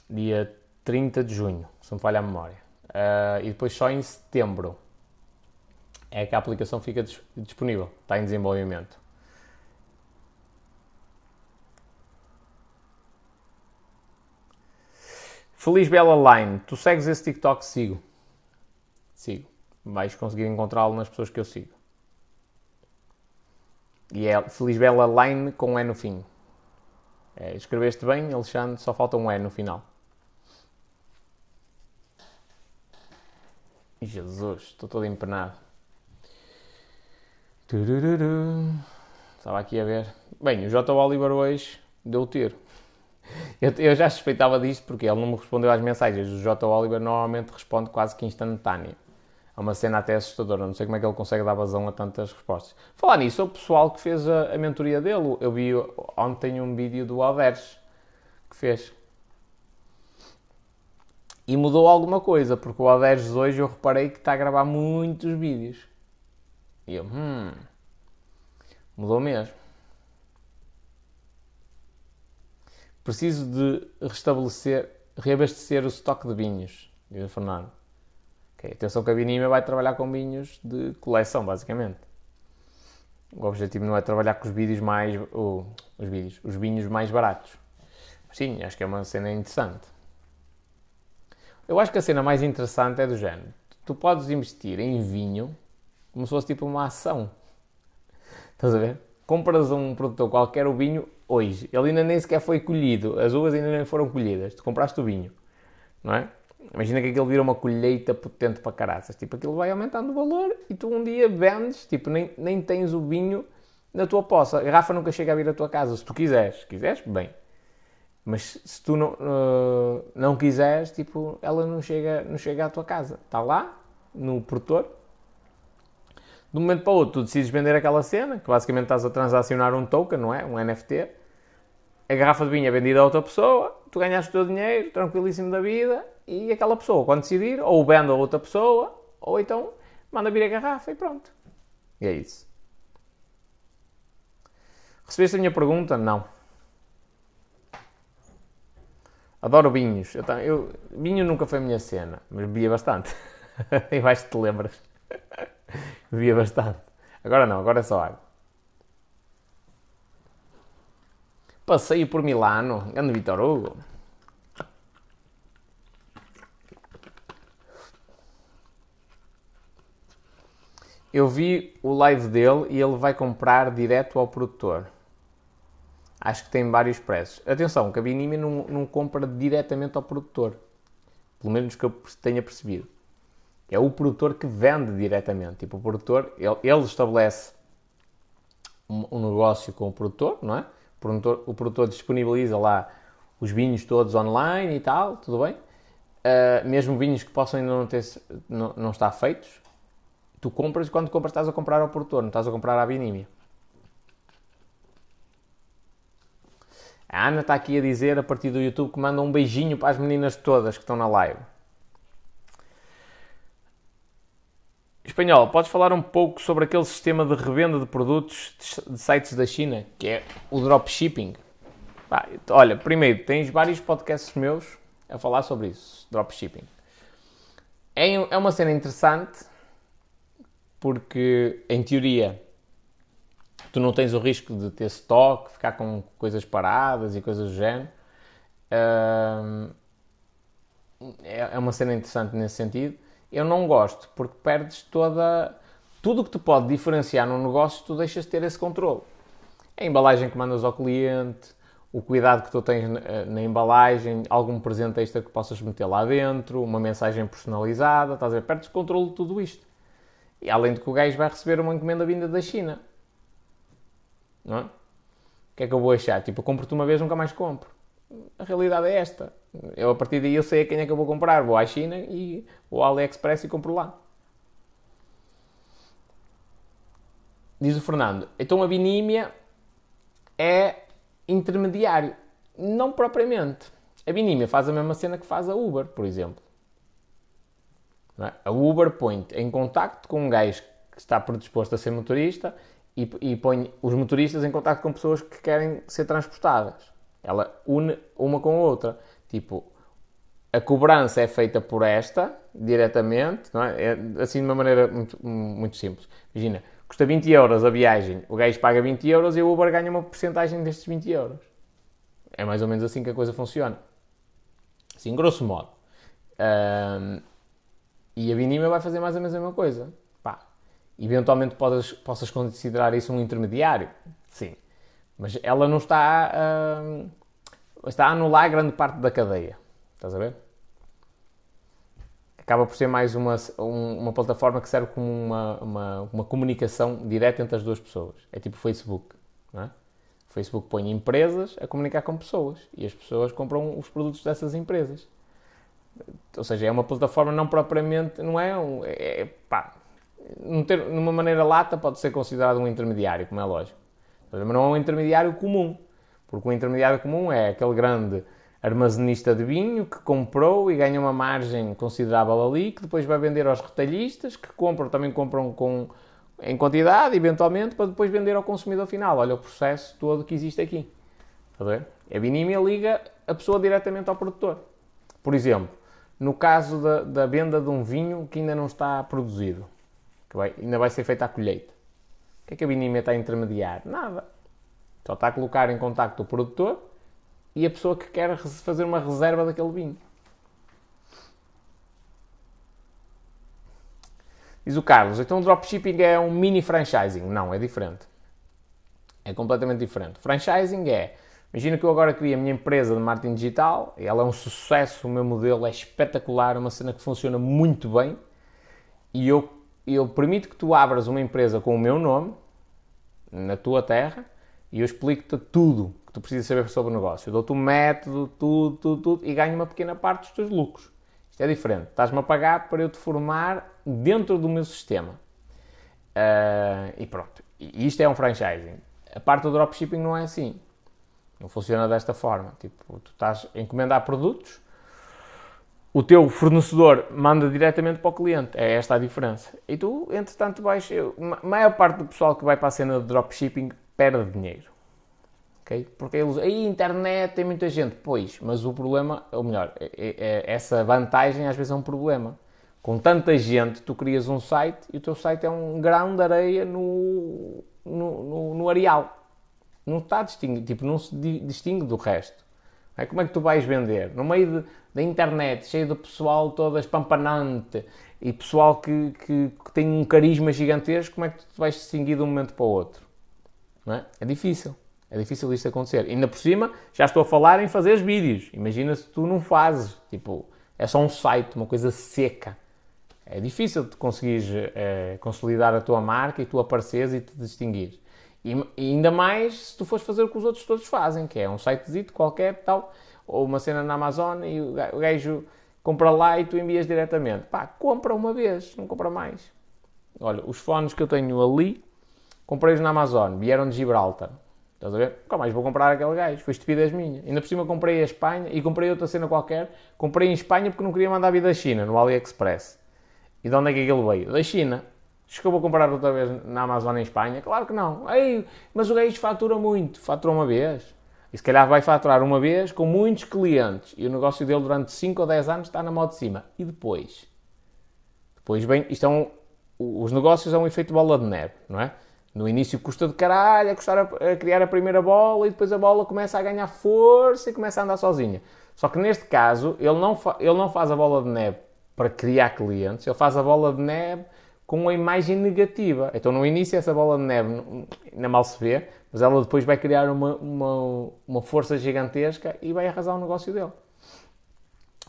Dia 30 de junho, se não me falha a memória. Uh, e depois só em setembro é que a aplicação fica disponível, está em desenvolvimento. Feliz Bela Line, tu segues esse TikTok? Sigo. Sigo. Vais conseguir encontrá-lo nas pessoas que eu sigo. E é Feliz Bela Line com um E no fim. É, escreveste bem, Alexandre, só falta um E no final. Jesus, estou todo empenado. Turururu. Estava aqui a ver. Bem, o J. Oliver hoje deu o tiro. Eu, eu, já suspeitava disto porque ele não me respondeu às mensagens. O J. Oliver normalmente responde quase que instantâneo. É uma cena até assustadora. Não sei como é que ele consegue dar vazão a tantas respostas. Falar nisso, o pessoal que fez a, a mentoria dele. Eu vi ontem um vídeo do Alves que fez. E mudou alguma coisa, porque o Alves hoje eu reparei que está a gravar muitos vídeos. E eu, hum, mudou mesmo. Preciso de restabelecer, reabastecer o estoque de vinhos, diz o Fernando. Okay, atenção que a Vinima vai trabalhar com vinhos de coleção, basicamente. O objetivo não é trabalhar com os vídeos mais. Os vídeos, os vinhos mais baratos. Mas sim, acho que é uma cena interessante. Eu acho que a cena mais interessante é do género. Tu podes investir em vinho como se fosse tipo uma ação. Estás a ver? Compras um produtor qualquer o vinho hoje. Ele ainda nem sequer foi colhido. As uvas ainda nem foram colhidas. Tu compraste o vinho. Não é? Imagina que aquilo vira uma colheita potente para caraças. Tipo, aquilo vai aumentando o valor e tu um dia vendes. Tipo, nem, nem tens o vinho na tua poça. A garrafa nunca chega a vir à tua casa. Se tu quiseres. Se quiseres, bem. Mas se tu não, uh, não quiseres, tipo, ela não chega, não chega à tua casa. Está lá, no produtor, de um momento para o outro, tu decides vender aquela cena, que basicamente estás a transacionar um token, não é? Um NFT. A garrafa de vinho é vendida a outra pessoa, tu ganhas o teu dinheiro, tranquilíssimo da vida, e aquela pessoa, quando decidir, ou vende a outra pessoa, ou então manda vir a garrafa e pronto. E é isso. Recebeste a minha pergunta? Não. Adoro vinhos. Eu, eu, vinho nunca foi a minha cena, mas bebia bastante. e vais te lembras. Bebia bastante. Agora não, agora é só água. Passeio por Milano, grande Vitor Hugo. Eu vi o live dele e ele vai comprar direto ao produtor. Acho que tem vários preços. Atenção, que a não, não compra diretamente ao produtor. Pelo menos que eu tenha percebido. É o produtor que vende diretamente. Tipo, o produtor, ele, ele estabelece um, um, negócio com o produtor, não é? O produtor, o produtor, disponibiliza lá os vinhos todos online e tal, tudo bem. Uh, mesmo vinhos que possam ainda não, ter, não, não estar feitos, tu compras e quando compras estás a comprar ao produtor, não estás a comprar à Binímia. A Ana está aqui a dizer, a partir do YouTube, que manda um beijinho para as meninas todas que estão na live. Espanhol, podes falar um pouco sobre aquele sistema de revenda de produtos de sites da China, que é o dropshipping? olha, primeiro, tens vários podcasts meus a falar sobre isso, dropshipping. É, é uma cena interessante porque, em teoria, tu não tens o risco de ter stock, ficar com coisas paradas e coisas do género. é, é uma cena interessante nesse sentido. Eu não gosto, porque perdes toda. Tudo o que te pode diferenciar num negócio, tu deixas de ter esse controle. A embalagem que mandas ao cliente, o cuidado que tu tens na, na, embalagem, algum presente extra que possas meter lá dentro, uma mensagem personalizada, estás a ver? Perdes controle de tudo isto. E além de que o gajo vai receber uma encomenda vinda da China. Não é? O que é que eu vou achar? Tipo, compro-te uma vez, nunca mais compro. A realidade é esta. Eu, a partir daí, eu sei a quem é que eu vou comprar. Vou à China e vou ao AliExpress e compro lá. Diz o Fernando. Então a binímia é intermediário. Não propriamente. A binímia faz a mesma cena que faz a Uber, por exemplo. É? A Uber põe em contacto com um gajo que está predisposto a ser motorista e, e põe os motoristas em contacto com pessoas que querem ser transportadas. Ela une uma com a outra. Tipo, a cobrança é feita por esta, diretamente, não é? é assim de uma maneira muito, muito simples. Imagina, custa 20 euros a viagem, o gajo paga 20 euros e o Uber ganha uma porcentagem destes 20 euros. É mais ou menos assim que a coisa funciona. Assim, grosso modo. Um, e a Binima vai fazer mais ou menos a mesma coisa. Pá, eventualmente podes, possas considerar isso um intermediário. Sim. Mas ela não está está a anular grande parte da cadeia. Estás a ver? Acaba por ser mais uma, uma plataforma que serve como uma, uma, uma comunicação direta entre as duas pessoas. É tipo Facebook. Não é? O Facebook põe empresas a comunicar com pessoas e as pessoas compram os produtos dessas empresas. Ou seja, é uma plataforma não propriamente, não é um. É, é pá, numa maneira lata pode ser considerado um intermediário, como é lógico. Mas não é um intermediário comum. Porque o intermediário comum é aquele grande armazenista de vinho que comprou e ganha uma margem considerável ali, que depois vai vender aos retalhistas, que compram, também compram com, em quantidade, eventualmente, para depois vender ao consumidor final. Olha o processo todo que existe aqui. Está ver? A Binímia liga a pessoa diretamente ao produtor. Por exemplo, no caso da, da venda de um vinho que ainda não está produzido, que vai, ainda vai ser feita a colheita. O que é que a Binímia está a intermediar? Nada. Só está a colocar em contacto o produtor e a pessoa que quer fazer uma reserva daquele vinho. Diz o Carlos, então o dropshipping é um mini franchising? Não, é diferente. É completamente diferente. Franchising é, imagina que eu agora crio a minha empresa de marketing digital, ela é um sucesso, o meu modelo é espetacular, é uma cena que funciona muito bem, e eu, eu permito que tu abras uma empresa com o meu nome, na tua terra, e eu explico-te tudo que tu precisas saber sobre o negócio. Eu dou-te um método, tudo, tudo, tudo, e ganho uma pequena parte dos teus lucros. Isto é diferente. Estás-me a pagar para eu te formar dentro do meu sistema. Uh, e pronto. E isto é um franchising. A parte do dropshipping não é assim. Não funciona desta forma. Tipo, tu estás a encomendar produtos, o teu fornecedor manda diretamente para o cliente. É esta a diferença. E tu, entretanto, vais. A maior parte do pessoal que vai para a cena de dropshipping perde dinheiro. Okay? Porque eles, a internet tem muita gente, pois, mas o problema, ou melhor, é, é, é, essa vantagem às vezes é um problema. Com tanta gente, tu crias um site e o teu site é um grão de areia no, no, no, no areal. Não está distinguido, tipo, não se distingue do resto. É? Como é que tu vais vender? No meio da internet, cheio de pessoal todo espampanante e pessoal que, que, que, tem um carisma gigantesco, como é que tu vais distinguir de um momento para o outro? É? é difícil. É difícil isto acontecer. Ainda por cima, já estou a falar em fazer os vídeos. Imagina se tu não fazes. Tipo, é só um site, uma coisa seca. É difícil de conseguires é, consolidar a tua marca e tu apareceres e te distinguires. E, e, ainda mais se tu fores fazer o que os outros todos fazem, que é um sitezito qualquer, tal, ou uma cena na Amazon e o gajo compra lá e tu envias diretamente. Pá, compra uma vez, não compra mais. Olha, os fones que eu tenho ali Comprei-os na Amazon, vieram de Gibraltar. Estás a ver? Nunca mais vou comprar aquele gajo. Foi estupidez minha. Ainda por cima comprei a Espanha e comprei outra cena qualquer. Comprei em Espanha porque não queria mandar vir da China, no AliExpress. E de onde é que aquele veio? Da China. Diz que eu vou comprar outra vez na Amazon em Espanha? Claro que não. Ei, mas o gajo fatura muito. Fatura uma vez. E se calhar vai faturar uma vez com muitos clientes. E o negócio dele durante 5 ou 10 anos está na moda de cima. E depois? Depois bem, isto é um, os negócios é um efeito bola de neve, não é? No início custa de caralho a, custar a, a, criar a primeira bola e depois a bola começa a ganhar força e começa a andar sozinha. Só que neste caso, ele não, ele não faz a bola de neve para criar clientes, ele faz a bola de neve com uma imagem negativa. Então no início essa bola de neve ainda mal se vê, mas ela depois vai criar uma, uma, uma força gigantesca e vai arrasar o negócio dele.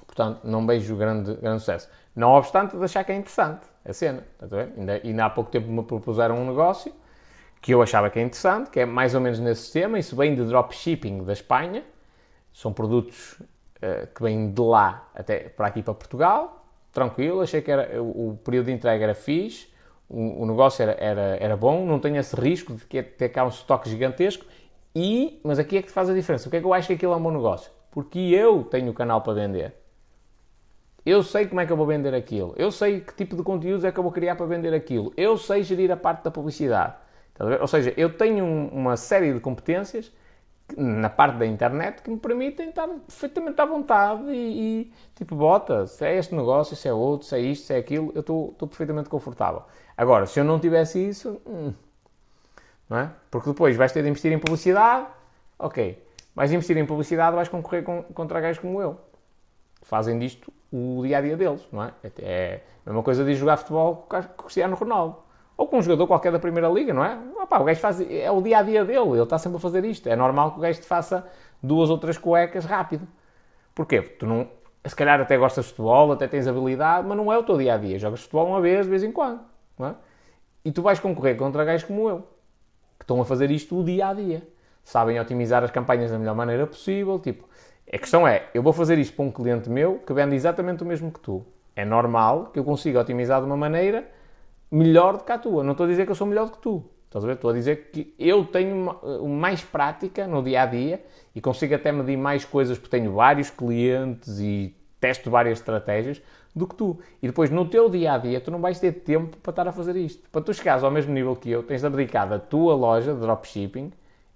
Portanto, não vejo grande, grande sucesso. Não obstante de achar que é interessante a cena. Ainda, ainda há pouco tempo me propuseram um negócio que eu achava que é interessante, que é mais ou menos nesse sistema. Isso vem de dropshipping da Espanha. São produtos uh, que vêm de lá até para aqui para Portugal. Tranquilo, achei que era, o, o período de entrega era fixe, o, o negócio era, era, era, bom, não tem esse risco de ter cá um estoque gigantesco. E, mas aqui é que faz a diferença. O que é que eu acho que aquilo é um bom negócio? Porque eu tenho o canal para vender. Eu sei como é que eu vou vender aquilo. Eu sei que tipo de conteúdos é que eu vou criar para vender aquilo. Eu sei gerir a parte da publicidade. Ou seja, eu tenho uma série de competências na parte da internet que me permitem estar perfeitamente à vontade e, e tipo, bota, se é este negócio, se é outro, se é isto, se é aquilo, eu estou perfeitamente confortável. Agora, se eu não tivesse isso, hum, não é? Porque depois vais ter de investir em publicidade, ok, vais investir em publicidade, vais concorrer com, contra gajos como eu. Fazem disto o dia a dia deles, não é? É a mesma coisa de jogar futebol com o Cristiano Ronaldo. Ou com um jogador qualquer da Primeira Liga, não é? Opa, o gajo faz, é o dia a dia dele, ele está sempre a fazer isto. É normal que o gajo te faça duas ou três cuecas rápido. Porquê? Porque tu não, se calhar até gostas de futebol, até tens habilidade, mas não é o teu dia a dia. Jogas futebol uma vez, de vez em quando, não é? E tu vais concorrer contra gajos como eu, que estão a fazer isto o dia a dia. Sabem otimizar as campanhas da melhor maneira possível, tipo, a questão é, eu vou fazer isto para um cliente meu que vende exatamente o mesmo que tu. É normal que eu consiga otimizar de uma maneira melhor do que a tua. Não estou a dizer que eu sou melhor do que tu. Estás a ver? Estou a dizer que eu tenho mais prática no dia a dia e consigo até medir mais coisas porque tenho vários clientes e testo várias estratégias do que tu. E depois no teu dia a dia tu não vais ter tempo para estar a fazer isto. Para tu chegares ao mesmo nível que eu, tens de abdicar da tua loja de dropshipping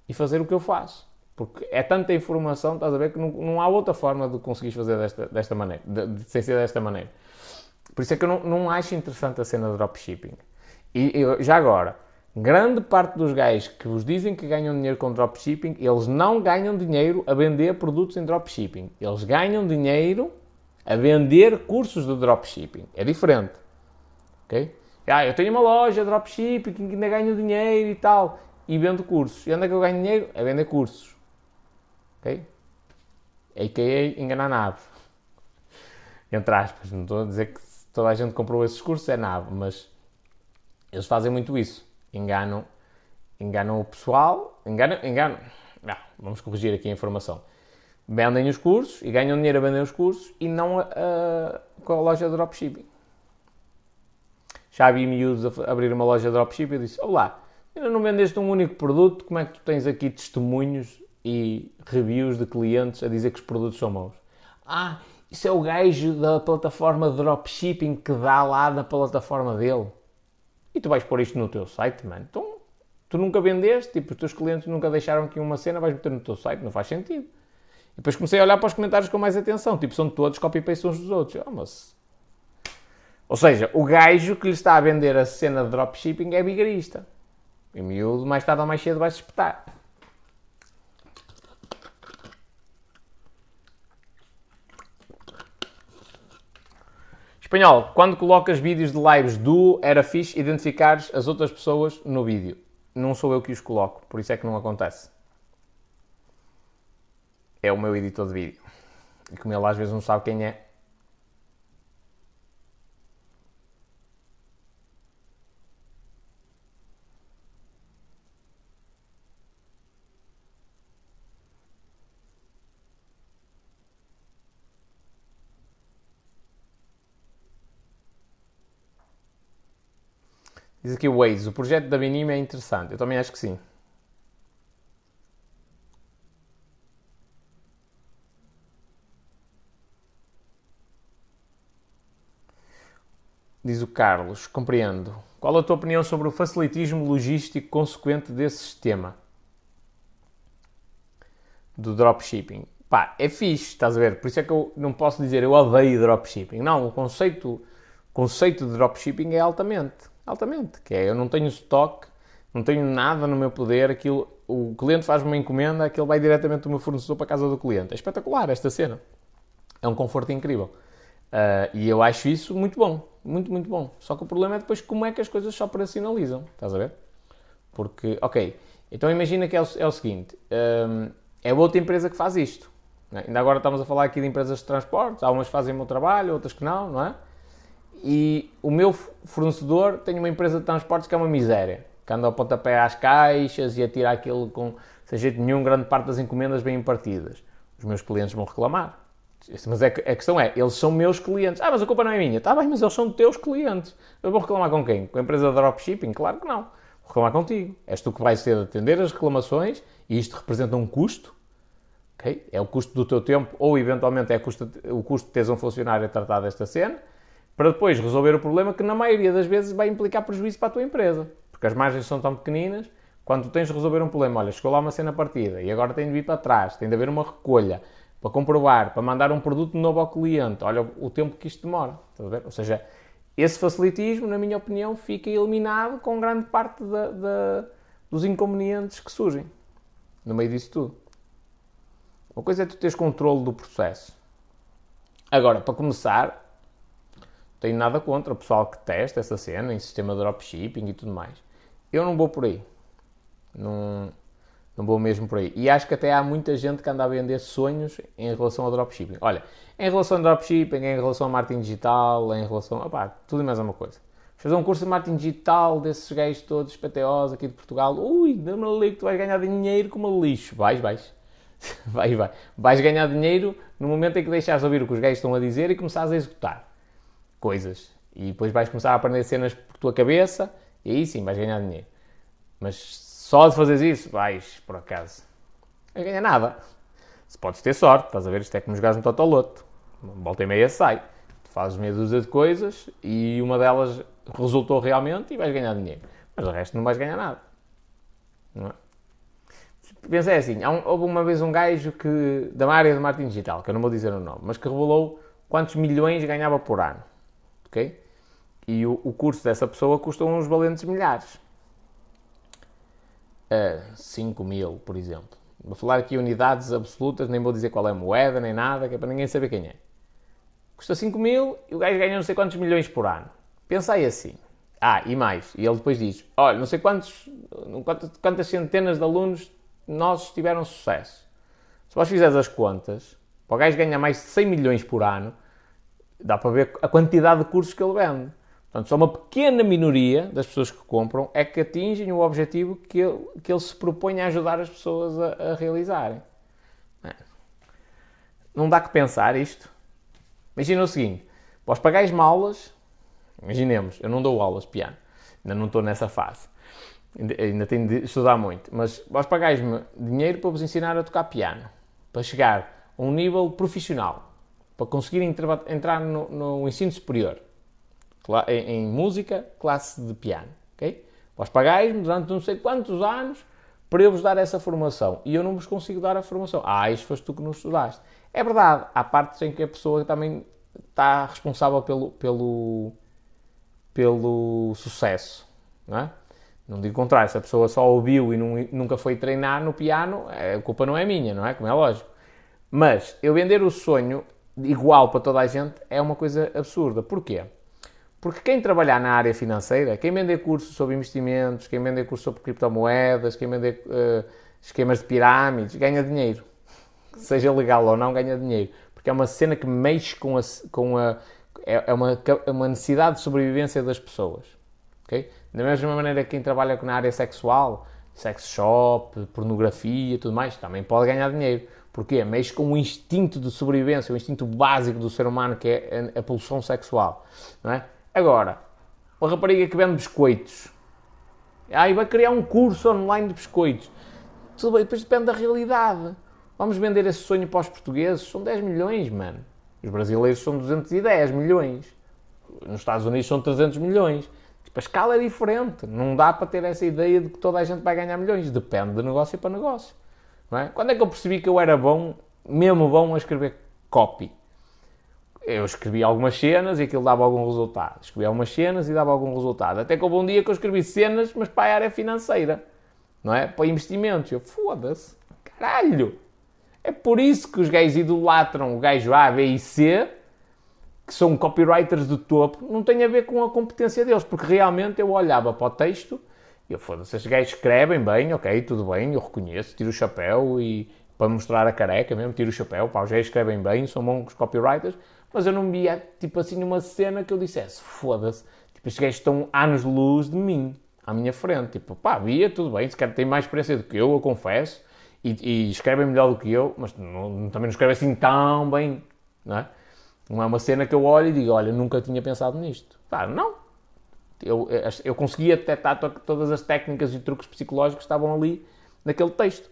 e fazer o que eu faço. Porque é tanta informação, estás a ver, que não, não há outra forma de conseguires fazer desta, desta maneira, de, de, sem ser desta maneira. Por isso é que eu não, não acho interessante a cena de dropshipping. E eu, já agora, grande parte dos gajos que vos dizem que ganham dinheiro com dropshipping, eles não ganham dinheiro a vender produtos em dropshipping. Eles ganham dinheiro a vender cursos de dropshipping. É diferente. Ok? Ah, eu tenho uma loja de dropshipping que ainda ganho dinheiro e tal. E vendo cursos. E onde é que eu ganho dinheiro? A vender cursos. Ok? A.K.A. enganar nave. Entre aspas. Não estou a dizer que toda a gente comprou esses cursos, é nave, mas eles fazem muito isso. Enganam, enganam o pessoal, enganam, enganam. Não, vamos corrigir aqui a informação. Vendem os cursos e ganham dinheiro a vender os cursos e não a, a, com a loja de dropshipping. Já vi miúdos a abrir uma loja de dropshipping e disse: Olá, ainda não vendeste um único produto, como é que tu tens aqui testemunhos e reviews de clientes a dizer que os produtos são maus. Ah, isso é o gajo da plataforma de dropshipping que dá lá na plataforma dele. E tu vais pôr isto no teu site, mano. Então, tu nunca vendeste, tipo, os teus clientes nunca deixaram aqui uma cena, vais meter no teu site, não faz sentido. E depois comecei a olhar para os comentários com mais atenção, tipo, são todos copy-paste uns dos outros. Oh, mas... Ou seja, o gajo que lhe está a vender a cena de dropshipping é vigarista. E miúdo, mais tarde ou mais cedo vai-se espetar. Espanhol, quando colocas vídeos de lives do era fixe identificares as outras pessoas no vídeo. Não sou eu que os coloco, por isso é que não acontece. É o meu editor de vídeo. E como ele às vezes não sabe quem é, Diz aqui o Waze, o projeto da Binime é interessante. Eu também acho que sim. Diz o Carlos, compreendo. Qual a tua opinião sobre o facilitismo logístico consequente desse sistema? Do dropshipping. Pá, é fixe, estás a ver? Por isso é que eu não posso dizer eu odeio dropshipping. Não, o conceito, conceito de dropshipping é altamente altamente, que é eu não tenho estoque, não tenho nada no meu poder, aquilo, o cliente faz uma encomenda, aquilo vai diretamente do meu fornecedor para a casa do cliente. É espetacular esta cena. É um conforto incrível. Uh, e eu acho isso muito bom, muito, muito bom. Só que o problema é depois como é que as coisas só operacionalizam, estás a ver? Porque, ok, então imagina que é o, é o seguinte, um, é outra empresa que faz isto. Né? Ainda agora estamos a falar aqui de empresas de transportes, algumas fazem o meu trabalho, outras que não, não é? E o meu fornecedor tem uma empresa de transportes que é uma miséria, que anda ao pontapé às caixas e a tirar aquilo com, sem jeito nenhum, grande parte das encomendas bem impartidas. Os meus clientes vão reclamar. Mas é, a questão é, eles são meus clientes. Ah, mas a culpa não é minha. Está bem, mas eles são teus clientes. Eu vou reclamar com quem? Com a empresa de dropshipping? Claro que não. Vou reclamar contigo. És tu que vais ter de atender as reclamações e isto representa um custo. Okay? É o custo do teu tempo ou, eventualmente, é o custo, o custo de teres um funcionário a tratar desta cena para depois resolver o problema que, na maioria das vezes, vai implicar prejuízo para a tua empresa. Porque as margens são tão pequeninas, quando tens de resolver um problema, olha, chegou lá uma cena partida e agora tem de vir para trás, tem de haver uma recolha, para comprovar, para mandar um produto novo ao cliente. Olha o tempo que isto demora. Ou seja, esse facilitismo, na minha opinião, fica eliminado com grande parte da, da, dos inconvenientes que surgem no meio disso tudo. Uma coisa é tu teres controle do processo. Agora, para começar, tenho nada contra o pessoal que testa essa cena em sistema de dropshipping e tudo mais. Eu não vou por aí. Não, não vou mesmo por aí. E acho que até há muita gente que anda a vender sonhos em relação ao dropshipping. Olha, em relação ao dropshipping, em relação ao marketing digital, em relação. Opá, tudo mais uma coisa. Fazer um curso de marketing digital desses gajos todos PTOs aqui de Portugal. Ui, dá-me ali que tu vais ganhar dinheiro como lixo. Vais, vais. Vais, vais. Vais ganhar dinheiro no momento em que deixares ouvir o que os gajos estão a dizer e começares a executar coisas. E depois vais começar a aprender cenas por tua cabeça e aí sim vais ganhar dinheiro. Mas só de fazeres isso, vais, por acaso, não ganha nada. Se podes ter sorte, estás a ver, isto é como jogares no Totoloto. Volta e meia sai. Tu fazes meia dúzia de coisas e uma delas resultou realmente e vais ganhar dinheiro. Mas o resto não vais ganhar nada. Não é? Pensei assim, houve uma vez um gajo que, da área de marketing digital, que eu não vou dizer o nome, mas que revelou quantos milhões ganhava por ano. Ok? E o, o curso dessa pessoa custa uns valentes milhares a 5 mil, por exemplo. Vou falar aqui unidades absolutas, nem vou dizer qual é a moeda, nem nada, que é para ninguém saber quem é. Custa 5 mil e o gajo ganha não sei quantos milhões por ano. Pensa aí assim. Ah, e mais. E ele depois diz: olha, não sei quantos, quantas centenas de alunos nossos tiveram sucesso. Se vós fizeres as contas, para o gajo ganhar mais de 100 milhões por ano, dá para ver a quantidade de cursos que ele vende. Portanto, só uma pequena minoria das pessoas que compram é que atingem o objetivo que ele, que ele se propõe a ajudar as pessoas a, a realizarem. É. Não dá que pensar isto. Imagina o seguinte: vós pagais-me aulas, imaginemos, eu não dou aulas de piano, ainda não estou nessa fase, ainda tenho de estudar muito, mas vós pagais-me dinheiro para vos ensinar a tocar piano, para chegar a um nível profissional, para conseguir entrar no, no ensino superior em, em música, classe de piano, ok? Vós pagais-me durante não sei quantos anos para eu vos dar essa formação e eu não vos consigo dar a formação. Ah, isso foste tu que nos estudaste. É verdade, há partes em que a pessoa também está responsável pelo, pelo, pelo sucesso, não é? Não digo contrário, se a pessoa só ouviu e não, nunca foi treinar no piano, é, a culpa não é minha, não é? Como é lógico. Mas eu vender o sonho igual para toda a gente é uma coisa absurda. Porquê? Porque quem trabalhar na área financeira, quem vender cursos sobre investimentos, quem vender cursos sobre criptomoedas, quem vender uh, esquemas de pirâmides, ganha dinheiro. Seja legal ou não, ganha dinheiro. Porque é uma cena que mexe com a. Com a é, é uma, é uma necessidade de sobrevivência das pessoas. Okay? Da mesma maneira que quem trabalha na área sexual, sex shop, pornografia e tudo mais, também pode ganhar dinheiro. Porquê? Mexe com o instinto de sobrevivência, o instinto básico do ser humano, que é a, a pulsão sexual. Não é? Agora, uma rapariga que vende biscoitos. Aí vai criar um curso online de biscoitos. Tudo bem, depois depende da realidade. Vamos vender esse sonho para os portugueses? São 10 milhões, mano. Os brasileiros são 210 milhões. Nos Estados Unidos são 300 milhões. Tipo, a escala é diferente. Não dá para ter essa ideia de que toda a gente vai ganhar milhões. Depende de negócio para negócio. É? Quando é que eu percebi que eu era bom, mesmo bom, a escrever copy? eu escrevi algumas cenas e aquilo dava algum resultado. Escrevi algumas cenas e dava algum resultado. Até que houve um dia que eu escrevi cenas, mas para a área financeira, não é? Para investimentos. Eu, foda-se, caralho! É por isso que os gajos idolatram o gajo A, B e C, que são copywriters do topo, não tem a ver com a competência deles, porque realmente eu olhava para o texto e eu, foda-se, esses gajos escrevem bem, ok, tudo bem, eu reconheço, tiro o chapéu e para mostrar a careca mesmo, tiro o chapéu, pá, os gajos escrevem bem, são bons copywriters, mas eu não via, tipo assim, numa cena que eu dissesse, foda-se, tipo, estes gajos estão anos de luz de mim, à minha frente, tipo, pá, via, tudo bem, se calhar tem mais experiência do que eu, eu confesso, e, e escrevem melhor do que eu, mas não, também não escrevem assim tão bem, não é? Não é uma cena que eu olho e digo, olha, nunca tinha pensado nisto. Pá, não. Eu, eu conseguia detectar todas as técnicas e truques psicológicos que estavam ali naquele texto.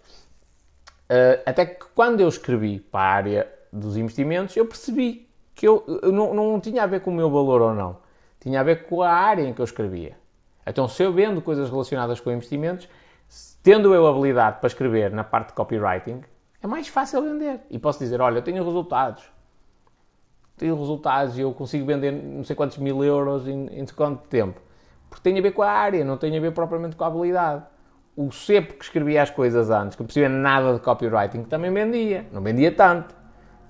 Uh, até que quando eu escrevi para a área dos investimentos, eu percebi que eu, eu não, não, tinha a ver com o meu valor ou não. Tinha a ver com a área em que eu escrevia. Então, se eu vendo coisas relacionadas com investimentos, tendo eu habilidade para escrever na parte de copywriting, é mais fácil vender. E posso dizer, olha, eu tenho resultados. Tenho resultados e eu consigo vender não sei quantos mil euros em, em quanto tempo. Porque tem a ver com a área, não tem a ver propriamente com a habilidade o cepo que escrevia as coisas antes, que não percebia nada de copywriting, também vendia. Não vendia tanto.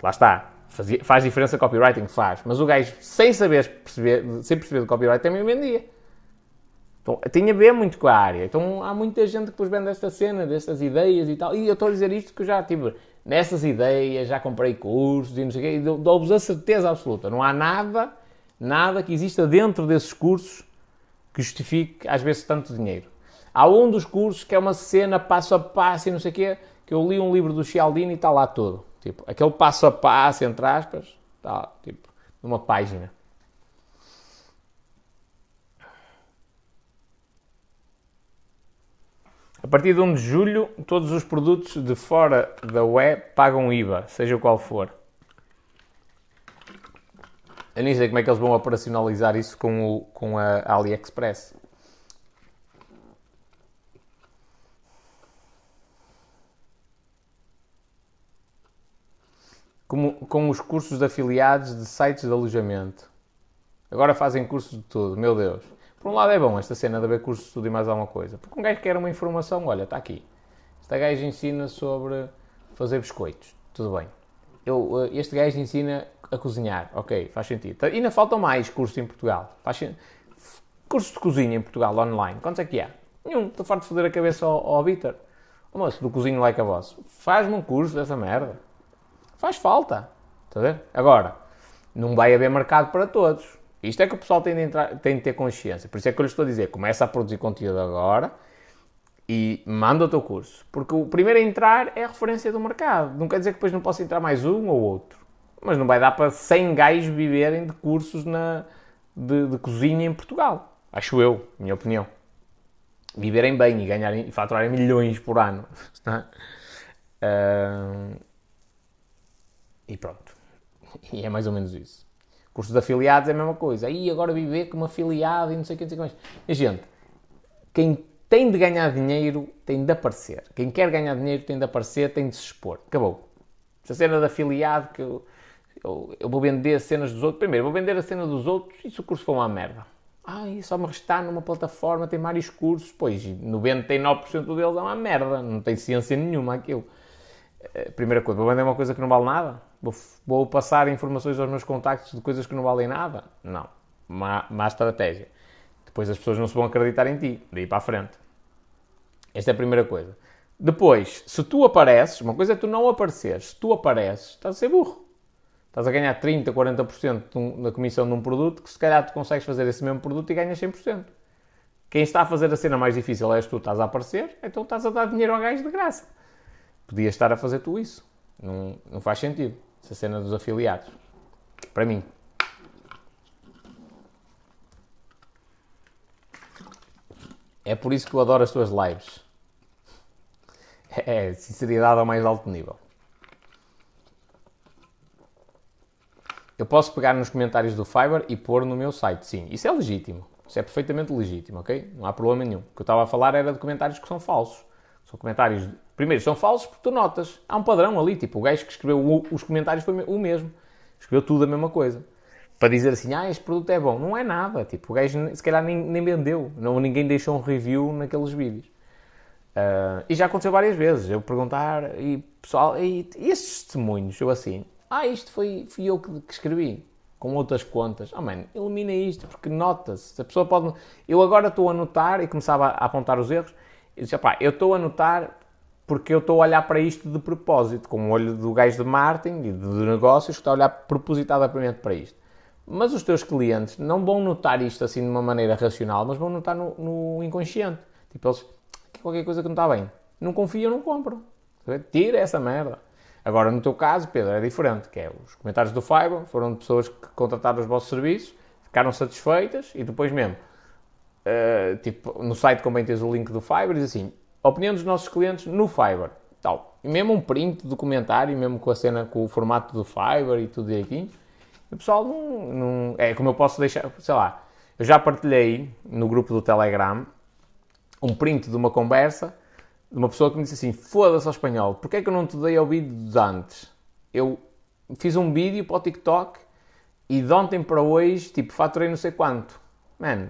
Lá está. Fazia, faz diferença copywriting? Faz. Mas o gajo, sem saber perceber, sem perceber de copywriting, também vendia. Então, tinha a ver muito com a área. Então, há muita gente que depois vende esta cena, destas ideias e tal. E eu estou a dizer isto que eu já tive nessas ideias, já comprei cursos e não sei o quê, e dou-vos a certeza absoluta. Não há nada, nada que exista dentro desses cursos que justifique, às vezes, tanto dinheiro. Há um dos cursos que é uma cena passo a passo e não sei o quê, que eu li um livro do Cialdini e está lá todo. Tipo, aquele passo a passo, entre aspas, está, tipo, numa página. A partir de 1 de julho, todos os produtos de fora da web pagam IVA, seja qual for. Eu nem sei como é que eles vão operacionalizar isso com, o, com a AliExpress. como, com os cursos de afiliados de sites de alojamento. Agora fazem cursos de tudo, meu Deus. Por um lado é bom esta cena de haver cursos de tudo e mais alguma coisa. Porque um gajo quer uma informação, olha, está aqui. Este gajo ensina sobre fazer biscoitos. Tudo bem. Eu, eh, este gajo ensina a cozinhar. Ok, faz sentido. E ainda faltam mais cursos em Portugal. Faz Cursos de cozinha em Portugal, online. Quantos é que há? Nenhum. Estou farto de foder a cabeça ao, ao. Oh, moço, do cozinho like a voz. Faz-me um curso dessa merda. Faz falta. Está a ver? Agora, não vai haver mercado para todos. Isto é que o pessoal tem de, entrar, tem de ter consciência. Por isso é que eu lhe estou a dizer: começa a produzir conteúdo agora e manda o teu curso. Porque o primeiro a entrar é a referência do mercado. Não quer dizer que depois não possa entrar mais um ou outro. Mas não vai dar para 100 gajos viverem de cursos na, de, de cozinha em Portugal. Acho eu, minha opinião. Viverem bem e ganharem e faturarem milhões por ano. uh, E pronto. E é mais ou menos isso. Cursos de afiliados é a mesma coisa. Aí agora viver como afiliado e não sei o que, não sei o que mais. E, gente, quem tem de ganhar dinheiro tem de aparecer. Quem quer ganhar dinheiro tem de aparecer, tem de se expor. Acabou. Essa cena de afiliado que eu, eu, eu, vou vender cenas dos outros. Primeiro, vou vender a cena dos outros e se o curso for uma merda. Ai, só me restar numa plataforma, tem vários cursos. Pois, 99% deles é uma merda. Não tem ciência nenhuma aquilo. Eh, primeira coisa, vou vender uma coisa que não vale nada? Vou, vou, passar informações aos meus contactos de coisas que não valem nada? Não. Má, má estratégia. Depois as pessoas não se vão acreditar em ti, daí para a frente. Esta é a primeira coisa. Depois, se tu apareces, uma coisa é tu não apareceres, se tu apareces, estás a ser burro. Estás a ganhar 30, 40% da comissão de um produto que se calhar tu consegues fazer esse mesmo produto e ganhas 100%. Quem está a fazer a cena mais difícil és tu, estás a aparecer, então estás a dar dinheiro ao gajo de graça. Podias estar a fazer tu isso. Não, não faz sentido. Essa cena dos afiliados. Para mim. É por isso que eu adoro as tuas lives. É sinceridade ao mais alto nível. Eu posso pegar nos comentários do Fiverr e pôr no meu site, sim. Isso é legítimo. Isso é perfeitamente legítimo, ok? Não há problema nenhum. O que eu estava a falar era de comentários que são falsos. São comentários Primeiro, são falsos porque tu notas. Há um padrão ali, tipo, o gajo que escreveu o, os comentários foi o mesmo. Escreveu tudo a mesma coisa. Para dizer assim, ah, este produto é bom. Não é nada. Tipo, o gajo se calhar nem, nem vendeu. Não, ninguém deixou um review naqueles vídeos. Uh, e já aconteceu várias vezes. Eu perguntar, e pessoal, e, e testemunhos? Eu assim, ah, isto foi, fui eu que, que escrevi com outras contas. Oh, man, elimina isto, porque nota-se. A pessoa pode. Eu agora estou a anotar e começava a apontar os erros. E disse, pá, eu estou a anotar porque eu estou a olhar para isto de propósito, com o olho do gajo de marketing e de negócios que está a olhar propositadamente para isto. Mas os teus clientes não vão notar isto assim de uma maneira racional, mas vão notar no, no inconsciente. Tipo, eles, qualquer coisa que não está bem. Não confiam, não compram. Tira essa merda. Agora, no teu caso, Pedro, é diferente, que é os comentários do Fiverr foram de pessoas que contrataram os vossos serviços, ficaram satisfeitas e depois mesmo, uh, tipo, no site também tens o link do Fiverr, diz assim, opinião dos nossos clientes no Fiverr, tal. E mesmo um print do comentário, mesmo com a cena, com o formato do Fiverr e tudo direitinho, o pessoal não, não... É como eu posso deixar, sei lá, eu já partilhei no grupo do Telegram um print de uma conversa de uma pessoa que me disse assim: Foda-se ao espanhol, porque é que eu não te dei ouvidos antes? Eu fiz um vídeo para o TikTok e de ontem para hoje, tipo, faturei não sei quanto. Mano,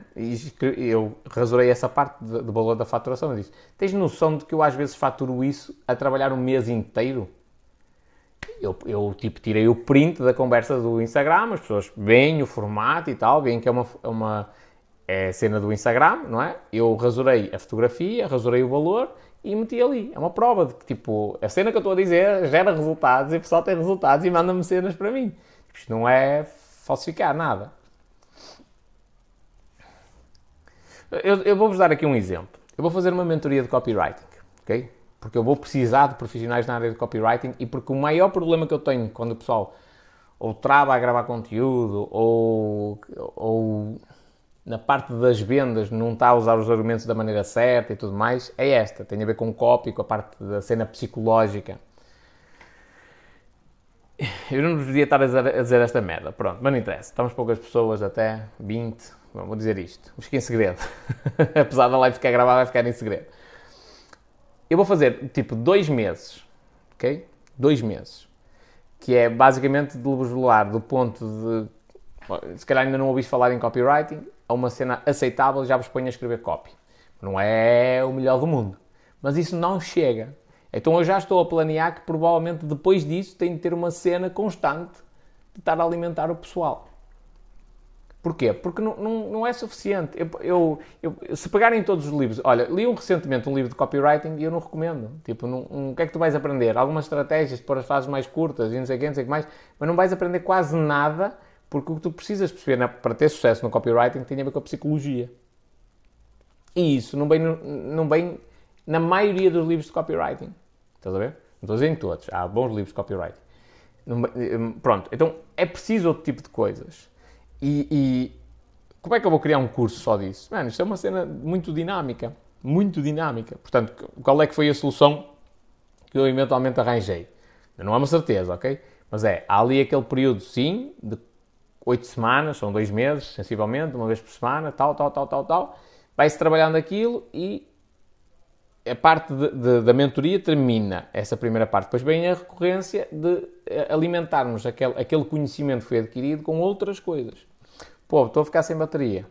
eu rasurei essa parte do valor da faturação. Eu disse: Tens noção de que eu às vezes faturo isso a trabalhar um mês inteiro? Eu, eu tipo, tirei o print da conversa do Instagram, as pessoas veem o formato e tal, veem que é uma, uma é cena do Instagram, não é? Eu rasurei a fotografia, rasurei o valor e meti ali. É uma prova de que, tipo, a cena que eu estou a dizer gera resultados e o pessoal tem resultados e manda-me cenas para mim. Isto não é falsificar nada. Eu, eu vou-vos dar aqui um exemplo. Eu vou fazer uma mentoria de copywriting, ok? Porque eu vou precisar de profissionais na área de copywriting e porque o maior problema que eu tenho quando o pessoal ou trava a gravar conteúdo ou, ou na parte das vendas não está a usar os argumentos da maneira certa e tudo mais, é esta. Tem a ver com o copy, com a parte da cena psicológica. Eu não devia estar a dizer, a dizer, esta merda. Pronto, mas não interessa. Estamos poucas pessoas, até 20. Bom, vou dizer isto. Mas fica em segredo. Apesar da live ficar gravada, vai ficar em segredo. Eu vou fazer tipo dois meses, ok? Dois meses. Que é basicamente de levar do ponto de. Se calhar ainda não ouviste falar em copywriting, a uma cena aceitável já vos ponho a escrever copy. Não é o melhor do mundo. Mas isso não chega. Então eu já estou a planear que provavelmente depois disso tenho de ter uma cena constante de estar a alimentar o pessoal. Porquê? Porque não, não, não é suficiente. Eu, eu, eu, se pegarem todos os livros, olha, li um, recentemente um livro de copywriting e eu não recomendo. Tipo, não, um, o que é que tu vais aprender? Algumas estratégias para as fases mais curtas e não sei o que, não sei o que mais, mas não vais aprender quase nada porque o que tu precisas perceber né, para ter sucesso no copywriting tem a ver com a psicologia. E isso não vem, não vem na maioria dos livros de copywriting. Estás a ver? Não estou a dizer em todos. Há bons livros de copywriting. Hum, pronto. Então é preciso outro tipo de coisas. E, e, como é que eu vou criar um curso só disso? Mano, isto é uma cena muito dinâmica. Muito dinâmica. Portanto, qual é que foi a solução que eu eventualmente arranjei? Não é uma certeza, ok? Mas é, há ali aquele período, sim, de oito semanas, são dois meses, sensivelmente, uma vez por semana, tal, tal, tal, tal, tal. Vai-se trabalhando aquilo e a parte de, de, da mentoria termina essa primeira parte. Depois vem a recorrência de eh, alimentarmos aquele, aquele conhecimento que foi adquirido com outras coisas. Pô, estou a ficar sem bateria.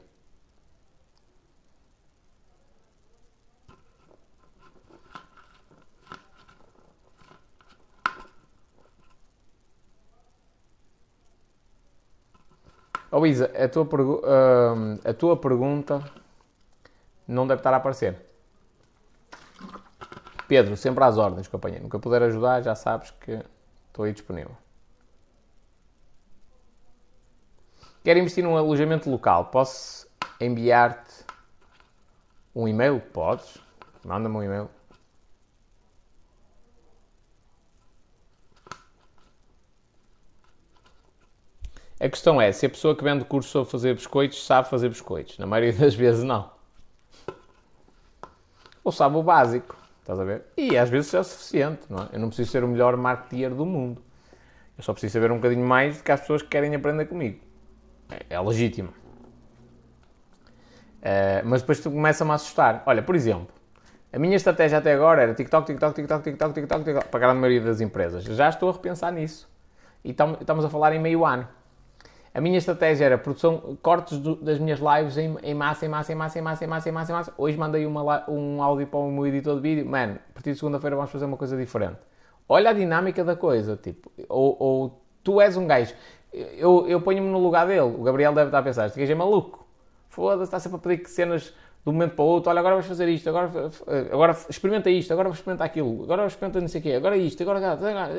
Oh Isa, a tua, uh, a tua pergunta não deve estar a aparecer. Pedro, sempre às ordens, companheiro. Nunca puder ajudar, já sabes que estou aí disponível. Quero investir num alojamento local. Posso enviar-te um e-mail? Podes. Manda-me um e-mail. A questão é se a pessoa que vende curso sobre fazer biscoitos sabe fazer biscoitos. Na maioria das vezes, não. Ou sabe o básico. Estás a ver? E às vezes é suficiente, não é? Eu não preciso ser o melhor marketeer do mundo. Eu só preciso saber um bocadinho mais do que as pessoas que querem aprender comigo. É, é legítimo. Uh, mas depois tu começa-me a assustar. Olha, por exemplo, a minha estratégia até agora era TikTok, TikTok, TikTok, TikTok, TikTok, TikTok, para a grande maioria das empresas. Já estou a repensar nisso. e estamos a falar em meio ano. A minha estratégia era produção, cortes do, das minhas lives em, em, massa, em massa, em massa, em massa, em massa, em massa, em massa. Hoje mandei uma, um áudio para o meu editor de vídeo. Mano, a partir de segunda-feira vamos fazer uma coisa diferente. Olha a dinâmica da coisa, tipo, ou, ou tu és um gajo. Eu, eu ponho-me no lugar dele. O Gabriel deve estar a pensar, este gajo é maluco. Foda-se, está sempre a pedir cenas de um momento para o outro. Olha, agora vais fazer isto, agora, agora experimenta isto, agora experimenta aquilo, agora experimenta não sei o quê, agora isto, agora... agora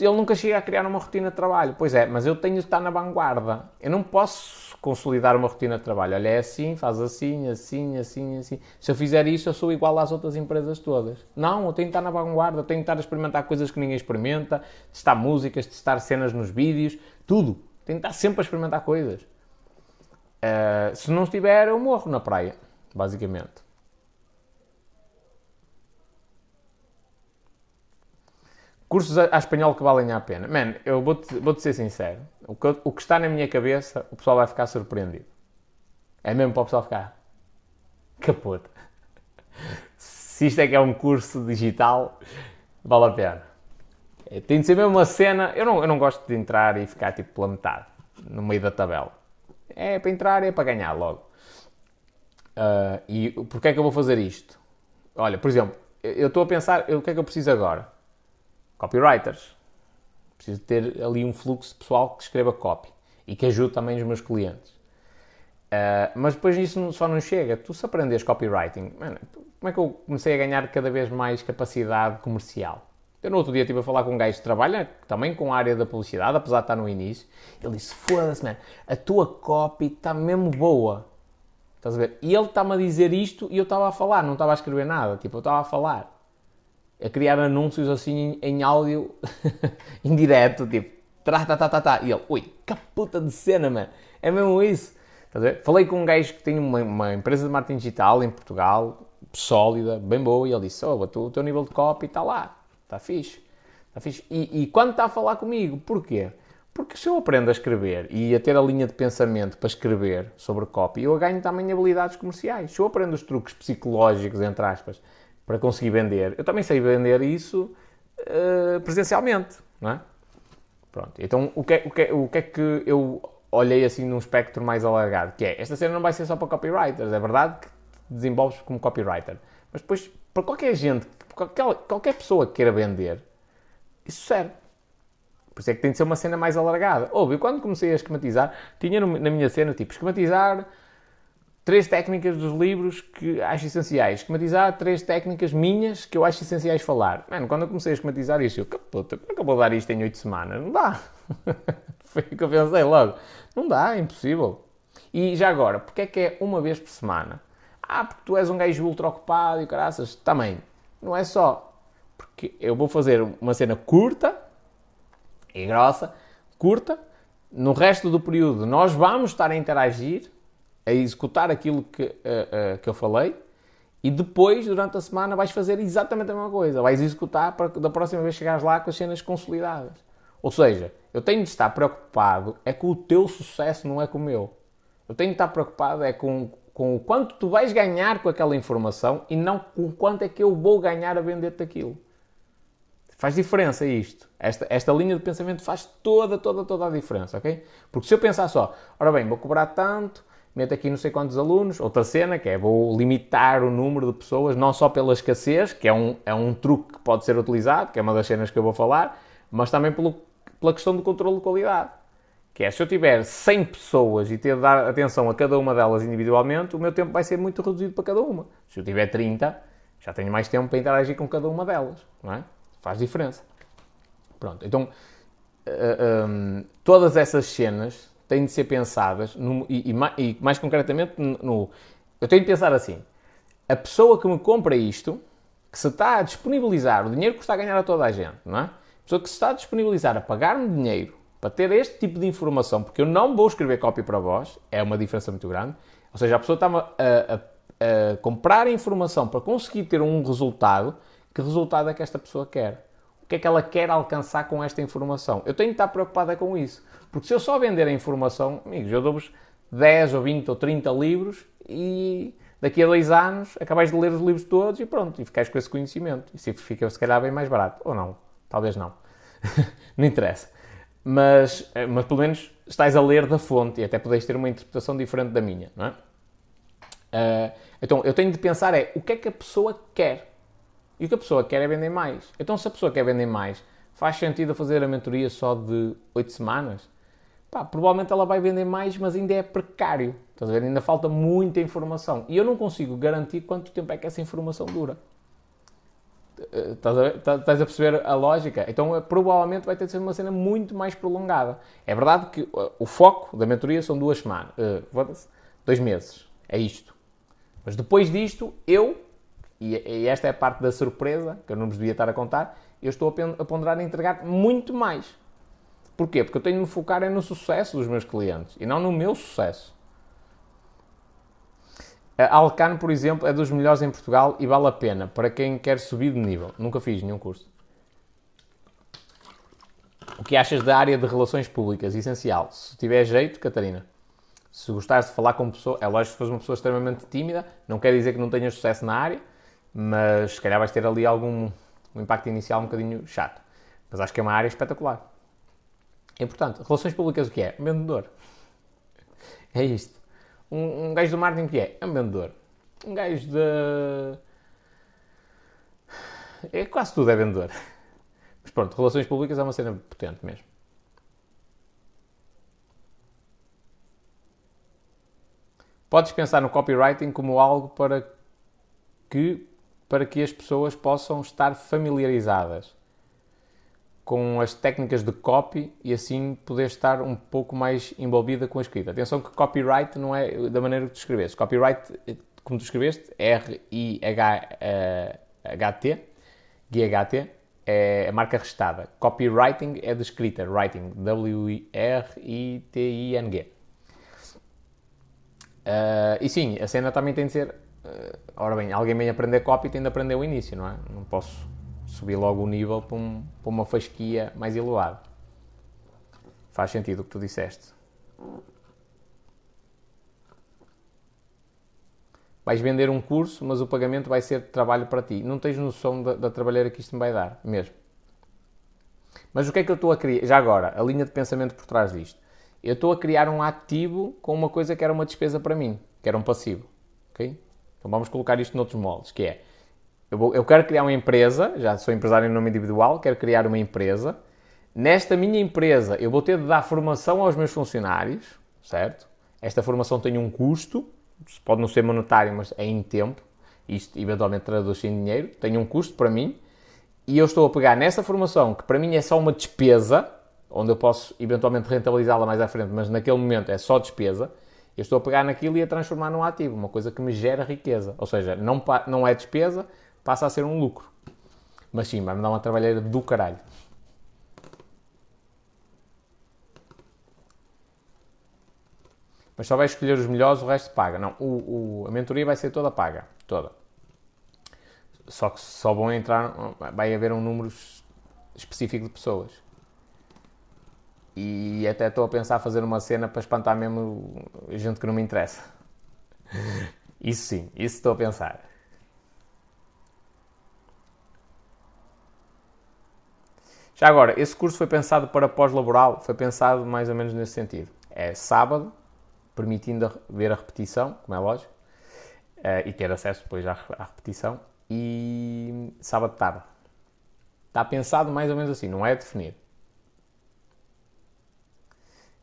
ele nunca chega a criar uma rotina de trabalho. Pois é, mas eu tenho de estar na vanguarda. Eu não posso consolidar uma rotina de trabalho. Olha, é assim, faz assim, assim, assim, assim. Se eu fizer isso, eu sou igual às outras empresas todas. Não, eu tenho de estar na vanguarda, tenho de estar a experimentar coisas que ninguém experimenta, testar músicas, testar cenas nos vídeos, tudo. Tenho de estar sempre a experimentar coisas. Uh, se não estiver, eu morro na praia, basicamente. Cursos a, a espanhol que valem a pena. Man, eu vou-te vou -te ser sincero. O que, o que está na minha cabeça, o pessoal vai ficar surpreendido. É mesmo para o pessoal ficar capote. Se isto é que é um curso digital, vale a pena. É, tem de ser mesmo uma cena. Eu não, eu não gosto de entrar e ficar tipo pela metade, no meio da tabela. É para entrar e é para ganhar logo. Uh, e porquê é que eu vou fazer isto? Olha, por exemplo, eu estou a pensar, o que é que eu preciso agora? Copywriters. Preciso ter ali um fluxo pessoal que escreva copy e que ajude também os meus clientes. Uh, mas depois isso só não chega. Tu se aprendes copywriting, mano, como é que eu comecei a ganhar cada vez mais capacidade comercial? Eu no outro dia estive a falar com um gajo que trabalha também com a área da publicidade, apesar de estar no início. Ele disse: Foda-se, mano, a tua copy está mesmo boa. Estás a ver? E ele está-me a dizer isto e eu estava a falar, não estava a escrever nada. Tipo, eu estava a falar a criar anúncios assim em, áudio indireto, tipo, tá, tá, tá, tá, tá. E ele, ui, que puta de cena, mano. É mesmo isso. Falei com um gajo que tem uma, uma, empresa de marketing digital em Portugal, sólida, bem boa, e ele disse: oh, o teu nível de copy está lá, está fixe. Está fixe. E, e quando está a falar comigo, porquê? Porque se eu aprendo a escrever e a ter a linha de pensamento para escrever sobre copy, eu ganho também habilidades comerciais. Se eu aprendo os truques psicológicos, entre aspas, para conseguir vender. Eu também sei vender isso uh, presencialmente, não é? Pronto, então o que, é, o, que é, o que é que eu olhei assim num espectro mais alargado? Que é, esta cena não vai ser só para copywriters, é verdade que desenvolves como copywriter, mas depois, para qualquer gente, qualquer, qualquer pessoa que queira vender, isso serve. Por isso é que tem de ser uma cena mais alargada. Ouve, eu quando comecei a esquematizar, tinha na minha cena, tipo, esquematizar três técnicas dos livros que acho essenciais. Esquematizar três técnicas minhas que eu acho essenciais falar. Mano, quando eu comecei a esquematizar isto, eu, puta, como é que eu vou dar isto em oito semanas? Não dá. Foi o que eu pensei logo. Não dá, é impossível. E já agora, porque é que é uma vez por semana? Ah, porque tu és um gajo ultra ocupado e caraças. Também. Não é só. Porque eu vou fazer uma cena curta e grossa, curta. No resto do período nós vamos estar a interagir a executar aquilo que, uh, uh, que eu falei e depois, durante a semana, vais fazer exatamente a mesma coisa. Vais executar para da próxima vez chegares lá com as cenas consolidadas. Ou seja, eu tenho de estar preocupado é com o teu sucesso, não é com o meu. Eu tenho de estar preocupado é com, com o quanto tu vais ganhar com aquela informação e não com quanto é que eu vou ganhar a vender-te aquilo. Faz diferença isto. Esta, esta linha de pensamento faz toda, toda, toda a diferença, ok? Porque se eu pensar só, ora bem, vou cobrar tanto, meto aqui não sei quantos alunos. Outra cena que é vou limitar o número de pessoas, não só pela escassez, que é um, é um truque que pode ser utilizado, que é uma das cenas que eu vou falar, mas também pelo, pela questão do controle de qualidade. Que é, se eu tiver 100 pessoas e ter de dar atenção a cada uma delas individualmente, o meu tempo vai ser muito reduzido para cada uma. Se eu tiver 30, já tenho mais tempo para interagir com cada uma delas, não é? Faz diferença. Pronto, então, uh, eh, um, todas essas cenas têm de ser pensadas, no, e, e, e, mais concretamente, no, eu tenho de pensar assim: a pessoa que me compra isto, que se está a disponibilizar, o dinheiro que está a ganhar a toda a gente, não é? A pessoa que se está a disponibilizar a pagar-me dinheiro para ter este tipo de informação, porque eu não vou escrever cópia para vós, é uma diferença muito grande. Ou seja, a pessoa está a, a, a comprar informação para conseguir ter um resultado. Que resultado é que esta pessoa quer? O que é que ela quer alcançar com esta informação? Eu tenho de estar preocupada com isso. Porque se eu só vender a informação, amigos, eu dou-vos 10 ou 20 ou 30 livros e daqui a dois anos acabais de ler os livros todos e pronto, e ficais com esse conhecimento. E se fica se calhar bem mais barato. Ou não, talvez não. não interessa. mas, eh, mas pelo menos estás a ler da fonte e até podes ter uma interpretação diferente da minha, não é? Uh, então, eu tenho de pensar é, o que é que a pessoa quer? E o que a pessoa quer é vender mais. Então, se a pessoa quer vender mais, faz sentido fazer a mentoria só de 8 semanas? Pá, provavelmente ela vai vender mais, mas ainda é precário. Estás a ver? Ainda falta muita informação. E eu não consigo garantir quanto tempo é que essa informação dura. Eh, estás a? Tá, estás a perceber a lógica? Então, eh, provavelmente vai ter de ser uma cena muito mais prolongada. É verdade que uh, o foco da mentoria são duas semanas, uh, dois meses. É isto. Mas depois disto, eu, e, esta é a parte da surpresa, que eu não vos devia estar a contar, eu estou a ponderar em entregar muito mais. Porquê? Porque eu tenho de me focar é no sucesso dos meus clientes e não no meu sucesso. A Alcan, por exemplo, é dos melhores em Portugal e vale a pena para quem quer subir de nível. Nunca fiz nenhum curso. O que achas da área de relações públicas? Essencial. Se tiver jeito, Catarina. Se gostares de falar com pessoa, é lógico que fores uma pessoa extremamente tímida, não quer dizer que não tenhas sucesso na área, mas se calhar vais ter ali algum um impacto inicial um bocadinho chato. Mas acho que é uma área espetacular. É importante. Relações públicas o que é? Um vendedor. É isto. Um, um gajo do marketing que é? É um vendedor. Um gajo de. É quase tudo é vendedor. Mas pronto, relações públicas é uma cena potente mesmo. Podes pensar no copywriting como algo para que, para que as pessoas possam estar familiarizadas com as técnicas de copy e assim poder estar um pouco mais envolvida com a escrita. Atenção que copyright não é da maneira que tu escreveste. Copyright, como tu escreveste, R-I-H-T, G-H-T, é a marca restada. Copywriting é de escrita, writing, W-I-R-I-T-I-N-G. Uh, e sim, a cena também tem de ser. Uh, ora bem, alguém vem aprender copy tem de aprender o início, não é? Não posso subir logo o nível para, um, para uma fasquia mais elevada. Faz sentido o que tu disseste. Vais vender um curso, mas o pagamento vai ser de trabalho para ti. Não tens noção da, da trabalheira que isto me vai dar, mesmo. Mas o que é que eu estou a criar? Já agora, a linha de pensamento por trás disto. Eu estou a criar um ativo com uma coisa que era uma despesa para mim, que era um passivo. Ok? Então vamos colocar isto noutros moldes, que é eu, vou, eu quero criar uma empresa, já sou empresário em nome individual, quero criar uma empresa. Nesta minha empresa, eu vou ter de dar formação aos meus funcionários, certo? Esta formação tem um custo, pode não ser monetário, mas é em tempo. Isto eventualmente traduz em dinheiro, tem um custo para mim. E eu estou a pegar nessa formação, que para mim é só uma despesa, onde eu posso eventualmente rentabilizá-la mais à frente, mas naquele momento é só despesa. Eu estou a pegar naquilo e a transformar num ativo, uma coisa que me gera riqueza. Ou seja, não, não é despesa, passa a ser um lucro. Mas sim, vai-me dar uma trabalheira do caralho. Mas só vai escolher os melhores, o resto paga. Não, o, o, a mentoria vai ser toda paga. Toda. Só que só vão entrar, vai haver um número específico de pessoas. E até estou a pensar fazer uma cena para espantar mesmo gente que não me interessa. Isso sim, isso estou a pensar. Já agora, esse curso foi pensado para pós-laboral, foi pensado mais ou menos nesse sentido. É sábado, permitindo ver a repetição, como é lógico, eh, e ter acesso depois à, repetição, e sábado de tarde. Está pensado mais ou menos assim, não é definido.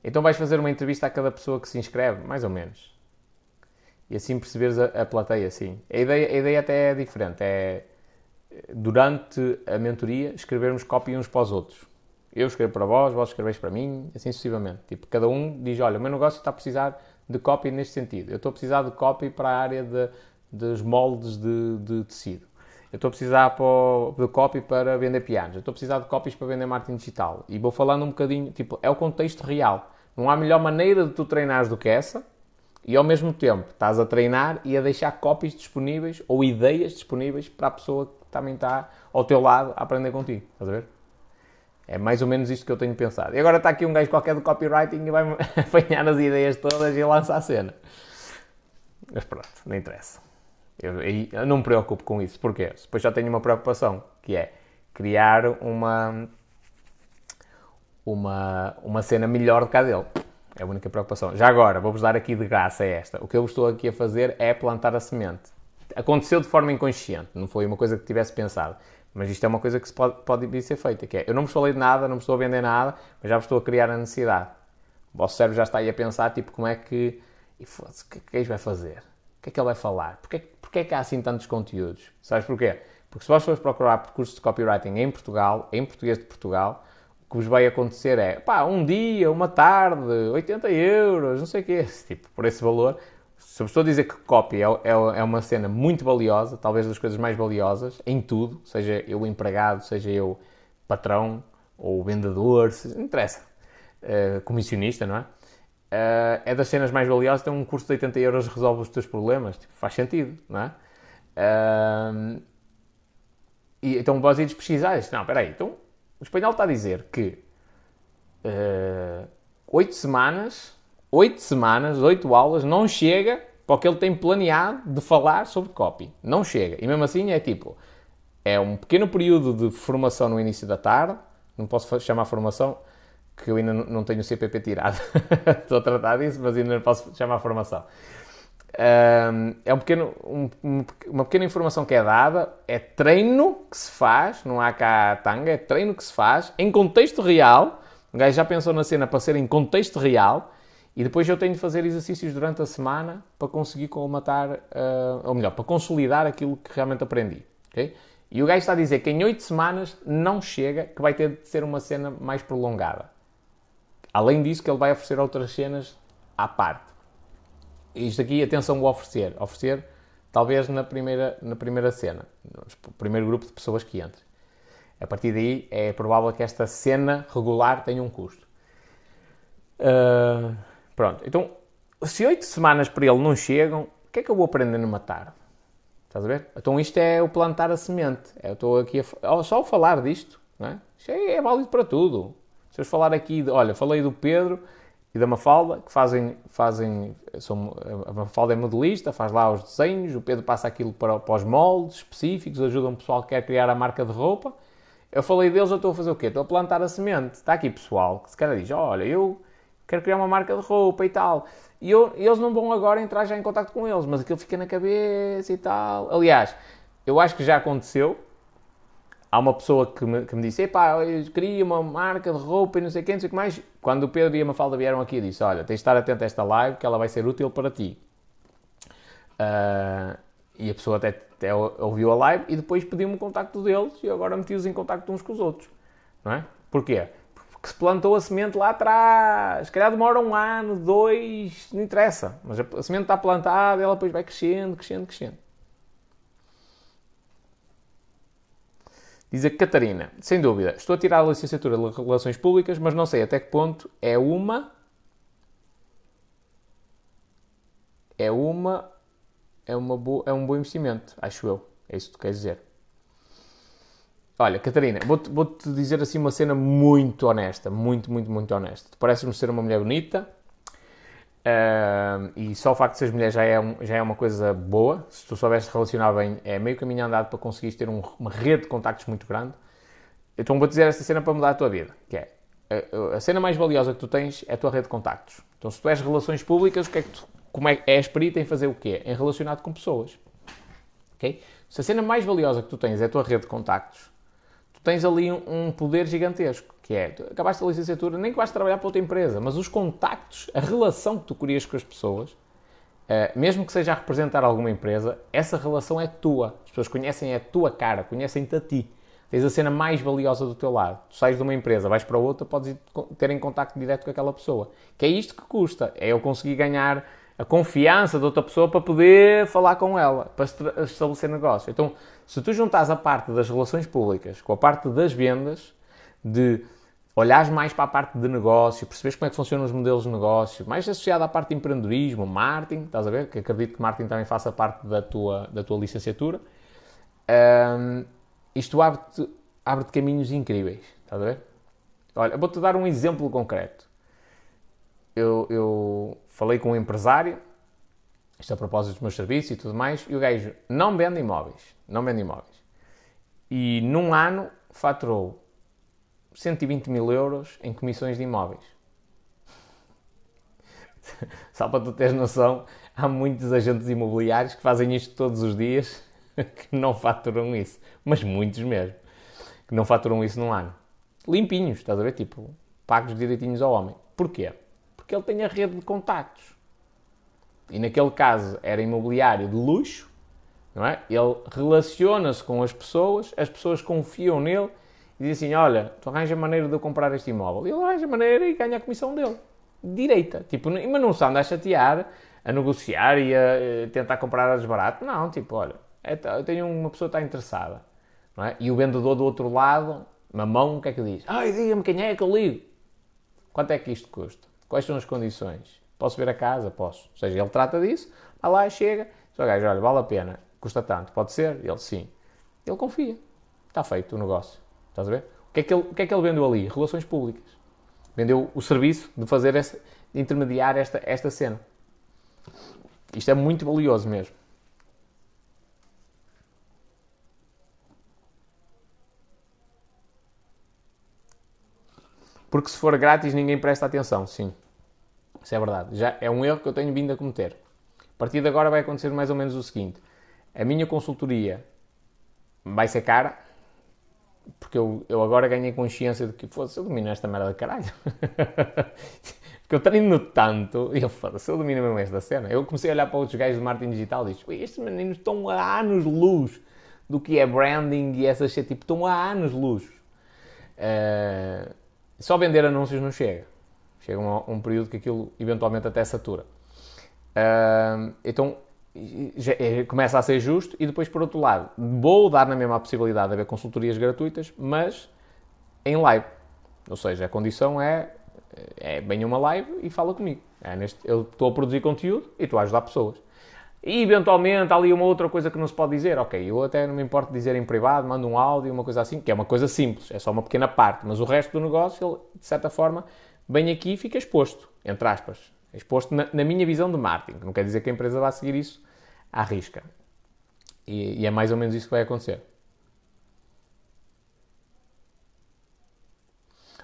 Então vais fazer uma entrevista a cada pessoa que se inscreve, mais ou menos. E assim perceberes a, a plateia, sim. A ideia, a ideia até é diferente, é durante a mentoria, escrevermos copy uns para os outros. Eu escrevo para vós, vós escreveis para mim, assim sucessivamente. Tipo, cada um diz, olha, o meu negócio está a precisar de copy neste sentido. Eu estou a precisar de copy para a área de, dos moldes de, de tecido. Eu estou a precisar de copy para vender pianos. Eu estou a precisar de copies para vender marketing digital. E vou falando um bocadinho, tipo, é o contexto real. Não há melhor maneira de tu treinares do que essa. E ao mesmo tempo estás a treinar e a deixar copies disponíveis ou ideias disponíveis para a pessoa também está ao teu lado a aprender contigo. Estás a ver? É mais ou menos isto que eu tenho pensado. E agora está aqui um gajo qualquer do copywriting e vai-me apanhar as ideias todas e lança a cena. Mas pronto, não interessa. Eu, eu, não me preocupo com isso. Porquê? Depois já tenho uma preocupação, que é criar uma, uma, uma cena melhor do que a dele. É a única preocupação. Já agora, vou-vos dar aqui de graça esta. O que eu estou aqui a fazer é plantar a semente. Aconteceu de forma inconsciente, não foi uma coisa que tivesse pensado. Mas isto é uma coisa que se pode, pode ser feita, que é, eu não vos falei de nada, não vos estou a vender nada, mas já vos estou a criar a necessidade. O vosso cérebro já está aí a pensar, tipo, como é que... E o que é que vai fazer? O que é que ele vai falar? Porquê, porquê é que há assim tantos conteúdos? Sabes porquê? Porque se vós fores procurar percursos de copywriting em Portugal, em português de Portugal, o que vos vai acontecer é, pá, um dia, uma tarde, 80 euros, não sei o quê, tipo, por esse valor. Se a dizer que copy é, é, é uma cena muito valiosa, talvez das coisas mais valiosas, em tudo, seja eu empregado, seja eu patrão ou vendedor, se, não interessa, uh, comissionista, não é? Uh, é das cenas mais valiosas, tem um curso de 80 euros resolve os teus problemas, tipo, faz sentido, não é? Uh, e, então vós ides pesquisar, não, espera aí, então o espanhol está a dizer que uh, 8 semanas, 8 semanas, 8 aulas, não chega para o que ele tem planeado de falar sobre copy. Não chega. E mesmo assim é tipo, é um pequeno período de formação no início da tarde, não posso chamar formação, que eu ainda não tenho o CPP tirado. Estou a tratar disso, mas ainda não posso chamar formação. Um, é um pequeno, um, uma pequena informação que é dada, é treino que se faz, não há cá tanga, é treino que se faz em contexto real. O gajo já pensou na cena para ser em contexto real e depois eu tenho de fazer exercícios durante a semana para conseguir colmatar, uh, ou melhor, para consolidar aquilo que realmente aprendi. Okay? E o gajo está a dizer que em 8 semanas não chega, que vai ter de ser uma cena mais prolongada. Além disso, que ele vai oferecer outras cenas à parte isto aqui, atenção ao oferecer. Oferecer, talvez na primeira, na primeira cena, no primeiro grupo de pessoas que entre. A partir daí, é provável que esta cena regular tenha um custo. Uh, pronto, então, se oito semanas para ele não chegam, o que é que eu vou aprender numa tarde? Estás a ver? Então isto é o plantar a semente. É, eu estou aqui a, só ao falar disto, não é? Isto é, é válido para tudo. Se eu falar aqui, de, olha, falei do Pedro, e da Mafalda, que fazem, fazem são, a Mafalda é modelista, faz lá os desenhos, o Pedro passa aquilo para, para os moldes específicos, ajuda um pessoal que quer criar a marca de roupa. Eu falei deles, eu estou a fazer o quê? Estou a plantar a semente. Está aqui pessoal que se calhar diz, olha, eu quero criar uma marca de roupa e tal. E eu, eles não vão agora entrar já em contato com eles, mas aquilo fica na cabeça e tal. Aliás, eu acho que já aconteceu, há uma pessoa que me, que me disse: Epá, eu queria uma marca de roupa e não sei quem, não sei o que mais. Quando o Pedro e a Mafalda vieram aqui, eu disse: Olha, tens de estar atento a esta live que ela vai ser útil para ti. Uh, e a pessoa até, até, ouviu a live e depois pediu-me o contacto deles e agora meti-os em contacto uns com os outros. Não é? Porquê? Porque se plantou a semente lá atrás. Se calhar demora um ano, dois, não interessa. Mas a, semente está plantada, ela depois vai crescendo, crescendo, crescendo. Diz a Catarina, sem dúvida, estou a tirar a licenciatura de Relações Públicas, mas não sei até que ponto é uma. É uma. É, uma bo... é um bom investimento, acho eu. É isso que tu queres dizer. Olha, Catarina, vou-te vou dizer assim uma cena muito honesta, muito, muito, muito honesta. Tu pareces-me ser uma mulher bonita, Uh, e só o facto de seres mulher já é, um, já é uma coisa boa. Se tu soubes relacionar bem, é meio caminho andado para conseguires ter um, uma rede de contactos muito grande. Então vou dizer esta cena para mudar a tua vida, que é a, a, cena mais valiosa que tu tens é a tua rede de contactos. Então se tu és relações públicas, o que é que tu, como é, és perito em fazer o quê? Em relacionado com pessoas. Okay? Se a cena mais valiosa que tu tens é a tua rede de contactos, tens ali um, um poder gigantesco que é, tu acabaste a licenciatura, nem que vais trabalhar para outra empresa, mas os contactos, a relação que tu crias com as pessoas, uh, mesmo que seja a representar alguma empresa, essa relação é tua. As pessoas conhecem a tua cara, conhecem-te a ti. Tens a cena mais valiosa do teu lado. Tu sais de uma empresa, vais para outra, podes ter em contacto direto com aquela pessoa. Que é isto que custa. É eu conseguir ganhar a confiança de outra pessoa para poder falar com ela, para estabelecer negócio. Então, se tu juntas a parte das relações públicas com a parte das vendas, de olhares mais para a parte de negócio, perceberes como é que funcionam os modelos de negócio, mais associado à parte de empreendedorismo, marketing, estás a ver? Que acredito que marketing também faça parte da tua, da tua licenciatura. Um, isto abre-te abre caminhos incríveis, estás a ver? Olha, vou-te dar um exemplo concreto. Eu, eu falei com um empresário, isto a propósito dos meus serviços e tudo mais, e o gajo não vende imóveis, não vende imóveis. E num ano faturou 120 mil euros em comissões de imóveis. Só para tu teres noção, há muitos agentes imobiliários que fazem isto todos os dias que não faturam isso. Mas muitos mesmo. Que não faturam isso num ano. Limpinhos, estás a ver? Tipo, pagos direitinhos ao homem. Porquê? Porque ele tem a rede de contactos. E naquele caso era imobiliário de luxo, não é? Ele relaciona-se com as pessoas, as pessoas confiam nele e dizem assim: Olha, tu arranja maneira de eu comprar este imóvel. E ele arranja maneira e ganha a comissão dele. Direita. Tipo, mas não se anda a chatear, a negociar e a, a tentar comprar as barato. Não, tipo, olha, é, eu tenho uma pessoa que está interessada. Não é? E o vendedor do outro lado, mamão, o que é que diz? Ai, diga-me quem é que eu ligo. Quanto é que isto custa? Quais são as condições? Posso ver a casa? Posso. Ou seja, ele trata disso, vai lá, chega, ao gajo, olha, vale a pena, custa tanto, pode ser? Ele, sim. Ele confia. Está feito o negócio. Estás a ver? O que é que ele, o que é que ele vendeu ali? Relações públicas. Vendeu o serviço de fazer essa, de intermediar esta, esta cena. Isto é muito valioso mesmo. Porque se for grátis ninguém presta atenção, sim. Isso é verdade. Já é um erro que eu tenho vindo a cometer. A partir de agora vai acontecer mais ou menos o seguinte: a minha consultoria vai ser cara, porque eu, eu agora ganhei consciência de que, foda-se, eu domino esta merda de caralho. porque eu treino tanto, e eu, foda-se, eu domino mesmo esta cena. Eu comecei a olhar para outros gajos de marketing digital e disse, estes meninos estão a anos-luz do que é branding e essas shit, tipo, estão a anos-luz. Uh, só vender anúncios não chega. Chega um, um, período que aquilo eventualmente até satura. Uh, então já, é, começa a ser justo e depois, por outro lado, vou dar na mesma a possibilidade de haver consultorias gratuitas, mas em live. Ou seja, a condição é, é bem uma live e fala comigo. É neste, eu estou a produzir conteúdo e estou a ajudar pessoas. E eventualmente há ali uma outra coisa que não se pode dizer. Ok, eu até não me importo dizer em privado, mando um áudio, uma coisa assim, que é uma coisa simples, é só uma pequena parte. Mas o resto do negócio, ele, de certa forma, vem aqui fica exposto, entre aspas. Exposto na, na minha visão de marketing. Não quer dizer que a empresa vá seguir isso à risca. E, e é mais ou menos isso que vai acontecer.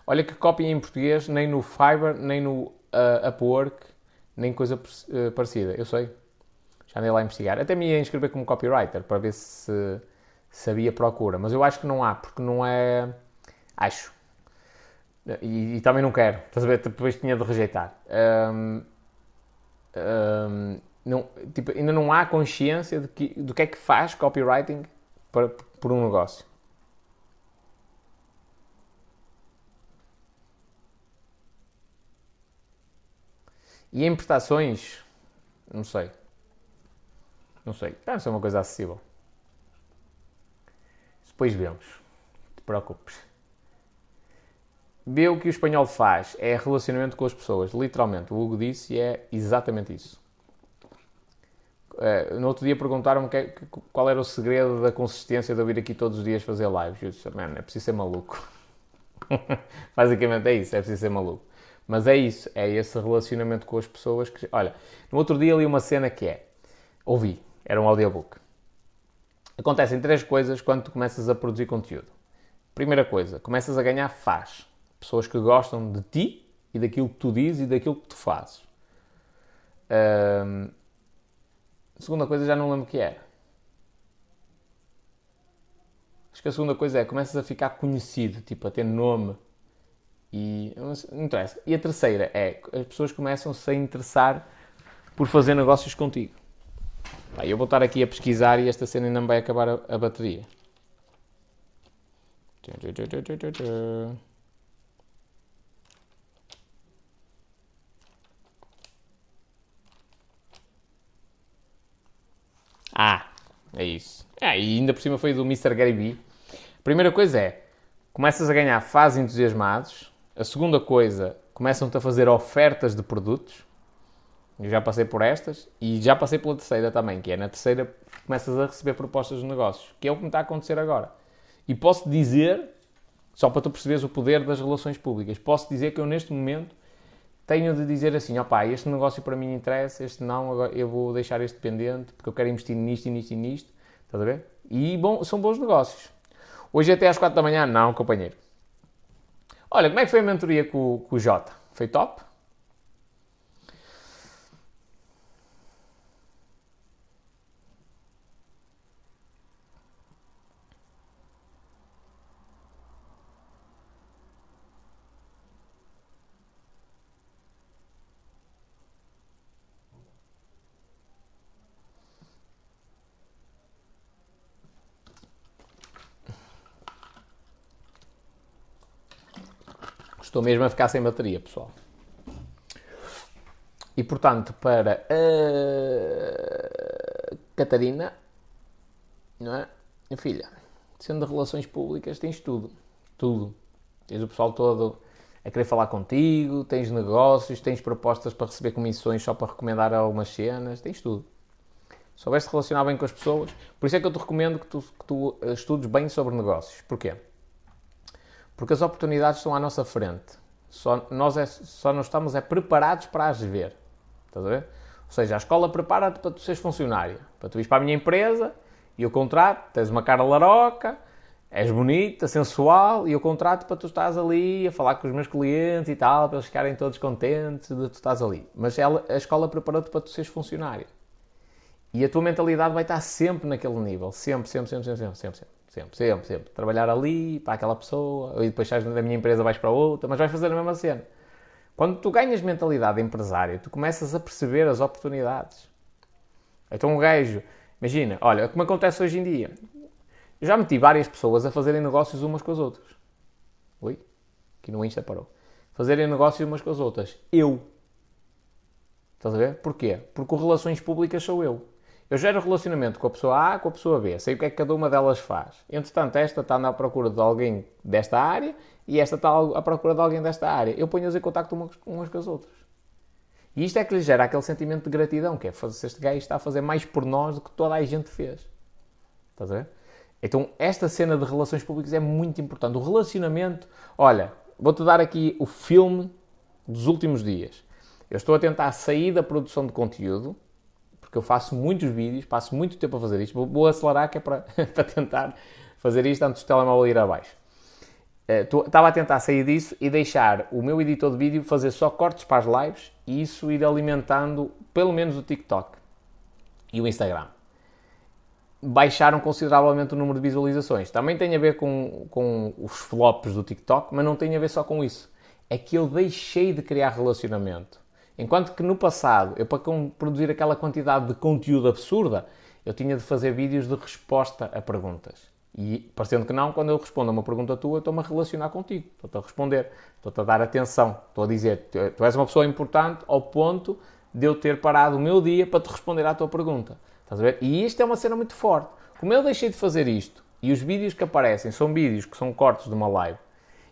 Olha que cópia em português, nem no Fiverr, nem no uh, Upwork, nem coisa uh, parecida. Eu sei. Já andei lá a investigar. Até me ia inscrever como copywriter para ver se, havia procura. Mas eu acho que não há, porque não é. Acho. E, e também não quero. Estás a ver? Depois tinha de rejeitar. Um, um, não, tipo, ainda não há consciência de que, do que é que faz copywriting para, por um negócio. E em prestações, não sei. Não sei. Deve ser uma coisa acessível. Depois vemos. Não te preocupes. Vê o que o espanhol faz. É relacionamento com as pessoas. Literalmente. O Hugo disse e é exatamente isso. Uh, no outro dia perguntaram-me que, qual era o segredo da consistência de eu vir aqui todos os dias fazer lives. Eu disse, man, é preciso ser maluco. Basicamente é isso, é preciso ser maluco. Mas é isso, é esse relacionamento com as pessoas que. Olha, no outro dia li uma cena que é. Ouvi, era um audiobook. Acontecem três coisas quando tu começas a produzir conteúdo. Primeira coisa, começas a ganhar faz. Pessoas que gostam de ti e daquilo que tu dizes e daquilo que tu fazes. A segunda coisa já não lembro o que era. Acho que a segunda coisa é começas a ficar conhecido, tipo a ter nome e não interessa. E a terceira é as pessoas começam-se a interessar por fazer negócios contigo. Pá, eu vou estar aqui a pesquisar e esta cena ainda não vai acabar a, a bateria. Ah, é isso. Ah, e ainda por cima foi do Mr. Gary. A primeira coisa é, começas a ganhar fãs entusiasmados. A segunda coisa, começam-te a fazer ofertas de produtos. Eu já passei por estas e já passei pela terceira também, que é na terceira começas a receber propostas de negócios, que é o que me está a acontecer agora. E posso dizer, só para tu perceberes o poder das relações públicas, posso dizer que eu neste momento tenho de dizer assim, opá, este negócio para mim interessa, este não, eu vou deixar este pendente, porque eu quero investir nisto e nisto e nisto, estás a ver? E bom, são bons negócios. Hoje até às 4 da manhã, não, companheiro. Olha, como é que foi a mentoria com, com o Jota? Foi top? Estou mesmo a ficar sem bateria, pessoal. E portanto, para a Catarina, não é? Minha filha, sendo de relações públicas, tens tudo. Tudo. Tens o pessoal todo a querer falar contigo, tens negócios, tens propostas para receber comissões só para recomendar algumas cenas, tens tudo. Soubeste relacionar bem com as pessoas. Por isso é que eu te recomendo que tu, que tu estudes bem sobre negócios. Porquê? Porque as oportunidades estão à nossa frente. Só nós é, só não estamos é preparados para as ver. Estás a ver? Ou seja, a escola prepara-te para tu seres funcionário. Para tu ires para a minha empresa e eu contrato, tens uma cara laroca, és bonita, sensual, e eu contrato para tu estás ali a falar com os meus clientes e tal, para eles ficarem todos contentes de tu estás ali. Mas ela, a escola preparou-te para tu seres funcionário. E a tua mentalidade vai estar sempre naquele nível. Sempre, sempre, sempre, sempre, sempre, sempre. Sempre, sempre, sempre. Trabalhar ali, para aquela pessoa, e depois sais da minha empresa, vais para outra, mas vais fazer a mesma cena. Quando tu ganhas mentalidade empresária, tu começas a perceber as oportunidades. Então um gajo, imagina, olha, como acontece hoje em dia. Eu já meti várias pessoas a fazerem negócios umas com as outras. Oi? Aqui no Insta parou. Fazerem negócios umas com as outras. Eu. Estás a ver? Porquê? Porque o Relações Públicas sou eu. Eu gero relacionamento com a pessoa A, com a pessoa B, sei o que é que cada uma delas faz. Entretanto, esta está à procura de alguém desta área e esta está à procura de alguém desta área. Eu ponho-as em contacto umas, com as outras. E isto é que lhe gera aquele sentimento de gratidão, que é se este gajo está a fazer mais por nós do que toda a gente fez. Estás a ver? Então, esta cena de relações públicas é muito importante. O relacionamento, olha, vou-te dar aqui o filme dos últimos dias. Eu estou a tentar sair da produção de conteúdo porque eu faço muitos vídeos, passo muito tempo a fazer isto. Vou, vou acelerar que é para, para tentar fazer isto antes do telemóvel ir abaixo. Uh, estava a tentar sair disso e deixar o meu editor de vídeo fazer só cortes para as lives e isso ir alimentando pelo menos o TikTok e o Instagram. Baixaram consideravelmente o número de visualizações. Também tem a ver com, com os flops do TikTok, mas não tem a ver só com isso. É que eu deixei de criar relacionamento. Enquanto que no passado, eu para produzir aquela quantidade de conteúdo absurda, eu tinha de fazer vídeos de resposta a perguntas. E, parecendo que não, quando eu respondo a uma pergunta tua, estou-me a relacionar contigo, estou-te a responder, estou-te a dar atenção, estou a dizer, tu és uma pessoa importante ao ponto de eu ter parado o meu dia para te responder à tua pergunta. Estás a ver? E isto é uma cena muito forte. Como eu deixei de fazer isto, e os vídeos que aparecem são vídeos que são cortes de uma live,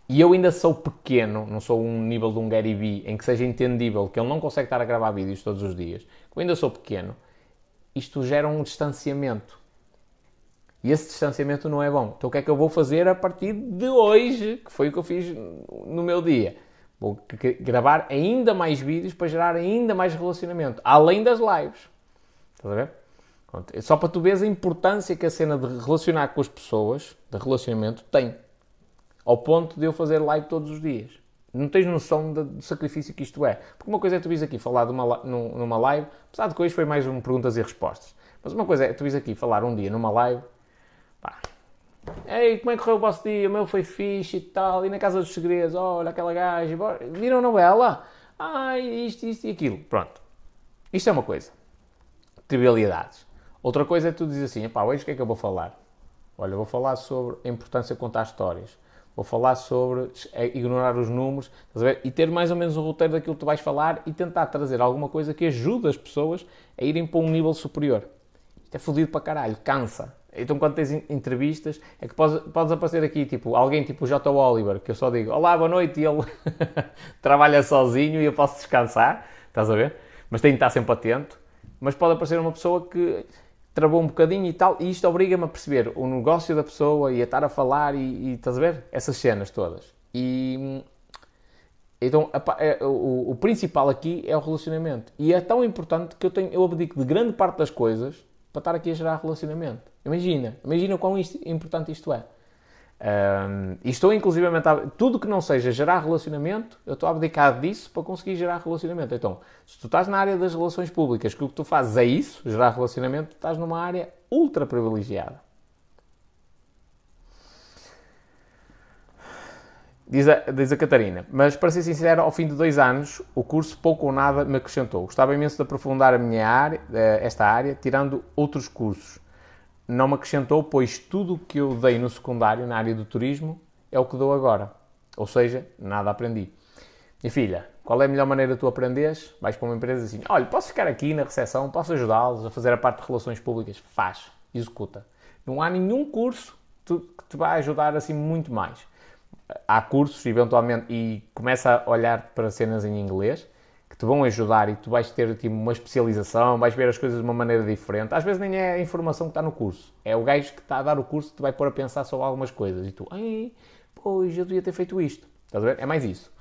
e eu ainda sou pequeno, não sou um nível de um Gary Vee em que seja entendível que ele não consegue estar a gravar vídeos todos os dias. Eu ainda sou pequeno. Isto gera um distanciamento. E esse distanciamento não é bom. Então o que é que eu vou fazer a partir de hoje, que foi o que eu fiz no meu dia? Vou gravar ainda mais vídeos para gerar ainda mais relacionamento, além das lives. Estás a ver? Só para tu veres a importância que a cena de relacionar com as pessoas, de relacionamento, tem ao ponto de eu fazer live todos os dias. Não tens noção do sacrifício que isto é. Porque uma coisa é tu vis aqui falar uma, numa live, apesar de que hoje foi mais um perguntas e respostas. Mas uma coisa é tu vis aqui falar um dia numa live, pá, Ei, como é que correu o vosso dia? O meu foi fixe e tal. E na Casa dos Segredos, olha aquela gaja. Viram a novela? Ai, isto, isto e aquilo. Pronto. Isto é uma coisa. Trivialidades. Outra coisa é tu dizes assim, pá, hoje o que é que eu vou falar? Olha, vou falar sobre a importância de contar histórias. Vou falar sobre é, ignorar os números e ter mais ou menos o roteiro daquilo que tu vais falar e tentar trazer alguma coisa que ajude as pessoas a irem para um nível superior. Isto é fodido para caralho, cansa. Então, quando tens entrevistas, é que podes, podes aparecer aqui, tipo, alguém tipo o J. Oliver, que eu só digo olá, boa noite, e ele trabalha sozinho e eu posso descansar, estás a ver? Mas tem de estar sempre atento. Mas pode aparecer uma pessoa que travou um bocadinho e tal, e isto obriga-me a perceber o negócio da pessoa e a estar a falar e, e estás a ver? Essas cenas todas. E então é, o, o, principal aqui é o relacionamento. E é tão importante que eu, tenho, eu abdico de grande parte das coisas para estar aqui a gerar relacionamento. Imagina, imagina quão isto, importante isto é. Um, e estou inclusivamente a, tudo que não seja gerar relacionamento, eu estou abdicado disso para conseguir gerar relacionamento. Então, se tu estás na área das relações públicas, que o que tu fazes é isso, gerar relacionamento, estás numa área ultra privilegiada. Diz a, diz a Catarina, mas para ser sincero, ao fim de dois anos, o curso pouco ou nada me acrescentou. Gostava imenso de aprofundar a minha área, eh, esta área, tirando outros cursos. Não me acrescentou, pois tudo o que eu dei no secundário, na área do turismo, é o que dou agora. Ou seja, nada aprendi. Minha filha, qual é a melhor maneira de tu aprenderes? Vais para uma empresa assim, olha, posso ficar aqui na recepção, posso ajudá-los a fazer a parte de relações públicas? Faz, executa. Não há nenhum curso que te vai ajudar assim muito mais há cursos, eventualmente, e começa a olhar para cenas em inglês te vão ajudar e tu vais ter tipo, uma especialização, vais ver as coisas de uma maneira diferente. Às vezes nem é a informação que está no curso, é o gajo que está a dar o curso que te vai pôr a pensar sobre algumas coisas e tu, ai, pois eu devia ter feito isto. Estás a ver? É mais isso.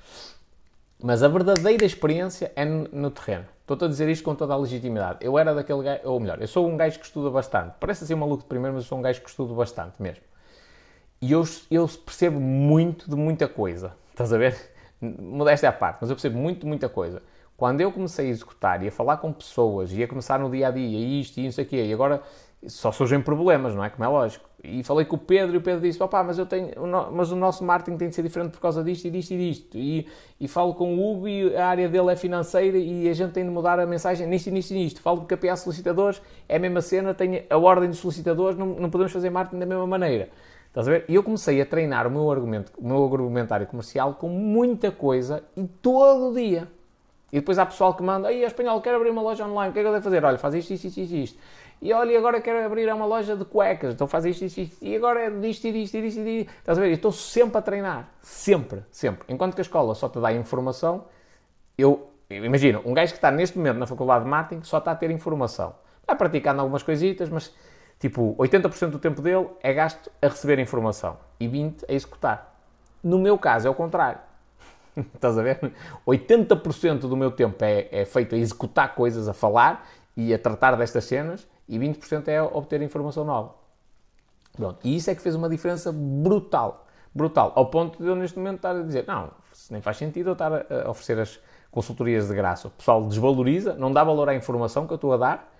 Mas a verdadeira experiência é no, no terreno. Estou-te a dizer isto com toda a legitimidade. Eu era daquele gajo, ou melhor, eu sou um gajo que estuda bastante. Parece assim um maluco de primeiro, mas eu sou um gajo que estudo bastante mesmo. E eu, eu percebo muito de muita coisa. Estás a ver? Modéstia à parte, mas eu percebo muito de muita coisa. Quando eu comecei a executar e a falar com pessoas e a começar no dia a dia, isto e isso aqui, e agora só surgem problemas, não é? Como é lógico. E falei com o Pedro e o Pedro disse: Papá, mas, eu tenho, mas o nosso marketing tem de ser diferente por causa disto e disto e disto. E, e falo com o Hugo e a área dele é financeira e a gente tem de mudar a mensagem nisto e nisto e nisto. Falo com o KPA solicitadores, é a mesma cena, tem a ordem dos solicitadores, não, não podemos fazer marketing da mesma maneira. Estás a ver? E eu comecei a treinar o meu, argumento, o meu argumentário comercial com muita coisa e todo dia. E depois há pessoal que manda, aí, espanhol, quero abrir uma loja online, o que é que eu devo fazer? Olha, faz isto, isto, isto, isto. E olha, agora quero abrir uma loja de cuecas, então faz isto, isto, isto. E agora é disto e disto e disto e disto. Estás a ver? Eu estou sempre a treinar. Sempre, sempre. Enquanto que a escola só te dá informação, eu, imagino, um gajo que está neste momento na faculdade de marketing só está a ter informação. Vai praticando algumas coisitas, mas Tipo, 80% do tempo dele é gasto a receber informação e 20% a executar. No meu caso é o contrário. Estás a ver? 80% do meu tempo é, é, feito a executar coisas, a falar e a tratar destas cenas e 20% é obter informação nova. Pronto. E isso é que fez uma diferença brutal. Brutal. Ao ponto de eu neste momento estar a dizer, não, nem faz sentido eu estar a oferecer as consultorias de graça. O pessoal desvaloriza, não dá valor à informação que eu estou a dar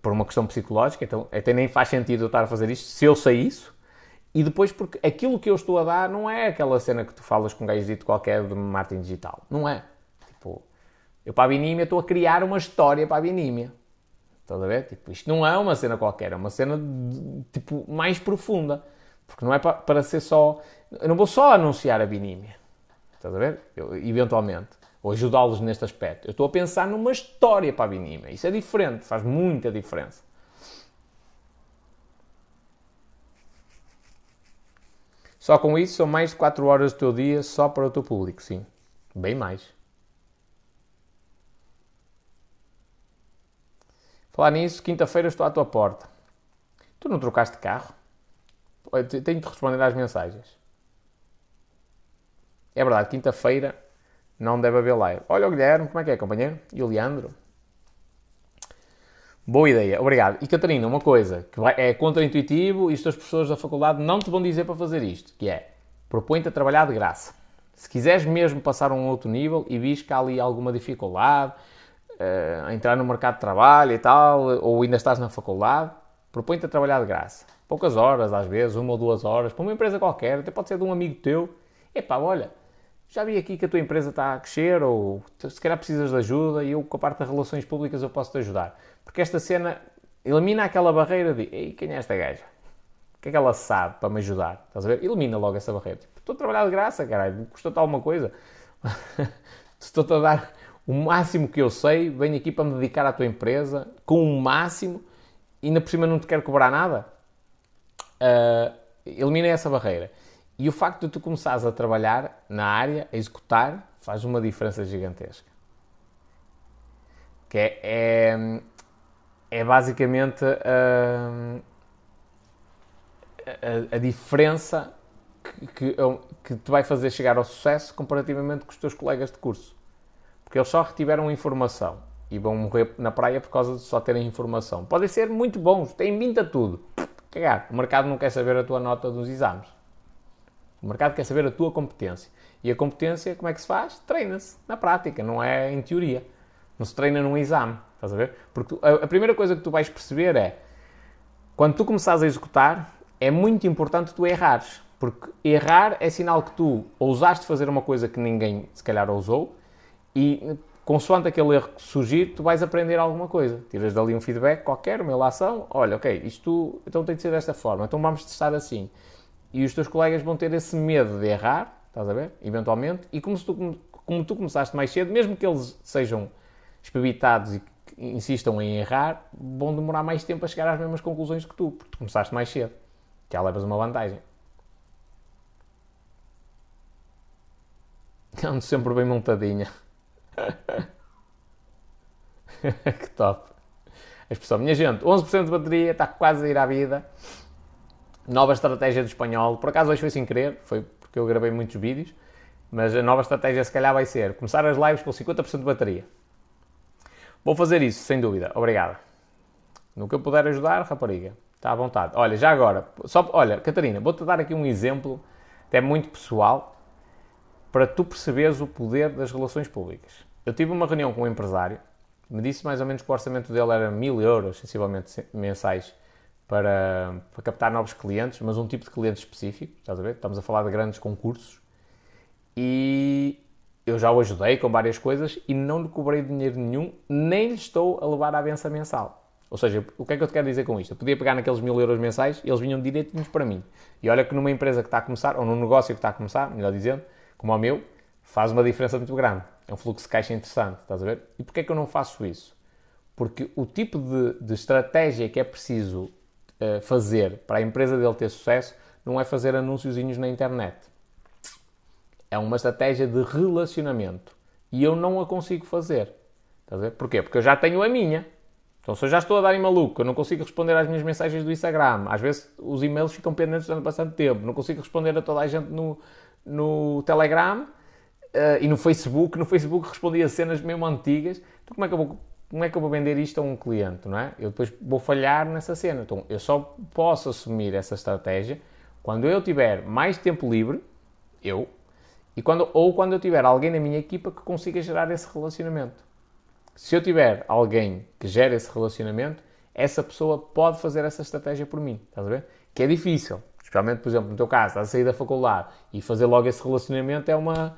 por uma questão psicológica, então até nem faz sentido eu estar a fazer isto se eu sei isso. E depois porque aquilo que eu estou a dar não é aquela cena que tu falas com um gajo dito qualquer de marketing digital. Não é. Tipo, eu para a Binímia estou a criar uma história para a Binímia. Estás a ver? Tipo, isto não é uma cena qualquer, é uma cena tipo mais profunda. Porque não é para, para ser só. Eu não vou só anunciar a Binímia. Estás a ver? Eu, eventualmente ou ajudá-los neste aspecto. Eu estou a pensar numa história para a Binima. Isso é diferente, faz muita diferença. Só com isso são mais de 4 horas do teu dia só para o teu público, sim. Bem mais. Falar nisso, quinta-feira estou à tua porta. Tu não trocaste carro? Tenho de responder às mensagens. É verdade, quinta-feira não deve haver live. Olha o Guilherme, como é que é, companheiro? E o Leandro? Boa ideia, obrigado. E Catarina, uma coisa que é contra-intuitivo e os teus professores da faculdade não te vão dizer para fazer isto, que é propõe-te a trabalhar de graça. Se quiseres mesmo passar a um outro nível e vis que há ali alguma dificuldade uh, a entrar no mercado de trabalho e tal, ou ainda estás na faculdade, propõe-te a trabalhar de graça. Poucas horas, às vezes, uma ou duas horas, para uma empresa qualquer, até pode ser de um amigo teu. Epá, olha, já vi aqui que a tua empresa está a crescer ou se calhar precisas de ajuda e eu com a parte das relações públicas eu posso te ajudar. Porque esta cena elimina aquela barreira de Ei, quem é esta gaja? O que é que ela sabe para me ajudar? Estás a ver? Elimina logo essa barreira. Tipo, estou a trabalhar de graça, caralho, custou-te alguma coisa. Estou-te a dar o máximo que eu sei, venho aqui para me dedicar à tua empresa com o máximo e ainda por cima não te quero cobrar nada. Uh, elimina essa barreira. E o facto de tu começares a trabalhar na área, a executar, faz uma diferença gigantesca. Que é, é, é basicamente a, a, a diferença que, que, que, te vai fazer chegar ao sucesso comparativamente com os teus colegas de curso. Porque eles só retiveram informação e vão morrer na praia por causa de só terem informação. Podem ser muito bons, têm 20 a tudo. Cagar, o mercado não quer saber a tua nota dos exames. O mercado quer saber a tua competência. E a competência, como é que se faz? Treina-se na prática, não é em teoria. Não se treina num exame, estás a ver? Porque a, primeira coisa que tu vais perceber é, quando tu começares a executar, é muito importante tu errares. Porque errar é sinal que tu ousaste fazer uma coisa que ninguém, se calhar, ousou e consoante aquele erro que surgir, tu vais aprender alguma coisa. Tiras dali um feedback qualquer, uma ilação, olha, ok, isto então tem de ser desta forma, então vamos testar assim. E os teus colegas vão ter esse medo de errar, estás a ver? Eventualmente, e como, tu, como tu começaste mais cedo, mesmo que eles sejam espebitados e insistam em errar, vão demorar mais tempo a chegar às mesmas conclusões que tu, porque tu começaste mais cedo. Já levas uma vantagem. Ando sempre bem montadinha. que top. A expressão, minha gente, 11% de bateria, está quase a ir à vida. Nova estratégia do espanhol. Por acaso hoje foi sem querer, foi porque eu gravei muitos vídeos. Mas a nova estratégia se calhar vai ser começar as lives com 50% de bateria. Vou fazer isso, sem dúvida. Obrigado. Que eu puder ajudar, rapariga, está à vontade. Olha, já agora, só, olha, Catarina, vou-te dar aqui um exemplo, até muito pessoal, para tu perceberes o poder das relações públicas. Eu tive uma reunião com um empresário, me disse mais ou menos que o orçamento dele era mil euros, sensivelmente mensais, para, para captar novos clientes, mas um tipo de cliente específico, estás a ver? Estamos a falar de grandes concursos. E eu já o ajudei com várias coisas e não lhe cobrei dinheiro nenhum, nem lhe estou a levar à benção mensal. Ou seja, o que é que eu te quero dizer com isto? Eu podia pegar naqueles mil euros mensais eles vinham direitinhos para mim. E olha que numa empresa que está a começar, ou num negócio que está a começar, melhor dizendo, como o meu, faz uma diferença muito grande. É um fluxo de caixa interessante, estás a ver? E porquê é que eu não faço isso? Porque o tipo de, de estratégia que é preciso uh, fazer para a empresa dele ter sucesso não é fazer anúnciozinhos na internet. É uma estratégia de relacionamento. E eu não a consigo fazer. Estás a ver? Porquê? Porque eu já tenho a minha. Então, se eu já estou a dar em maluco, eu não consigo responder às minhas mensagens do Instagram, às vezes os e-mails ficam pendentes durante bastante tempo, não consigo responder a toda a gente no, no Telegram uh, e no Facebook. No Facebook respondia cenas mesmo antigas. Então, como é, que eu vou, como é que eu vou vender isto a um cliente, não é? Eu depois vou falhar nessa cena. Então, eu só posso assumir essa estratégia quando eu tiver mais tempo livre, eu, e quando, ou quando eu tiver alguém na minha equipa que consiga gerar esse relacionamento. Se eu tiver alguém que gere esse relacionamento, essa pessoa pode fazer essa estratégia por mim. Estás a ver? Que é difícil. Especialmente, por exemplo, no teu caso, a sair da faculdade e fazer logo esse relacionamento é uma.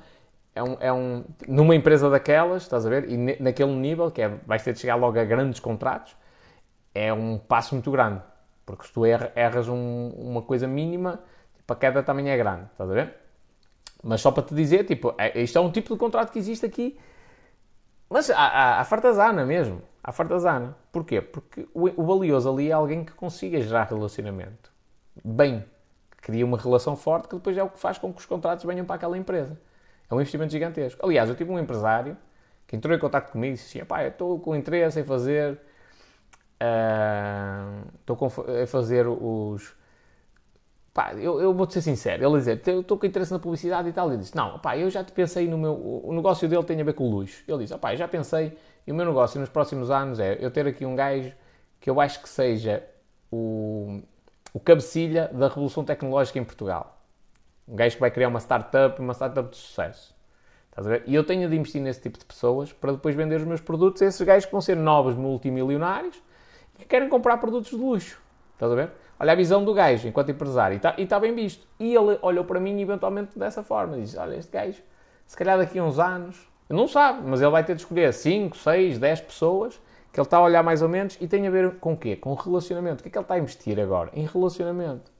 É um, é um, numa empresa daquelas, estás a ver? E naquele nível, que é, vais ter de chegar logo a grandes contratos, é um passo muito grande. Porque se tu erras um, uma coisa mínima, tipo, a queda também é grande, estás a ver? Mas só para te dizer, tipo, é, isto é um tipo de contrato que existe aqui, mas há, há, fartazana mesmo. Há fartazana. Porquê? Porque o, o valioso ali é alguém que consiga gerar relacionamento. Bem, cria uma relação forte que depois é o que faz com que os contratos venham para aquela empresa. É um investimento gigantesco. Aliás, eu tive um empresário que entrou em contato comigo e disse assim, pá, eu estou com interesse em fazer uh, estou a fazer os pá, eu, eu vou-te ser sincero, ele eu estou com interesse na publicidade e tal, ele disse, não, pá, eu já te pensei no meu, o negócio dele tem a ver com luxo. Ele disse, pá, eu já pensei, e o meu negócio nos próximos anos é eu ter aqui um gajo que eu acho que seja o, o cabecilha da revolução tecnológica em Portugal. Um gajo que vai criar uma startup, uma startup de sucesso. E eu tenho de investir nesse tipo de pessoas para depois vender os meus produtos a esses gajos que vão ser novos multimilionários e que querem comprar produtos de luxo. Estás a ver? Olha a visão do gajo enquanto empresário e está tá bem visto. E ele olhou para mim eventualmente dessa forma. Diz: Olha, este gajo, se calhar daqui a uns anos, não sabe, mas ele vai ter de escolher 5, 6, 10 pessoas que ele está a olhar mais ou menos e tem a ver com o quê? Com relacionamento. O que é que ele está a investir agora? Em relacionamento.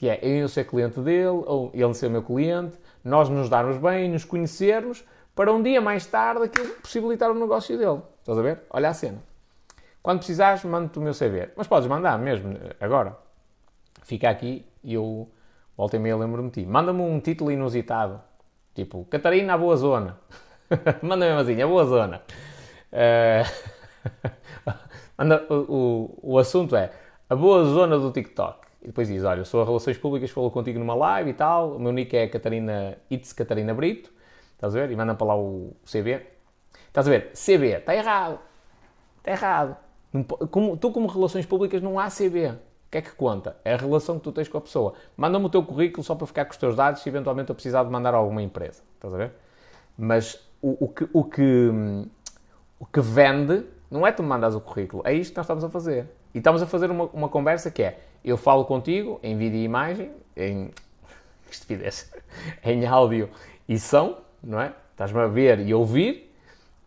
Que é eu ser cliente dele, ou ele ser meu cliente, nós nos darmos bem, nos conhecermos, para um dia mais tarde aquilo possibilitar o negócio dele. Estás a ver? Olha a cena. Quando precisares, mando-te o meu CV. Mas podes mandar mesmo, agora. Fica aqui e eu volto e meia lembro-me de ti. Manda-me um título inusitado. Tipo, Catarina, a boa zona. Manda-me assim, a boa zona. Uh... Anda, o, o, o, assunto é a boa zona do TikTok. E depois diz: Olha, sou a Relações Públicas, falou contigo numa live e tal. O meu nick é Catarina It's Catarina Brito. Estás a ver? E manda para lá o CB. Estás a ver? CB, está errado. Está errado. Como, tu, como Relações Públicas, não há CB. O que é que conta? É a relação que tu tens com a pessoa. Manda-me o teu currículo só para ficar com os teus dados se eventualmente eu precisar de mandar a alguma empresa. Estás a ver? Mas o, o, que, o, que, o que vende não é tu me mandas o currículo, é isto que nós estamos a fazer. E estamos a fazer uma, uma conversa que é, eu falo contigo em vídeo e imagem, em... Que estupidez. em áudio e som, não é? Estás-me a ver e ouvir,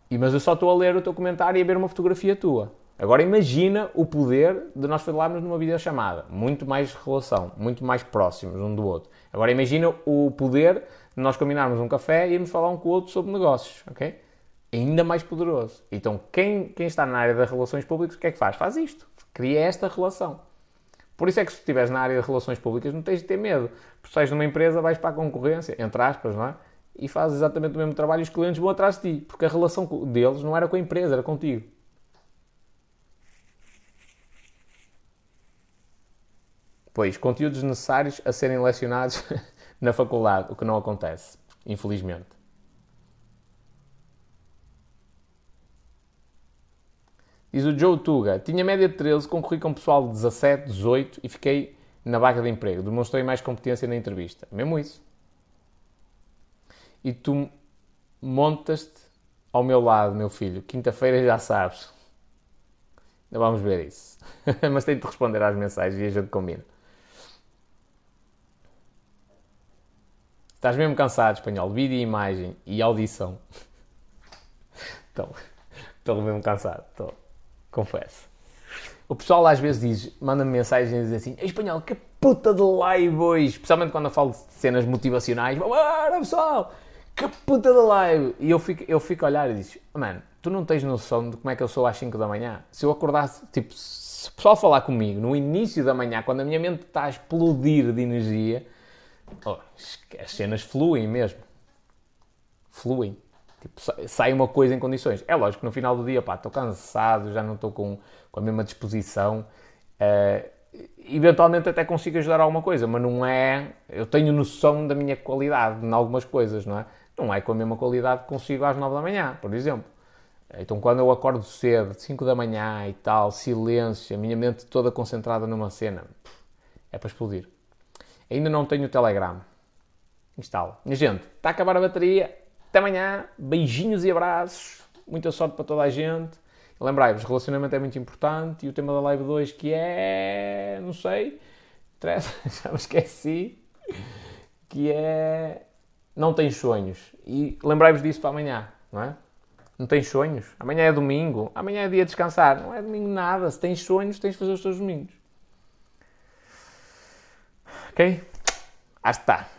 e, mas eu só estou a ler o teu comentário e a ver uma fotografia tua. Agora imagina o poder de nós falarmos numa videochamada. Muito mais relação, muito mais próximos um do outro. Agora imagina o poder de nós combinarmos um café e irmos falar um com o outro sobre negócios, ok? Ainda mais poderoso. Então quem, quem está na área das relações públicas, o que é que faz? Faz isto. Cria esta relação. Por isso é que se estiveres na área de relações públicas não tens de ter medo. Porque sais numa empresa, vais para a concorrência, entre aspas, não é? E fazes exatamente o mesmo trabalho e os clientes vão atrás de ti. Porque a relação deles não era com a empresa, era contigo. Pois, conteúdos necessários a serem lecionados na faculdade, o que não acontece, infelizmente. Diz o Joe Tuga, tinha média de 13, concorri com pessoal de 17, 18 e fiquei na vaga de emprego. Demonstrei mais competência na entrevista. Mesmo isso. E tu montas-te ao meu lado, meu filho. Quinta-feira já sabes. Vamos ver isso. Mas tenho de responder às mensagens e a gente combina. Estás mesmo cansado, espanhol. Vídeo, imagem e audição. Estou, estou mesmo cansado. Estou. Confesso. O pessoal às vezes diz, manda-me mensagens e diz assim: espanhol, que puta de live hoje! Especialmente quando eu falo de cenas motivacionais. Bora pessoal, que puta de live! E eu fico, eu fico a olhar e digo: mano, tu não tens noção de como é que eu sou às 5 da manhã? Se eu acordasse, tipo, se o pessoal falar comigo no início da manhã, quando a minha mente está a explodir de energia, oh, as cenas fluem mesmo. Fluem. Tipo, sai uma coisa em condições. É lógico que no final do dia, pá, estou cansado, já não estou com, com a mesma disposição. Uh, eventualmente até consigo ajudar alguma coisa, mas não é. Eu tenho noção da minha qualidade em algumas coisas, não é? Não é com a mesma qualidade que consigo às 9 da manhã, por exemplo. Então, quando eu acordo cedo, 5 da manhã e tal, silêncio, a minha mente toda concentrada numa cena, é para explodir. Ainda não tenho o Telegram. Instalo. Minha gente, está a acabar a bateria. Até amanhã. Beijinhos e abraços. Muita sorte para toda a gente. Lembrai-vos, relacionamento é muito importante. E o tema da live 2 que é. Não sei. Já me esqueci. Que é. Não tens sonhos. E lembrai-vos disso para amanhã, não é? Não tens sonhos? Amanhã é domingo. Amanhã é dia de descansar. Não é domingo nada. Se tens sonhos, tens de fazer os teus domingos. Ok? Hasta.